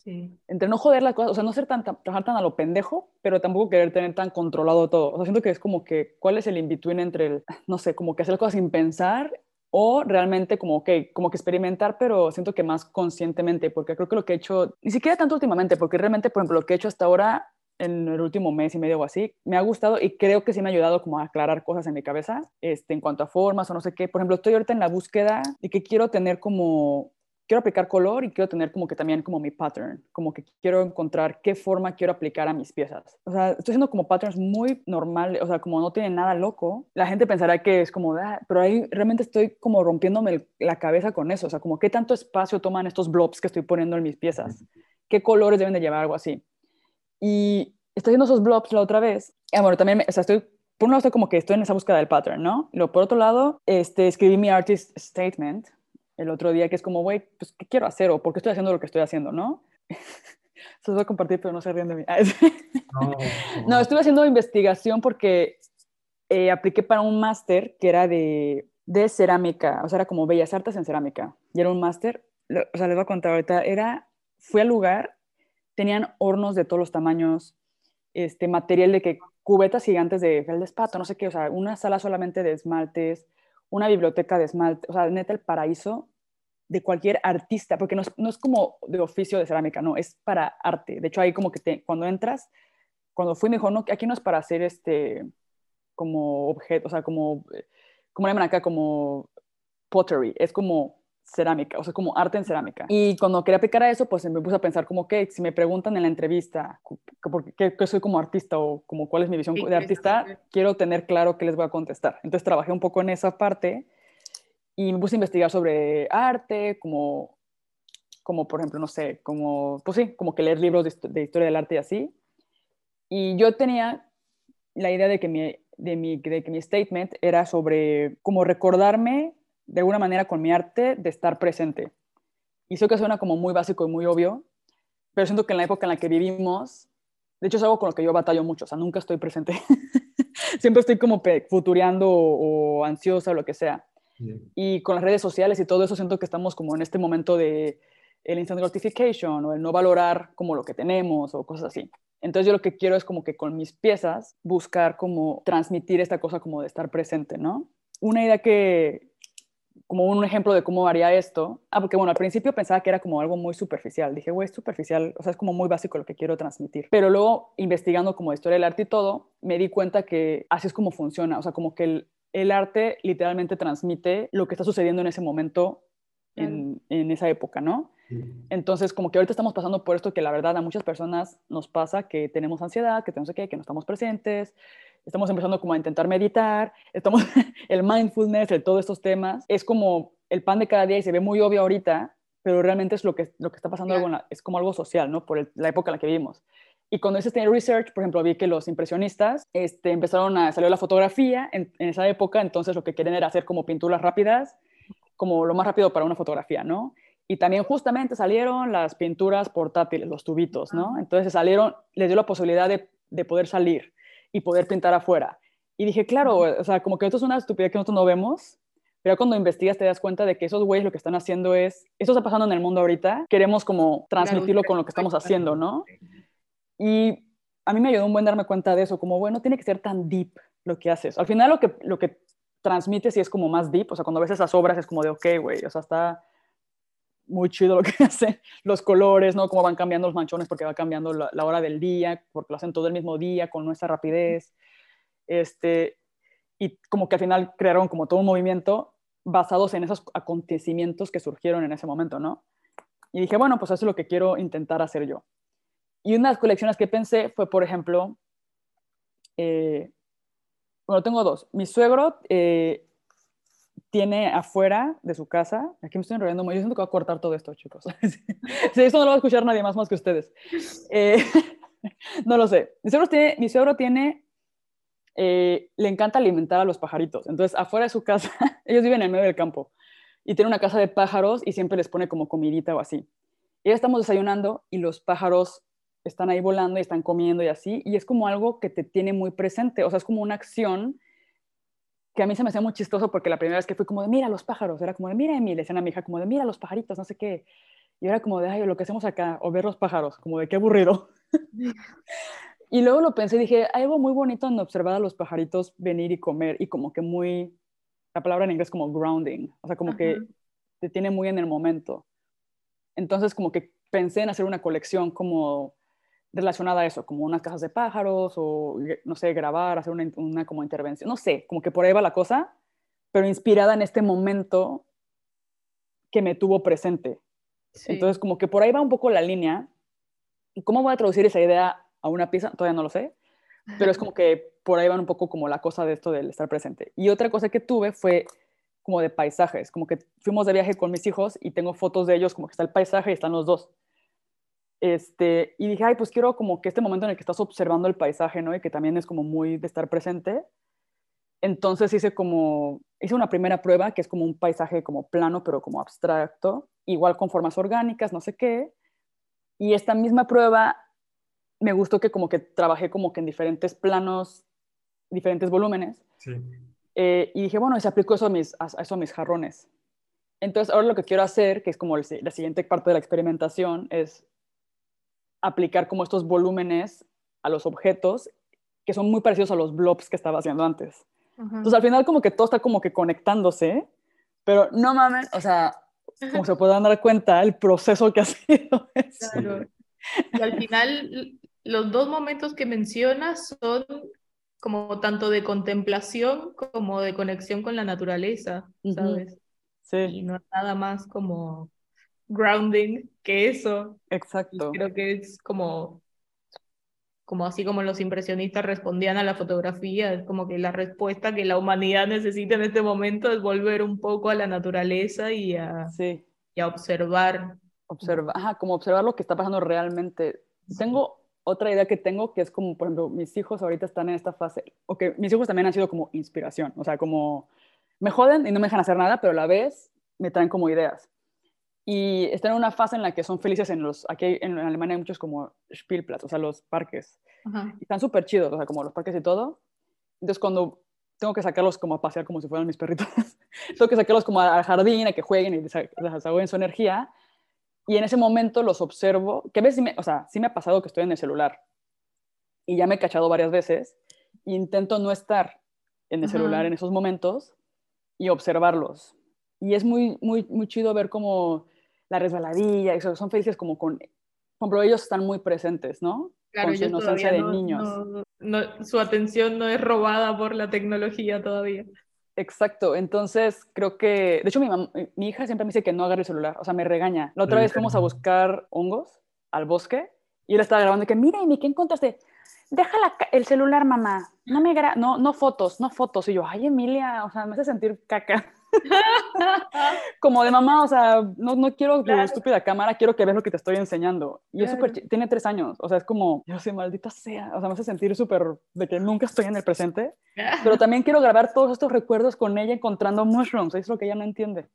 Entre no joder la cosa, o sea, no ser tan, trabajar tan a lo pendejo, pero tampoco querer tener tan controlado todo. O sea, siento que es como que, ¿cuál es el in-between entre el, no sé, como que hacer cosas sin pensar o realmente como que, como que experimentar, pero siento que más conscientemente, porque creo que lo que he hecho, ni siquiera tanto últimamente, porque realmente, por ejemplo, lo que he hecho hasta ahora, en el último mes y medio o así, me ha gustado y creo que sí me ha ayudado como a aclarar cosas en mi cabeza, este, en cuanto a formas o no sé qué. Por ejemplo, estoy ahorita en la búsqueda de que quiero tener como quiero aplicar color y quiero tener como que también como mi pattern, como que quiero encontrar qué forma quiero aplicar a mis piezas. O sea, estoy haciendo como patterns muy normales, o sea, como no tiene nada loco. La gente pensará que es como, ah, pero ahí realmente estoy como rompiéndome la cabeza con eso, o sea, como qué tanto espacio toman estos blobs que estoy poniendo en mis piezas, qué colores deben de llevar, algo así. Y estoy haciendo esos blobs la otra vez. Y, bueno, también, o sea, estoy por un lado estoy como que estoy en esa búsqueda del pattern, ¿no? Y por otro lado, este, escribí mi artist statement, el otro día que es como, güey, pues, ¿qué quiero hacer? ¿O por qué estoy haciendo lo que estoy haciendo, no? Se los voy a compartir, pero no se ríen de mí. no, estuve haciendo investigación porque eh, apliqué para un máster que era de, de cerámica, o sea, era como Bellas Artes en cerámica. Y era un máster, o sea, les voy a contar ahorita, era, fui al lugar, tenían hornos de todos los tamaños, este, material de que cubetas gigantes de feldespato, no sé qué, o sea, una sala solamente de esmaltes, una biblioteca de esmalte, o sea, neta el paraíso de cualquier artista, porque no es, no es, como de oficio de cerámica, no, es para arte. De hecho, ahí como que te, cuando entras, cuando fui me dijo, no, aquí no es para hacer este, como objeto, o sea, como, como llaman acá, como pottery, es como cerámica, o sea, como arte en cerámica. Y cuando quería aplicar a eso, pues me puse a pensar como que si me preguntan en la entrevista que soy como artista o como cuál es mi visión de artista, quiero tener claro qué les voy a contestar. Entonces trabajé un poco en esa parte y me puse a investigar sobre arte, como, como por ejemplo, no sé, como, pues sí, como que leer libros de, de historia del arte y así. Y yo tenía la idea de que mi, de mi, de que mi statement era sobre como recordarme de alguna manera con mi arte de estar presente. Y sé que suena como muy básico y muy obvio, pero siento que en la época en la que vivimos, de hecho es algo con lo que yo batallo mucho, o sea, nunca estoy presente. Siempre estoy como futureando o, o, ansiosa o lo que sea. Y con las redes sociales y todo eso siento que estamos como en este momento de el instant gratification o el no valorar como lo que tenemos o cosas así. Entonces yo lo que quiero es como que con mis piezas buscar como transmitir esta cosa como de estar presente, ¿no? Una idea que, como un ejemplo de cómo haría esto. Ah, porque bueno, al principio pensaba que era como algo muy superficial. Dije, güey, es superficial, o sea, es como muy básico lo que quiero transmitir. Pero luego, investigando como historia del arte y todo, me di cuenta que así es como funciona. O sea, como que el, el arte literalmente transmite lo que está sucediendo en ese momento, en, en esa época, ¿no? Entonces, como que ahorita estamos pasando por esto que la verdad a muchas personas nos pasa, que tenemos ansiedad, que tenemos que, que no estamos presentes, estamos empezando como a intentar meditar, estamos, el mindfulness, el, todos estos temas, es como el pan de cada día y se ve muy obvio ahorita, pero realmente es lo que, lo que está pasando, algo es como algo social, ¿no? Por la época en la que vivimos. Y cuando hice este research, por ejemplo, vi que los impresionistas este, empezaron a salir la fotografía en, en, esa época, entonces lo que quieren era hacer como pinturas rápidas, como lo más rápido para una fotografía, ¿no? Y también justamente salieron las pinturas portátiles, los tubitos, ¿no? Entonces salieron, les dio la posibilidad de, de poder salir y poder pintar afuera. Y dije, claro, o sea, como que esto es una estupidez que nosotros no vemos, pero cuando investigas te das cuenta de que esos güeyes lo que están haciendo es, eso está pasando en el mundo ahorita, queremos como transmitirlo con lo que estamos haciendo, ¿no? Y a mí me ayudó un buen darme cuenta de eso, como, bueno, tiene que ser tan deep lo que haces. Al final lo que, lo que transmites sí es como más deep, o sea, cuando ves esas obras es como de, ok, güey, o sea, está muy chido lo que hacen, los colores, ¿no? Cómo van cambiando los manchones porque va cambiando la, la, hora del día, porque lo hacen todo el mismo día con nuestra rapidez. Este, y como que al final crearon como todo un movimiento basados en esos acontecimientos que surgieron en ese momento, ¿no? Y dije, bueno, pues eso es lo que quiero intentar hacer yo. Y una de las colecciones que pensé fue, por ejemplo, eh, bueno, tengo dos. Mi suegro eh, tiene afuera de su casa, aquí me estoy enrollando yo siento que voy a cortar todo esto, chicos. sí, esto no lo va a escuchar nadie más más que ustedes. Eh, no lo sé. Mi suegro tiene, mi suegro tiene eh, le encanta alimentar a los pajaritos. Entonces, afuera de su casa, ellos viven en medio del campo y tiene una casa de pájaros y siempre les pone como comidita o así. Y ya estamos desayunando y los pájaros están ahí volando y están comiendo y así, y es como algo que te tiene muy presente, o sea, es como una acción que a mí se me hacía muy chistoso porque la primera vez que fui como de, mira los pájaros, era como de, mira, Emi, le decían a mi hija como de, mira los pajaritos, no sé qué. Y era como de, ay, lo que hacemos acá, o ver los pájaros, como de, qué aburrido. y luego lo pensé y dije, hay algo muy bonito en observar a los pajaritos venir y comer y como que muy, la palabra en inglés como grounding, o sea, como Ajá. que te tiene muy en el momento. Entonces como que pensé en hacer una colección como relacionada a eso, como unas casas de pájaros o, no sé, grabar, hacer una, una, como intervención, no sé, como que por ahí va la cosa, pero inspirada en este momento que me tuvo presente. Sí. Entonces, como que por ahí va un poco la línea. ¿Y cómo voy a traducir esa idea a una pieza? Todavía no lo sé, pero es como que por ahí va un poco como la cosa de esto del estar presente. Y otra cosa que tuve fue como de paisajes, como que fuimos de viaje con mis hijos y tengo fotos de ellos, como que está el paisaje y están los dos. Este, y dije, ay, pues quiero como que este momento en el que estás observando el paisaje, ¿no? Y que también es como muy de estar presente. Entonces hice como, hice una primera prueba que es como un paisaje como plano, pero como abstracto, igual con formas orgánicas, no sé qué. Y esta misma prueba me gustó que como que trabajé como que en diferentes planos, diferentes volúmenes. Sí. Eh, y dije, bueno, y se aplicó eso a, mis, a, eso a mis jarrones. Entonces ahora lo que quiero hacer, que es como el, la siguiente parte de la experimentación, es aplicar como estos volúmenes a los objetos que son muy parecidos a los blobs que estaba haciendo antes. Uh -huh. Entonces al final como que todo está como que conectándose, pero no mames, o sea, como se puedan dar cuenta el proceso que ha sido eso. Claro. Y al final, los dos momentos que mencionas son como tanto de contemplación como de conexión con la naturaleza. ¿sabes? Sí, Y no nada más como grounding que eso. Y exacto. creo que es como, como así como los impresionistas respondían a la fotografía, es como que la respuesta que la humanidad necesita en este momento es volver un poco a la naturaleza y a, Sí, y a observar. observa, ajá, como observar lo que está pasando realmente. Tengo otra idea que tengo que es como, por ejemplo, mis hijos ahorita están en esta fase, o que mis hijos también han sido como inspiración, o sea, como me joden y no me dejan hacer nada, pero a la vez me traen como ideas. Y están en una fase en la que son felices en los, aquí en Alemania hay muchos como Spielplatz, o sea, los parques. Ajá. Están súper chidos, o sea, como los parques y todo. Entonces, cuando tengo que sacarlos como a pasear como si fueran mis perritos, tengo que sacarlos como al jardín, a que jueguen y desa- desahoguen su energía. Y en ese momento los observo, que a veces, sí me, o sea, sí me ha pasado que estoy en el celular y ya me he cachado varias veces, e intento no estar en el Ajá. celular en esos momentos y observarlos. Y es muy, muy, muy chido ver como la resbaladilla, y so- son felices como con, por ejemplo, ellos están muy presentes, ¿no? Claro, con su inocencia de niños. no- no- su atención no es robada por la tecnología todavía. Exacto, entonces creo que, de hecho mi, mam- mi hija siempre me dice que no agarre el celular, o sea, me regaña. La otra Sí, vez fuimos a buscar hongos al bosque y él estaba grabando y que, mira, Amy, ¿qué encontraste? Deja la el celular, mamá, no me gra no, no fotos, no fotos. Y yo, ay, Emilia, o sea, me hace sentir caca. Como de mamá, o sea, no, no quiero tu Claro. estúpida cámara, quiero que veas lo que te estoy enseñando. Y es súper, tiene tres años, o sea, es como, yo sé, maldita sea, o sea, me hace sentir súper de que nunca estoy en el presente. Pero también quiero grabar todos estos recuerdos con ella encontrando mushrooms, es lo que ella no entiende.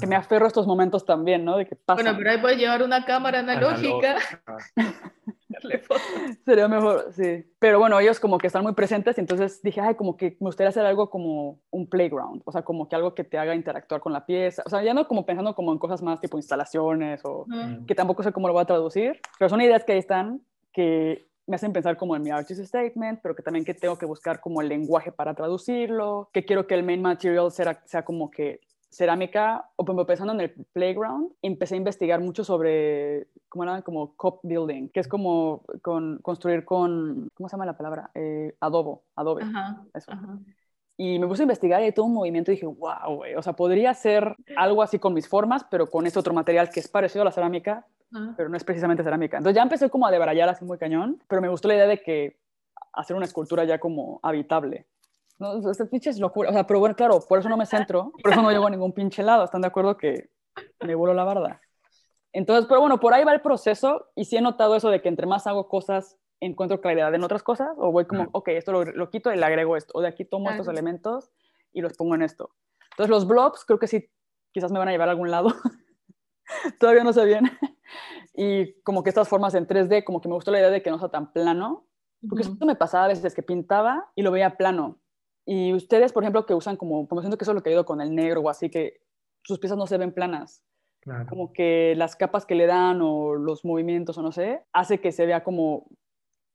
Que me aferro a estos momentos también, ¿no? De que pasa. Bueno, pero ahí puedes llevar una cámara analógica. Analógica. darle fotos. Sería mejor, sí. Pero bueno, ellos como que están muy presentes y entonces dije, ay, como que me gustaría hacer algo como un playground, o sea, como que algo que te haga interactuar con la pieza. O sea, ya no como pensando como en cosas más tipo instalaciones o que tampoco sé cómo lo voy a traducir, pero son ideas que ahí están que me hacen pensar como en mi artist statement, pero que también que tengo que buscar como el lenguaje para traducirlo, que quiero que el main material sea, sea como que cerámica, o pensando en el playground, empecé a investigar mucho sobre, ¿cómo era? Como cop building, que es como con, construir con, ¿cómo se llama la palabra? Eh, adobo, adobe. Ajá. Eso. ajá. Y me puse a investigar y hay todo un movimiento y dije, wow, güey, o sea, podría hacer algo así con mis formas, pero con este otro material que es parecido a la cerámica, ajá. pero no es precisamente cerámica. Entonces ya empecé como a debrayar así muy cañón, pero me gustó la idea de que hacer una escultura ya como habitable. No, esta pinche es locura. O sea, pero bueno, claro, por eso no me centro, por eso no llego a ningún pinche lado. ¿Están de acuerdo que me vuelo la barda? Entonces, pero bueno, por ahí va el proceso y sí he notado eso de que entre más hago cosas, encuentro claridad en otras cosas o voy como, ok, esto lo, lo quito y le agrego esto, o de aquí tomo estos elementos y los pongo en esto. Entonces, los blobs creo que sí, quizás me van a llevar a algún lado. Todavía no sé bien. y como que estas formas en 3D, como que me gustó la idea de que no sea tan plano, porque Ujú. esto me pasaba a veces que pintaba y lo veía plano. Y ustedes, por ejemplo, que usan como, como siento que eso es lo que he ido con el negro o así, que sus piezas no se ven planas. Claro. Como que las capas que le dan o los movimientos o no sé, hace que se vea como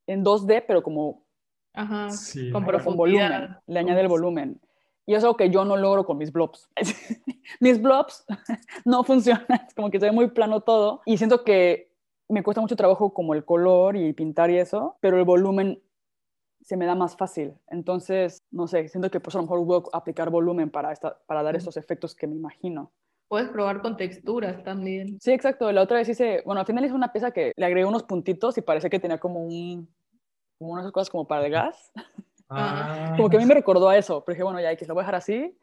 en 2D, pero como Ajá. Sí. Con pero con profundidad. volumen, le añade el volumen. Y eso es algo que yo no logro con mis blobs. mis blobs no funcionan, es como que se ve muy plano todo. Y siento que me cuesta mucho trabajo como el color y pintar y eso, pero el volumen se me da más fácil. Entonces, no sé, siento que pues a lo mejor voy a aplicar volumen para, esta, para dar estos efectos que me imagino. Puedes probar con texturas también. Sí, exacto. La otra vez hice, bueno, al final hice una pieza que le agregué unos puntitos y parece que tenía como un, como unas cosas como para el gas. Ah, Como que a mí me recordó a eso, pero dije, bueno, ya, que lo voy a dejar así.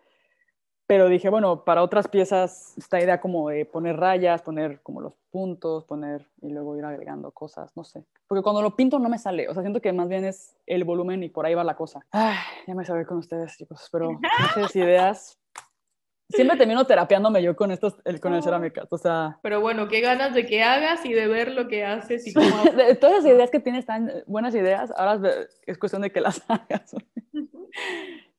Pero dije, bueno, para otras piezas, esta idea como de poner rayas, poner como los puntos, poner y luego ir agregando cosas, no sé. Porque cuando lo pinto no me sale, o sea, siento que más bien es el volumen y por ahí va la cosa. Ay, ya me sabé con ustedes, chicos, pero ideas. Siempre termino terapeándome yo con estos, el, con el cerámicas, o sea, Pero bueno, qué ganas de que hagas y de ver lo que haces y cómo todas las ideas que tienes tan buenas ideas, ahora es- es cuestión de que las hagas,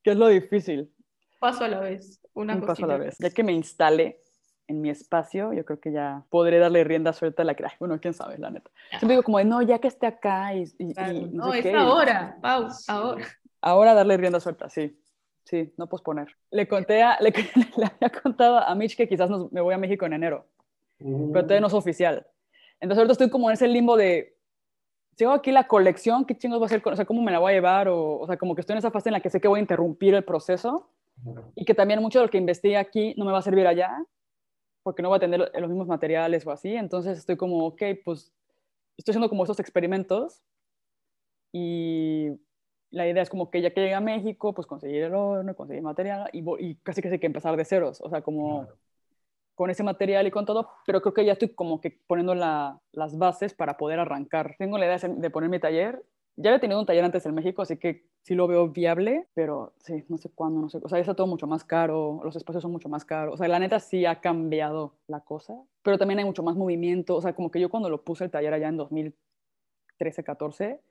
que es lo difícil. paso a la vez. Una un paso a la vez. Ya que me instale en mi espacio, yo creo que ya podré darle rienda suelta a la creación. Bueno, quién sabe, la neta. Siempre digo como, de, no, ya que esté acá y, y- y Claro. no No, sé es qué, y ahora, Pau, Sí. ahora. Ahora darle rienda suelta, sí. Sí, no posponer. Le conté a, le, le había contado a Mitch que quizás nos- me voy a México en enero, pero todavía no es oficial. Entonces ahorita estoy como en ese limbo de, si hago aquí la colección, ¿qué chingos voy a hacer? con- O sea, ¿cómo me la voy a llevar? O, o sea, como que estoy en esa fase en la que sé que voy a interrumpir el proceso y que también mucho de lo que investigue aquí no me va a servir allá, porque no voy a tener los mismos materiales o así. Entonces estoy como, ok, pues estoy haciendo como estos experimentos y la idea es como que ya que llegue a México, pues conseguir el horno, conseguir material y, y casi que hay que empezar de ceros, o sea, como Claro. con ese material y con todo, pero creo que ya estoy como que poniendo la- las bases para poder arrancar. Tengo la idea de poner mi taller. Ya había tenido un taller antes en México, así que sí lo veo viable, pero sí, no sé cuándo, no sé. O sea, ya está todo mucho más caro, los espacios son mucho más caros. O sea, la neta sí ha cambiado la cosa, pero también hay mucho más movimiento. O sea, como que yo cuando lo puse el taller allá en 2013, 14,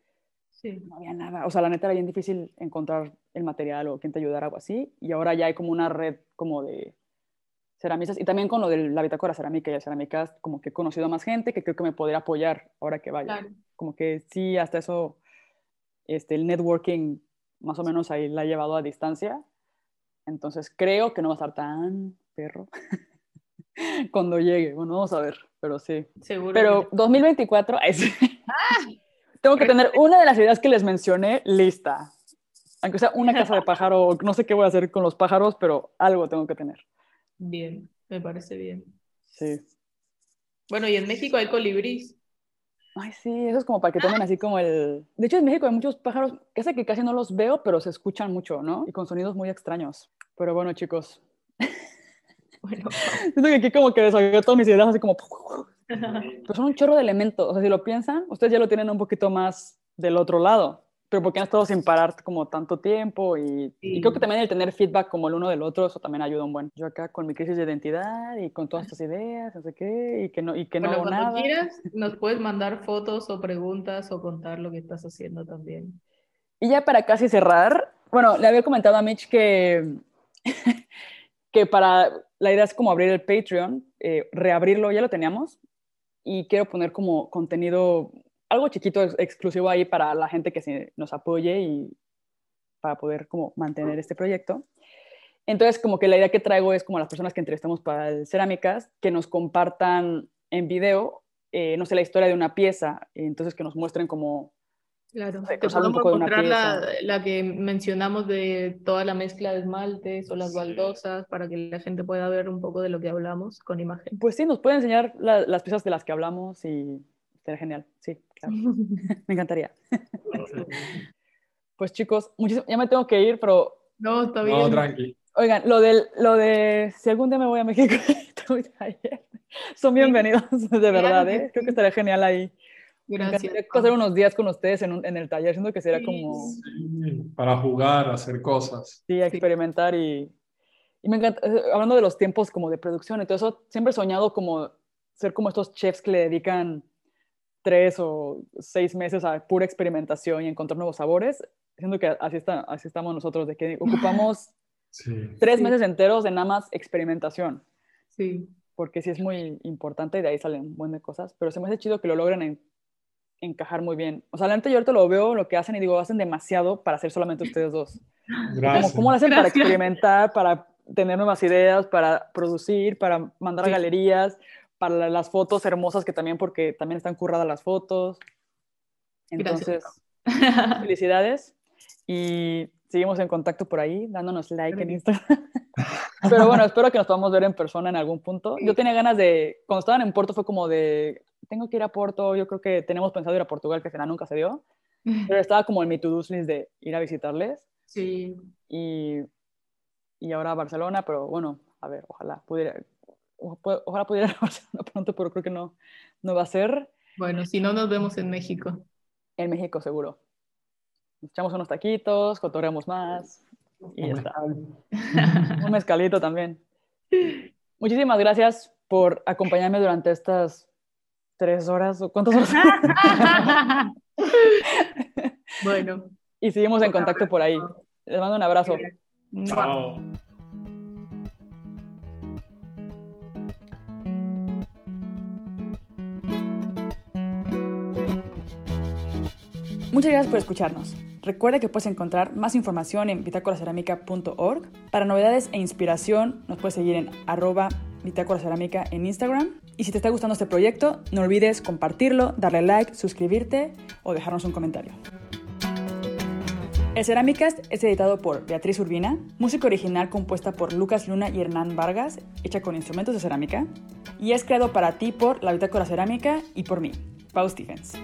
Sí. no había nada. O sea, la neta era bien difícil encontrar el material o quien te ayudara o así. Y ahora ya hay como una red como de ceramistas. Y también con lo de la bitácora cerámica y las cerámicas, como que he conocido a más gente que creo que me podría apoyar ahora que vaya. Claro. Como que sí, hasta eso, este, el networking más o menos ahí la he llevado a distancia. Entonces creo que no va a estar tan perro cuando llegue. Bueno, vamos a ver, pero sí. Seguro. Pero que 2024, ay, sí. tengo que tener una de las ideas que les mencioné lista. Aunque sea una casa de pájaro, no sé qué voy a hacer con los pájaros, pero algo tengo que tener. te- Bien, me parece bien. Sí. Bueno, y en México hay colibrís. Ay, sí, eso es como para que tomen así como el... De hecho, en México hay muchos pájaros, que sé que casi no los veo, pero se escuchan mucho, ¿no? Y con sonidos muy extraños. Pero bueno, chicos, Bueno, siento que aquí como que deshagué todas mis ideas así como... Pero son un chorro de elementos. O sea, si lo piensan, ustedes ya lo tienen un poquito más del otro lado. Pero porque han estado sin parar como tanto tiempo y, y Sí. creo que también el tener feedback como el uno del otro, eso también ayuda un buen. Yo acá con mi crisis de identidad y con todas estas ideas, no sé qué, y que no, y que no bueno, hago cuando nada. quieras, nos puedes mandar fotos o preguntas o contar lo que estás haciendo también. Y ya para casi cerrar, bueno, le había comentado a Mitch que, que para, la idea es como abrir el Patreon, eh, reabrirlo, ya lo teníamos, y quiero poner como contenido, algo chiquito ex- exclusivo ahí para la gente que se nos apoye y para poder como mantener este proyecto. Entonces, como que la idea que traigo es como a las personas que entrevistamos para el Cerámicas, que nos compartan en video, eh, no sé, la historia de una pieza, entonces que nos muestren como Claro, Sí, te que sale un podemos de una mostrar la, pieza. la que mencionamos de toda la mezcla de esmaltes o las baldosas para que la gente pueda ver un poco de lo que hablamos con imagen. Pues sí, nos puede enseñar la- las piezas de las que hablamos y sería genial. Sí, claro. Me encantaría. Pues chicos, muchísimo, ya me tengo que ir, pero No, está No, bien. tranqui. oigan, lo, del, lo de si algún día me voy a México, son bienvenidos, de verdad, ¿eh? Creo que estaría genial ahí. Gracias. pasar unos días con ustedes en, un- en el taller, siento que sería Sí. como, Sí, para jugar, hacer cosas. sí, experimentar y, y me encanta, eh, hablando de los tiempos como de producción y todo eso, siempre he soñado como ser como estos chefs que le dedican tres o seis meses a pura experimentación y encontrar nuevos sabores. Siento que así, está, así estamos nosotros, de que ocupamos Sí. tres Sí. meses enteros de nada más experimentación, Sí, porque sí es muy importante y de ahí salen un buen de cosas, pero se me hace chido que lo logren en- encajar muy bien. O sea, la neta yo ahorita lo veo, lo que hacen y digo, hacen demasiado para ser solamente ustedes dos. Como, Gracias. ¿Cómo lo hacen para experimentar, para tener nuevas ideas, para producir, para mandar Sí. a galerías, para la- las fotos hermosas que también, porque también están curradas las fotos. Entonces, Gracias. felicidades y seguimos en contacto por ahí, dándonos like en Instagram. Pero bueno, espero que nos podamos ver en persona en algún punto. Yo tenía ganas de, cuando estaban en Porto fue como de, tengo que ir a Porto, yo creo que tenemos pensado ir a Portugal, que final nunca se dio, pero estaba como en mi to-do list de ir a visitarles Sí, y, y ahora a Barcelona, pero bueno, a ver, ojalá pudiera, ojalá pudiera ir a Barcelona pronto, pero creo que no, no va a ser bueno, si no nos vemos en México. en México seguro. Nos echamos unos taquitos, cotorreamos más y ya está. Un mezcalito también. Muchísimas gracias por acompañarme durante estas tres horas o cuántas horas. bueno, y seguimos en contacto por ahí. Les mando un abrazo. Chao. Muchas gracias por escucharnos. Recuerda que puedes encontrar más información en bitácoracerámica.org. Para novedades e inspiración nos puedes seguir en arroba Bitácora Cerámica en Instagram. Y si te está gustando este proyecto, no olvides compartirlo, darle like, suscribirte o dejarnos un comentario. El Cerámicast es editado por Beatriz Urbina, música original compuesta por Lucas Luna y Hernán Vargas, hecha con instrumentos de cerámica, y es creado para ti por la Bitácora Cerámica y por mí, Pau Stephens.